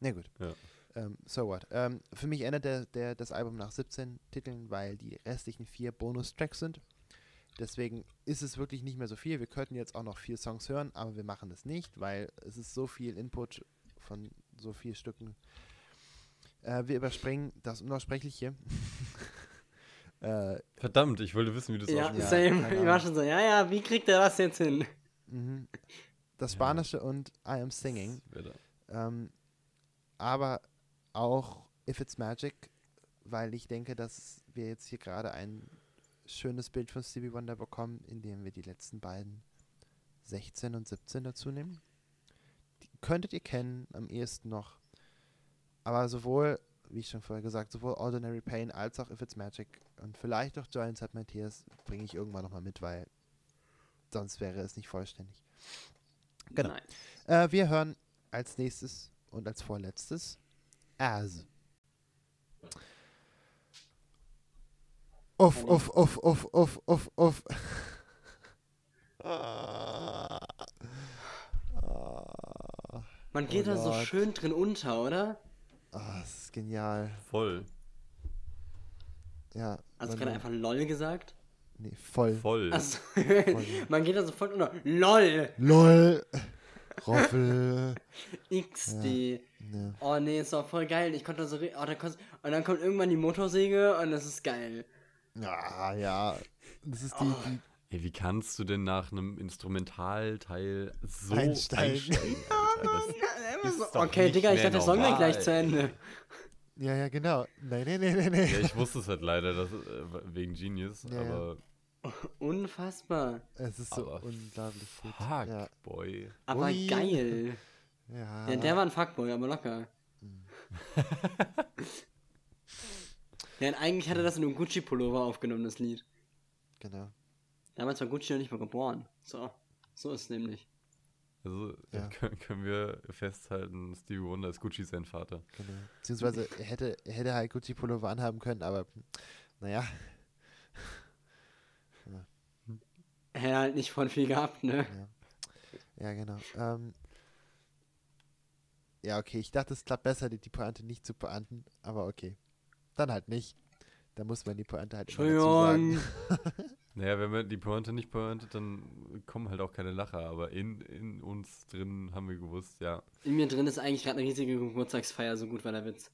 Na gut. Ja. Ähm, so what. Ähm, für mich endet der, der, das Album nach 17 Titeln, weil die restlichen vier Bonustracks sind. Deswegen ist es wirklich nicht mehr so viel. Wir könnten jetzt auch noch vier Songs hören, aber wir machen es nicht, weil es ist so viel Input von so vielen Stücken. Äh, wir überspringen das Unaussprechliche. äh, Verdammt, ich wollte wissen, wie du es Ja, aussprichst. Ja, same. keine Ich war schon so, ja, ja, wie kriegt er das jetzt hin? mhm. das Spanische und I Am Singing. Das. Ähm, aber auch If It's Magic, weil ich denke, dass wir jetzt hier gerade ein schönes Bild von Stevie Wonder bekommen, indem wir die letzten beiden 16 und 17 dazu nehmen. Die könntet ihr kennen, am ehesten noch. Aber sowohl, wie ich schon vorher gesagt, sowohl Ordinary Pain als auch If It's Magic und vielleicht auch Joy Inside My Tears bringe ich irgendwann nochmal mit, weil sonst wäre es nicht vollständig. Genau. Äh, wir hören als nächstes und als vorletztes As. Uff, uff, uff, uff, uff, uff, uff. Man geht Oh da so Gott. schön drin unter, oder? Ah, das ist genial. Voll. Ja. Also man- gerade einfach LOL gesagt. Nee, voll. Voll. Achso, man geht da sofort unter. LOL! LOL! Roffel. XD. Ja. Oh nee, ist doch voll geil. Ich konnte so. Oh, da konnt... Und dann kommt irgendwann die Motorsäge und das ist geil. Ja, ja. Das ist die, Oh. die Ey, wie kannst du denn nach einem Instrumentalteil so Einsteigen. einsteigen? Ist doch Okay, Digga, ich dachte, der Song wäre gleich zu Ende. Ja, ja, genau. Nein, nein, nein, nein, nein. Ja, ich wusste es halt leider, das, äh, wegen Genius, Ja, ja. aber Unfassbar. Es ist so Aber unglaublich gut. fuck, Ja, boy. Aber Ui. geil. ja. Ja, der war ein Fuckboy, aber locker. ja, und eigentlich hatte das in einem Gucci-Pullover aufgenommen, das Lied. Genau. Damals war Gucci noch nicht mal geboren. So. So ist es nämlich. Also Ja. können, können wir festhalten, Stevie Wonder ist Gucci sein Vater. genau. Beziehungsweise er hätte, er hätte halt Gucci Pullover anhaben können, aber naja. Er hat halt nicht von viel gehabt, ne? Ja, ja genau. Ähm, ja, okay, ich dachte, es klappt besser, die, die Pointe nicht zu pointen, aber okay. Dann halt nicht. Da muss man die Pointe halt immer dazu sagen. Naja, wenn man die Pointe nicht pointet, dann kommen halt auch keine Lacher, aber in, in uns drin haben wir gewusst, ja. In mir drin ist eigentlich gerade eine riesige Geburtstagsfeier, so gut war der Witz.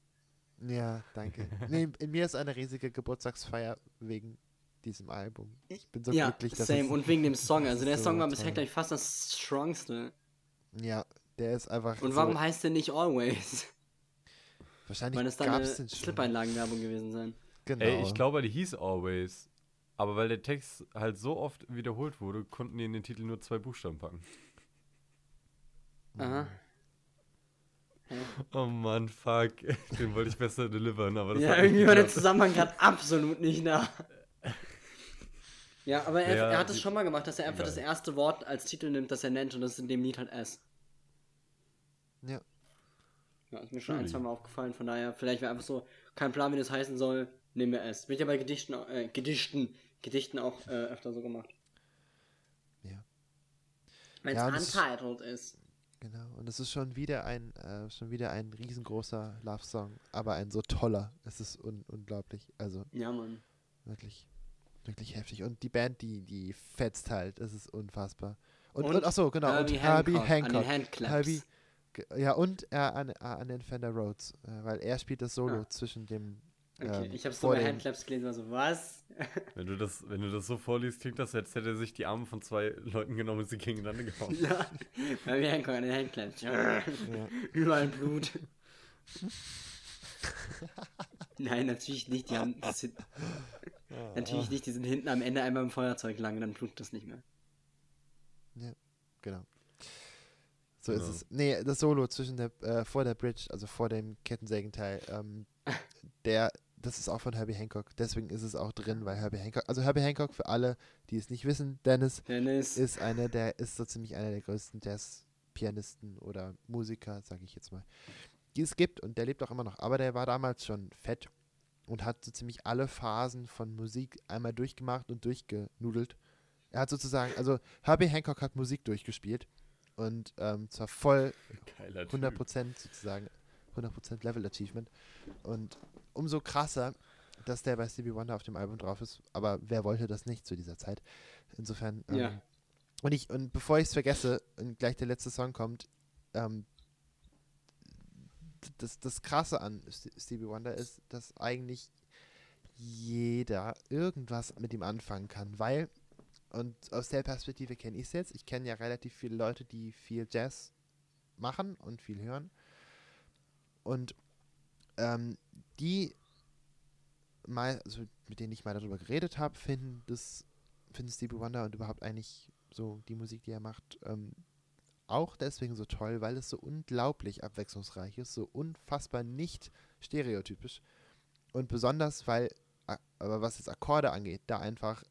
Ja, danke. Nee, in mir ist eine riesige Geburtstagsfeier wegen diesem Album. Ich bin so ja, glücklich, dass same. es, Und wegen dem Song. Also der so Song war bisher gleich fast das strongste. Ja, der ist einfach Und so, warum heißt der nicht Always? wahrscheinlich Weil das dann eine. Slip-Einlagenwerbung gewesen sein. Genau. Ey, ich glaube, die hieß Always. Aber weil der Text halt so oft wiederholt wurde, konnten die in den Titel nur zwei Buchstaben packen. Aha. Oh Mann, fuck. Den wollte ich besser delivern, aber das Ja, irgendwie war der. Zusammenhang gerade absolut nicht nah. Ja, aber er, Ja, er hat es schon mal gemacht, dass er einfach egal. das erste Wort als Titel nimmt, das er nennt und das ist in dem Lied halt S. Ja. Ja, ist mir schon ein, zwei Mal aufgefallen, von daher, vielleicht wäre einfach so, kein Plan, wie das heißen soll, nehmen wir S. Wird ja bei Gedichten, äh, Gedichten, Gedichten auch äh, öfter so gemacht. Ja. Wenn es Ja, untitled ist. Genau. Und es ist schon wieder ein, äh, schon wieder ein riesengroßer Love-Song, aber ein so toller. Es ist un unglaublich. Also Ja, Mann. wirklich, wirklich heftig. Und die Band, die, die fetzt halt. Es ist unfassbar. Und, Und und, ach so, genau. Herbie und Herbie Hancock Hancock. an den Handclaps. Herbie, ja, und er an, an den Fender Rhodes, äh, weil er spielt das Solo Ah. zwischen dem. Okay, ähm, ich hab's so bei Handclaps gelesen, war so, was? Wenn du, das, wenn du das so vorliest, klingt das, als hätte er sich die Arme von zwei Leuten genommen und sie gegeneinander gehauen. ja, Herbie Hancock an den Handclaps. Ja. Überall Blut. Nein, natürlich nicht. Die haben, das sind, natürlich nicht. Die sind hinten am Ende einmal im Feuerzeug lang und dann blutet das nicht mehr. Genau. So ist Genau. es. Nee, das Solo zwischen der, äh, vor der Bridge, also vor dem Kettensägenteil, ähm, der, das ist auch von Herbie Hancock. Deswegen ist es auch drin, weil Herbie Hancock, also Herbie Hancock, für alle, die es nicht wissen, Dennis, Dennis. ist einer der, ist so ziemlich einer der größten Jazz-Pianisten oder Musiker, sage ich jetzt mal, die es gibt und der lebt auch immer noch. Aber der war damals schon fett und hat so ziemlich alle Phasen von Musik einmal durchgemacht und durchgenudelt. Er hat sozusagen, also Herbie Hancock hat Musik durchgespielt und ähm, zwar voll Geiler Typ. 100% sozusagen, 100% Level Achievement und umso krasser, dass der bei Stevie Wonder auf dem Album drauf ist, aber wer wollte das nicht zu dieser Zeit? Insofern, ähm, Ja. und ich, und bevor ich es vergesse und gleich der letzte Song kommt, ähm, das, das Krasse an St- Stevie Wonder ist, dass eigentlich jeder irgendwas mit ihm anfangen kann, weil, und aus der Perspektive kenne ich es jetzt, ich kenne ja relativ viele Leute, die viel Jazz machen und viel hören. Und ähm, die also mit denen ich mal darüber geredet habe, finden das, finden Stevie Wonder und überhaupt eigentlich so die Musik, die er macht, ähm, auch deswegen so toll, weil es so unglaublich abwechslungsreich ist, so unfassbar nicht stereotypisch. Und besonders, weil, aber was jetzt Akkorde angeht, da einfach,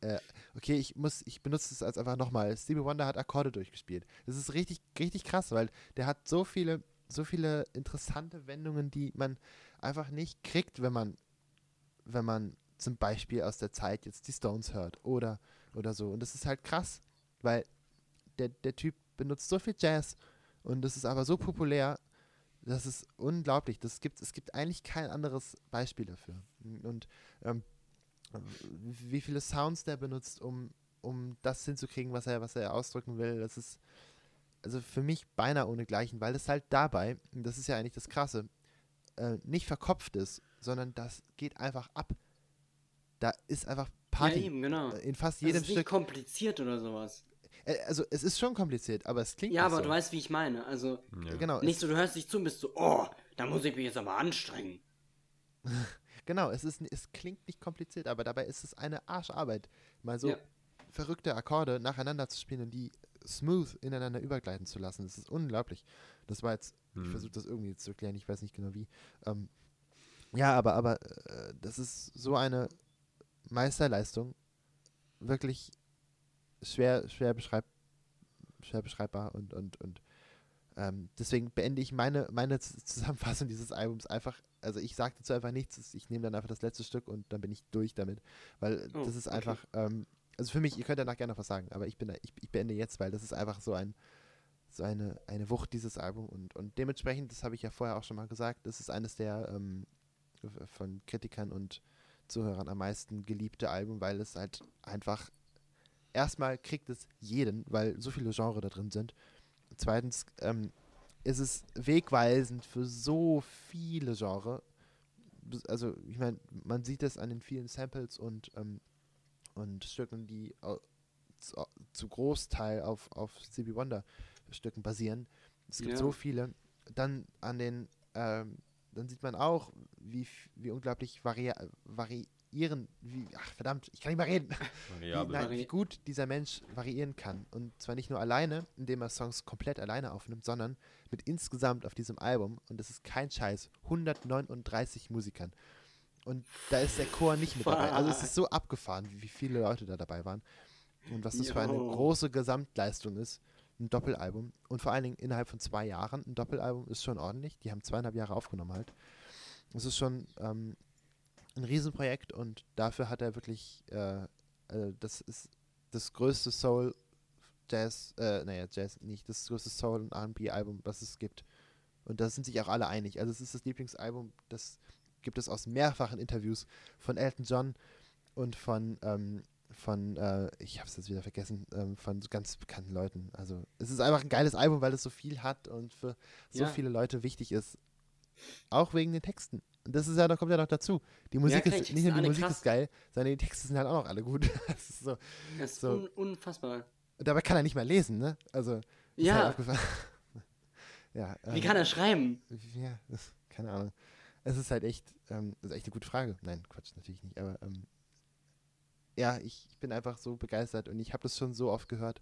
äh, okay, ich muss, ich benutze es als einfach nochmal. Stevie Wonder hat Akkorde durchgespielt. Das ist richtig, richtig krass, weil der hat so viele, so viele interessante Wendungen, die man einfach nicht kriegt, wenn man, wenn man zum Beispiel aus der Zeit jetzt die Stones hört oder, oder so. Und das ist halt krass, weil der, der Typ benutzt so viel Jazz und das ist aber so populär, das ist unglaublich. Das gibt, es gibt eigentlich kein anderes Beispiel dafür. Und ähm, wie viele Sounds der benutzt, um, um das hinzukriegen, was er, was er ausdrücken will. Das ist also für mich beinahe ohne Gleichen, weil es halt dabei, und das ist ja eigentlich das Krasse, äh, nicht verkopft ist, sondern das geht einfach ab. Da ist einfach Party. Ja, eben, genau. In fast jedem das ist Stück. nicht kompliziert oder sowas. Äh, also es ist schon kompliziert, aber es klingt Ja, aber so. du weißt, wie ich meine. Also Ja. Genau, nicht so, du hörst dich zu und bist so, oh, da muss ich mich jetzt aber anstrengen. genau, es ist, es klingt nicht kompliziert, aber dabei ist es eine Arscharbeit, mal so Ja. verrückte Akkorde nacheinander zu spielen und die smooth ineinander übergleiten zu lassen. Das ist unglaublich. Das war jetzt, ich Hm. versuche das irgendwie zu erklären, ich weiß nicht genau wie. Ähm, ja, aber, aber äh, das ist so eine Meisterleistung, wirklich schwer, schwer, beschreib, schwer beschreibbar und, und, und ähm, deswegen beende ich meine, meine Zusammenfassung dieses Albums einfach, also ich sage dazu einfach nichts, ich nehme dann einfach das letzte Stück und dann bin ich durch damit, weil Oh, das ist okay. einfach, ähm, also für mich, ihr könnt danach gerne noch was sagen, aber ich bin ich, ich beende jetzt, weil das ist einfach so ein, so eine, eine Wucht, dieses Album und, und dementsprechend, das habe ich ja vorher auch schon mal gesagt, das ist eines der ähm, von Kritikern und Zuhörern am meisten geliebte Album, weil es halt einfach erstmal kriegt es jeden, weil so viele Genres da drin sind. Zweitens ähm, ist es wegweisend für so viele Genres. Bes- Also ich meine, man sieht es an den vielen Samples und, ähm, und Stücken, die zu, zu Großteil auf, auf Stevie Wonder Stücken basieren. Es gibt Ja. so viele. Dann an den, ähm, dann sieht man auch, wie, f- wie unglaublich vari variieren, wie, ach verdammt, ich kann nicht mehr reden wie, Variabel. nein, wie gut dieser Mensch variieren kann. Und zwar nicht nur alleine, indem er Songs komplett alleine aufnimmt, sondern mit insgesamt auf diesem Album, und das ist kein Scheiß, 139 Musikern. Und da ist der Chor nicht mit dabei. Also es ist so abgefahren, wie, viele Leute da dabei waren. Und was das für eine große Gesamtleistung ist. Ein Doppelalbum. Und vor allen Dingen innerhalb von zwei Jahren. Ein Doppelalbum ist schon ordentlich. Die haben zweieinhalb Jahre aufgenommen halt. Das ist schon ähm, ein Riesenprojekt und dafür hat er wirklich, äh, äh, das ist das größte Soul Jazz, äh, naja, Jazz nicht, das größte Soul und R&B-Album, was es gibt. Und da sind sich auch alle einig. Also es ist das Lieblingsalbum, das gibt es aus mehrfachen Interviews von Elton John und von, ähm, von, äh, ich hab's jetzt wieder vergessen, ähm, von ganz bekannten Leuten. Also es ist einfach ein geiles Album, weil es so viel hat und für so Ja. viele Leute wichtig ist. Auch wegen den Texten. Und das ist ja, da kommt ja noch dazu. Die Musik die ist, nicht nur die Musik krass. ist geil, sondern die Texte sind halt auch noch alle gut. das ist so. Das ist So. un unfassbar. Und dabei kann er nicht mal lesen, ne? Also, ist halt Ja, ja, wie ähm, kann er schreiben? Ja, keine Ahnung. Es ist halt echt, ähm, das ist echt eine gute Frage. Nein, Quatsch, natürlich nicht. Aber ähm, ja, ich, ich bin einfach so begeistert und ich habe das schon so oft gehört,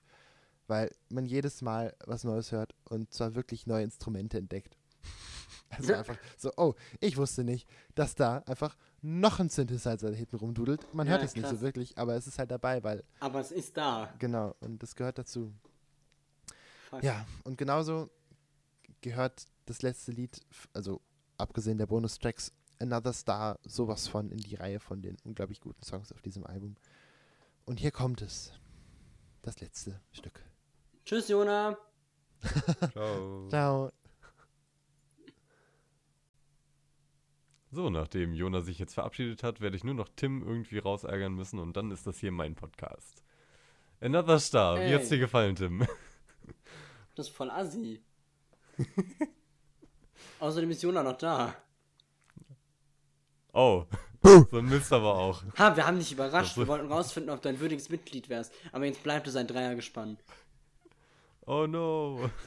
weil man jedes Mal was Neues hört und zwar wirklich neue Instrumente entdeckt. Also einfach so, oh, ich wusste nicht, dass da einfach noch ein Synthesizer hinten rumdudelt. Man hört Ja, es nicht so krass. wirklich, aber es ist halt dabei, weil, Aber es ist da. genau, und das gehört dazu. Fuck. Ja, und genauso gehört das letzte Lied, also abgesehen der Bonustracks, Another Star sowas von in die Reihe von den unglaublich guten Songs auf diesem Album. Und hier kommt es. Das letzte Stück. Tschüss, Jona. Ciao. Ciao. So, nachdem Jona sich jetzt verabschiedet hat, werde ich nur noch Tim irgendwie rausärgern müssen und dann ist das hier mein Podcast. Another Star. Wie hat's Ey. dir gefallen, Tim? Das ist voll assi. Außerdem ist Jona noch da. Oh, so ein Mist aber auch. Ha, wir haben dich überrascht. Wir wollten rausfinden, ob du ein würdiges Mitglied wärst. Aber jetzt bleibt es ein Dreiergespann. Oh no.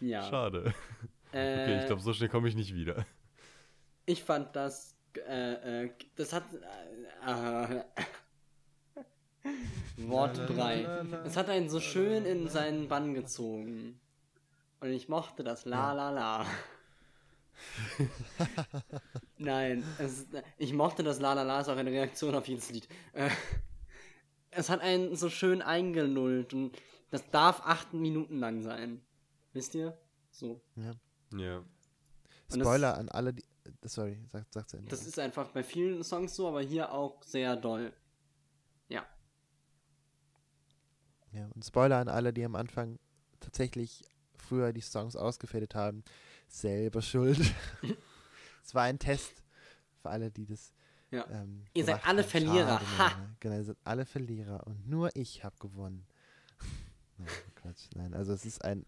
Ja. Schade. Äh, Okay, ich glaube, so schnell komme ich nicht wieder. ich fand das. Äh, äh, das hat. Äh, äh, Wortbrei. Es hat einen so schön in seinen Bann gezogen. Und ich mochte das La La La. Nein, es, ich mochte das La La La, ist auch eine Reaktion auf jedes Lied. Äh, es hat einen so schön eingenullt und das darf acht Minuten lang sein. Wisst ihr? So. Ja. Das- Spoiler an alle, die. Sorry, sag, sag zu Ende. Das ist einfach bei vielen Songs so, aber hier auch sehr doll. Ja. Ja, und Spoiler an alle, die am Anfang tatsächlich früher die Songs ausgefädelt haben. Selber schuld. Es war ein Test für alle, die das Ja. Ähm, Ihr seid alle haben. Verlierer. Schade, Ha! Genau, ihr seid alle Verlierer und nur ich habe gewonnen. Nein, Quatsch, nein, also es ist ein,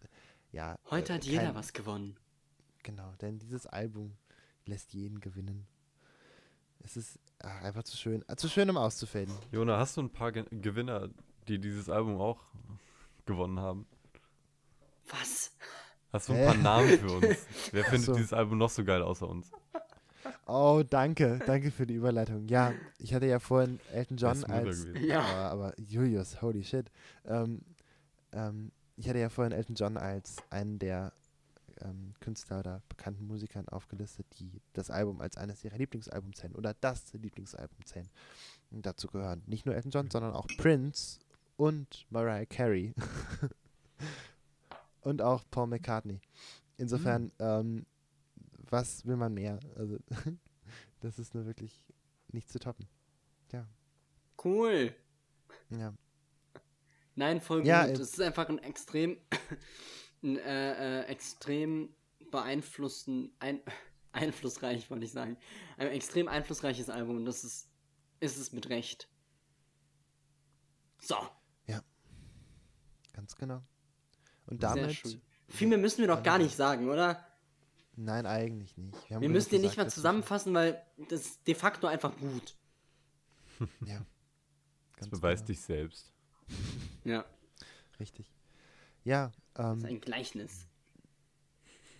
ja. Heute äh, hat jeder kein- was gewonnen. Genau, denn dieses Album lässt jeden gewinnen. Es ist ach, einfach zu schön, äh, zu schön, um auszufaden. Jona, hast du ein paar Ge Gewinner, die dieses Album auch gewonnen haben? Was? Hast du ein Hä? paar Namen für uns? Wer findet so. dieses Album noch so geil außer uns? Oh, danke, danke für die Überleitung. Ja, ich hatte ja vorhin Elton John als, gewesen. Ja. aber, aber Julius, holy shit. Ähm, ähm, ich hatte ja vorhin Elton John als einen der ähm, Künstler oder bekannten Musikern aufgelistet, die das Album als eines ihrer Lieblingsalbum zählen oder das Lieblingsalbum zählen. Und dazu gehören nicht nur Elton John, sondern auch Prince und Mariah Carey und auch Paul McCartney. Insofern, ähm, was will man mehr? Also, das ist nur wirklich nicht zu toppen. Cool. Ja. Nein, voll Ja, gut. äh, Es ist einfach ein extrem, ein, äh, äh, extrem beeinflussen, ein, einflussreich, wollte ich sagen. Ein extrem einflussreiches Album und das ist, ist es mit Recht. So, Ganz genau. Und damit. Viel mehr müssen wir doch gar nicht sagen, oder? Nein, eigentlich nicht. haben Wir genug müssen den nicht mal zusammenfassen, weil das ist de facto einfach gut. Ja. Das Ganz beweist genau. dich selbst. Ja, Richtig. Ja, das ähm, ist ein Gleichnis.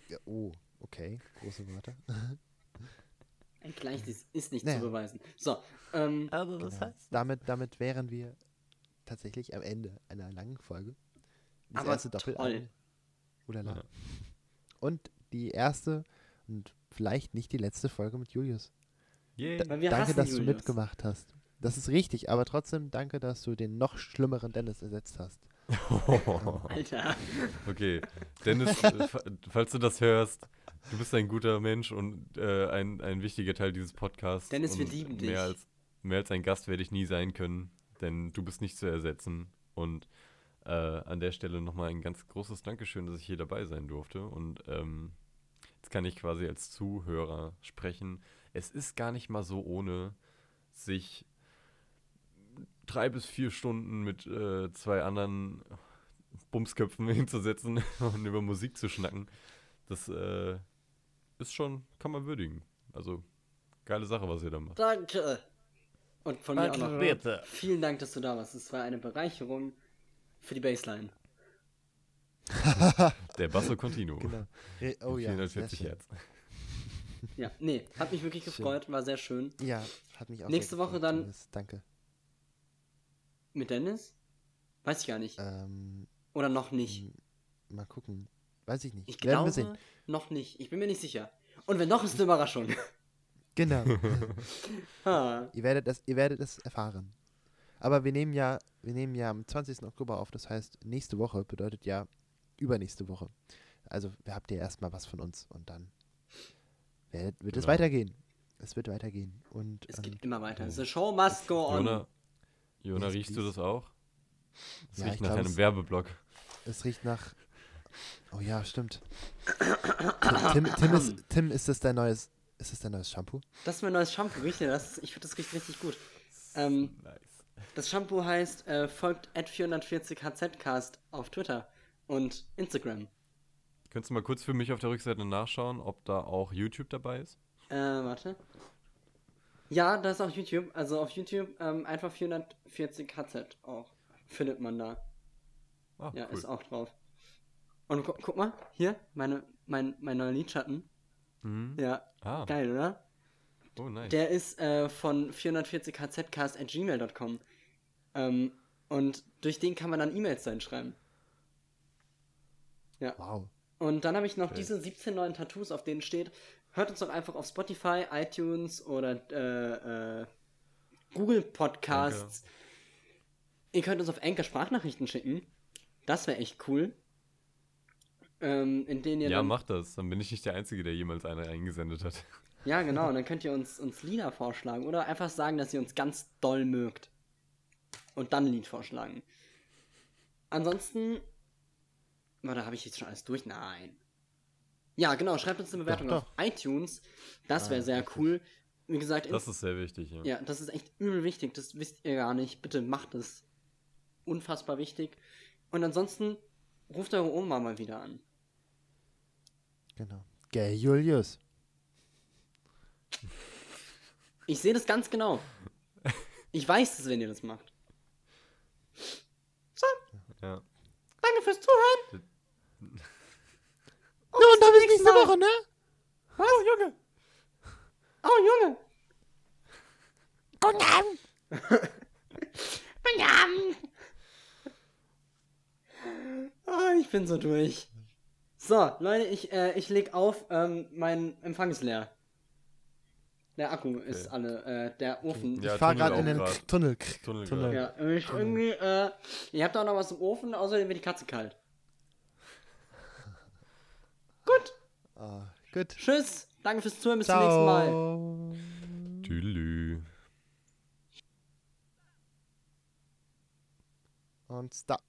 ja, oh, okay, große Worte. Ein Gleichnis ist nicht Naja. zu beweisen. So, ähm, Also Genau. Damit, damit wären wir tatsächlich am Ende einer langen Folge. Das Aber erste Doppelalbum. toll. Ulala. Ja. Und die erste und vielleicht nicht die letzte Folge mit Julius. Wir danke, dass du Julius. mitgemacht hast. Das ist richtig, aber trotzdem danke, dass du den noch schlimmeren Dennis ersetzt hast. Alter. Okay, Dennis, äh, fa- falls du das hörst, du bist ein guter Mensch und äh, ein, ein wichtiger Teil dieses Podcasts. Dennis, wir lieben dich. Mehr als, mehr als ein Gast werde ich nie sein können, denn du bist nicht zu ersetzen. Und äh, an der Stelle nochmal ein ganz großes Dankeschön, dass ich hier dabei sein durfte. Und ähm, jetzt kann ich quasi als Zuhörer sprechen. Es ist gar nicht mal so ohne, sich drei bis vier Stunden mit äh, zwei anderen Bumsköpfen hinzusetzen und über Musik zu schnacken. Das äh, ist schon, kann man würdigen. Also, geile Sache, was ihr da macht. Danke. Und von mir auch noch. bitte. Vielen Dank, dass du da warst. Es war eine Bereicherung für die Baseline. Der Basso Continuo. Genau. Oh ja, sehr 440 schön. Hertz. Ja, nee, hat mich wirklich Schön. gefreut, war sehr schön. Ja, hat mich auch Nächste sehr Woche gefreut, dann- Dennis. Danke. Mit Dennis? Weiß ich gar nicht. Ähm, Oder noch nicht. mal gucken. Weiß ich nicht. Ich Werden wir glaube, sehen. noch nicht. Ich bin mir nicht sicher. Und wenn doch, ist eine Überraschung. Genau. ihr, werdet es, ihr werdet es erfahren. Aber wir nehmen ja, wir nehmen ja am 20. Oktober auf, das heißt, nächste Woche bedeutet ja übernächste Woche. Also habt ihr erstmal was von uns und dann wird es Genau. weitergehen. Es wird weitergehen. Und Es ähm, geht immer weiter. oh. The show must go on. Jona, Jona riechst du das auch? Es Ja, riecht nach glaub, einem es- Werbeblock. es riecht nach. Oh ja, stimmt. Tim, Tim, Tim, ist, Tim, ist das dein neues, ist das dein neues Shampoo? Das ist mein neues Shampoo. Riecht das? Ich finde, das riecht richtig gut. Ähm, Nice. Das Shampoo heißt, äh, folgt at 440hzcast auf Twitter und Instagram. Könntest du mal kurz für mich auf der Rückseite nachschauen, ob da auch YouTube dabei ist? Äh, warte. Ja, da ist auch YouTube. Also auf YouTube ähm, einfach 440hz auch. Findet man da. Ah, Ja, cool. ist auch drauf. Und gu guck mal, hier, meine, mein, mein neuer Lidschatten. Mhm. Ja, Ah, geil, oder? Oh nice. Der ist äh, von 440hzcast.gmail.com. Ähm, und durch den kann man dann E-Mails reinschreiben. Ja. Wow. Und dann habe ich noch Okay. diese 17 neuen Tattoos, auf denen steht, hört uns doch einfach auf Spotify, iTunes oder äh, äh, Google Podcasts. Ihr könnt uns auf Anchor Sprachnachrichten schicken. Das wäre echt cool. Ähm, in denen ihr ja, dann, mach das. Dann bin ich nicht der Einzige, der jemals eine eingesendet hat. Ja, genau. Und dann könnt ihr uns, uns Lieder vorschlagen oder einfach sagen, dass ihr uns ganz doll mögt. Und dann ein Lied vorschlagen. Ansonsten. Warte, habe ich jetzt schon alles durch? Nein. Ja, genau. Schreibt uns eine Bewertung doch. auf iTunes. Das wäre Ah, sehr richtig. cool. wie gesagt, Das ist sehr wichtig, ja. ja, das ist echt übel wichtig. Das wisst ihr gar nicht. Bitte macht es. Unfassbar wichtig. Und ansonsten ruft eure Oma mal wieder an. Genau. Gell, Julius. Ich sehe das ganz genau. Ich weiß es, wenn ihr das macht. So, ja. danke fürs Zuhören. Ja, und dann bis nächste Woche, ne? Oh, Junge. Oh, Junge. Guten Abend. Guten Abend. Ah, ich bin so durch. So, Leute, ich, äh, ich leg auf. Ähm, mein Empfang ist leer. Der Akku ist alle. Äh, der Ofen. Ja, ich fahre gerade in den grad. Tunnel. Tunnel Tunnel. Ja, ich irgendwie, äh, ihr habt auch noch was im Ofen, außerdem wird die Katze kalt. Gut, Ah, gut. tschüss, danke fürs Zuhören, bis zum nächsten Mal. Ciao. Tülü. Und stop.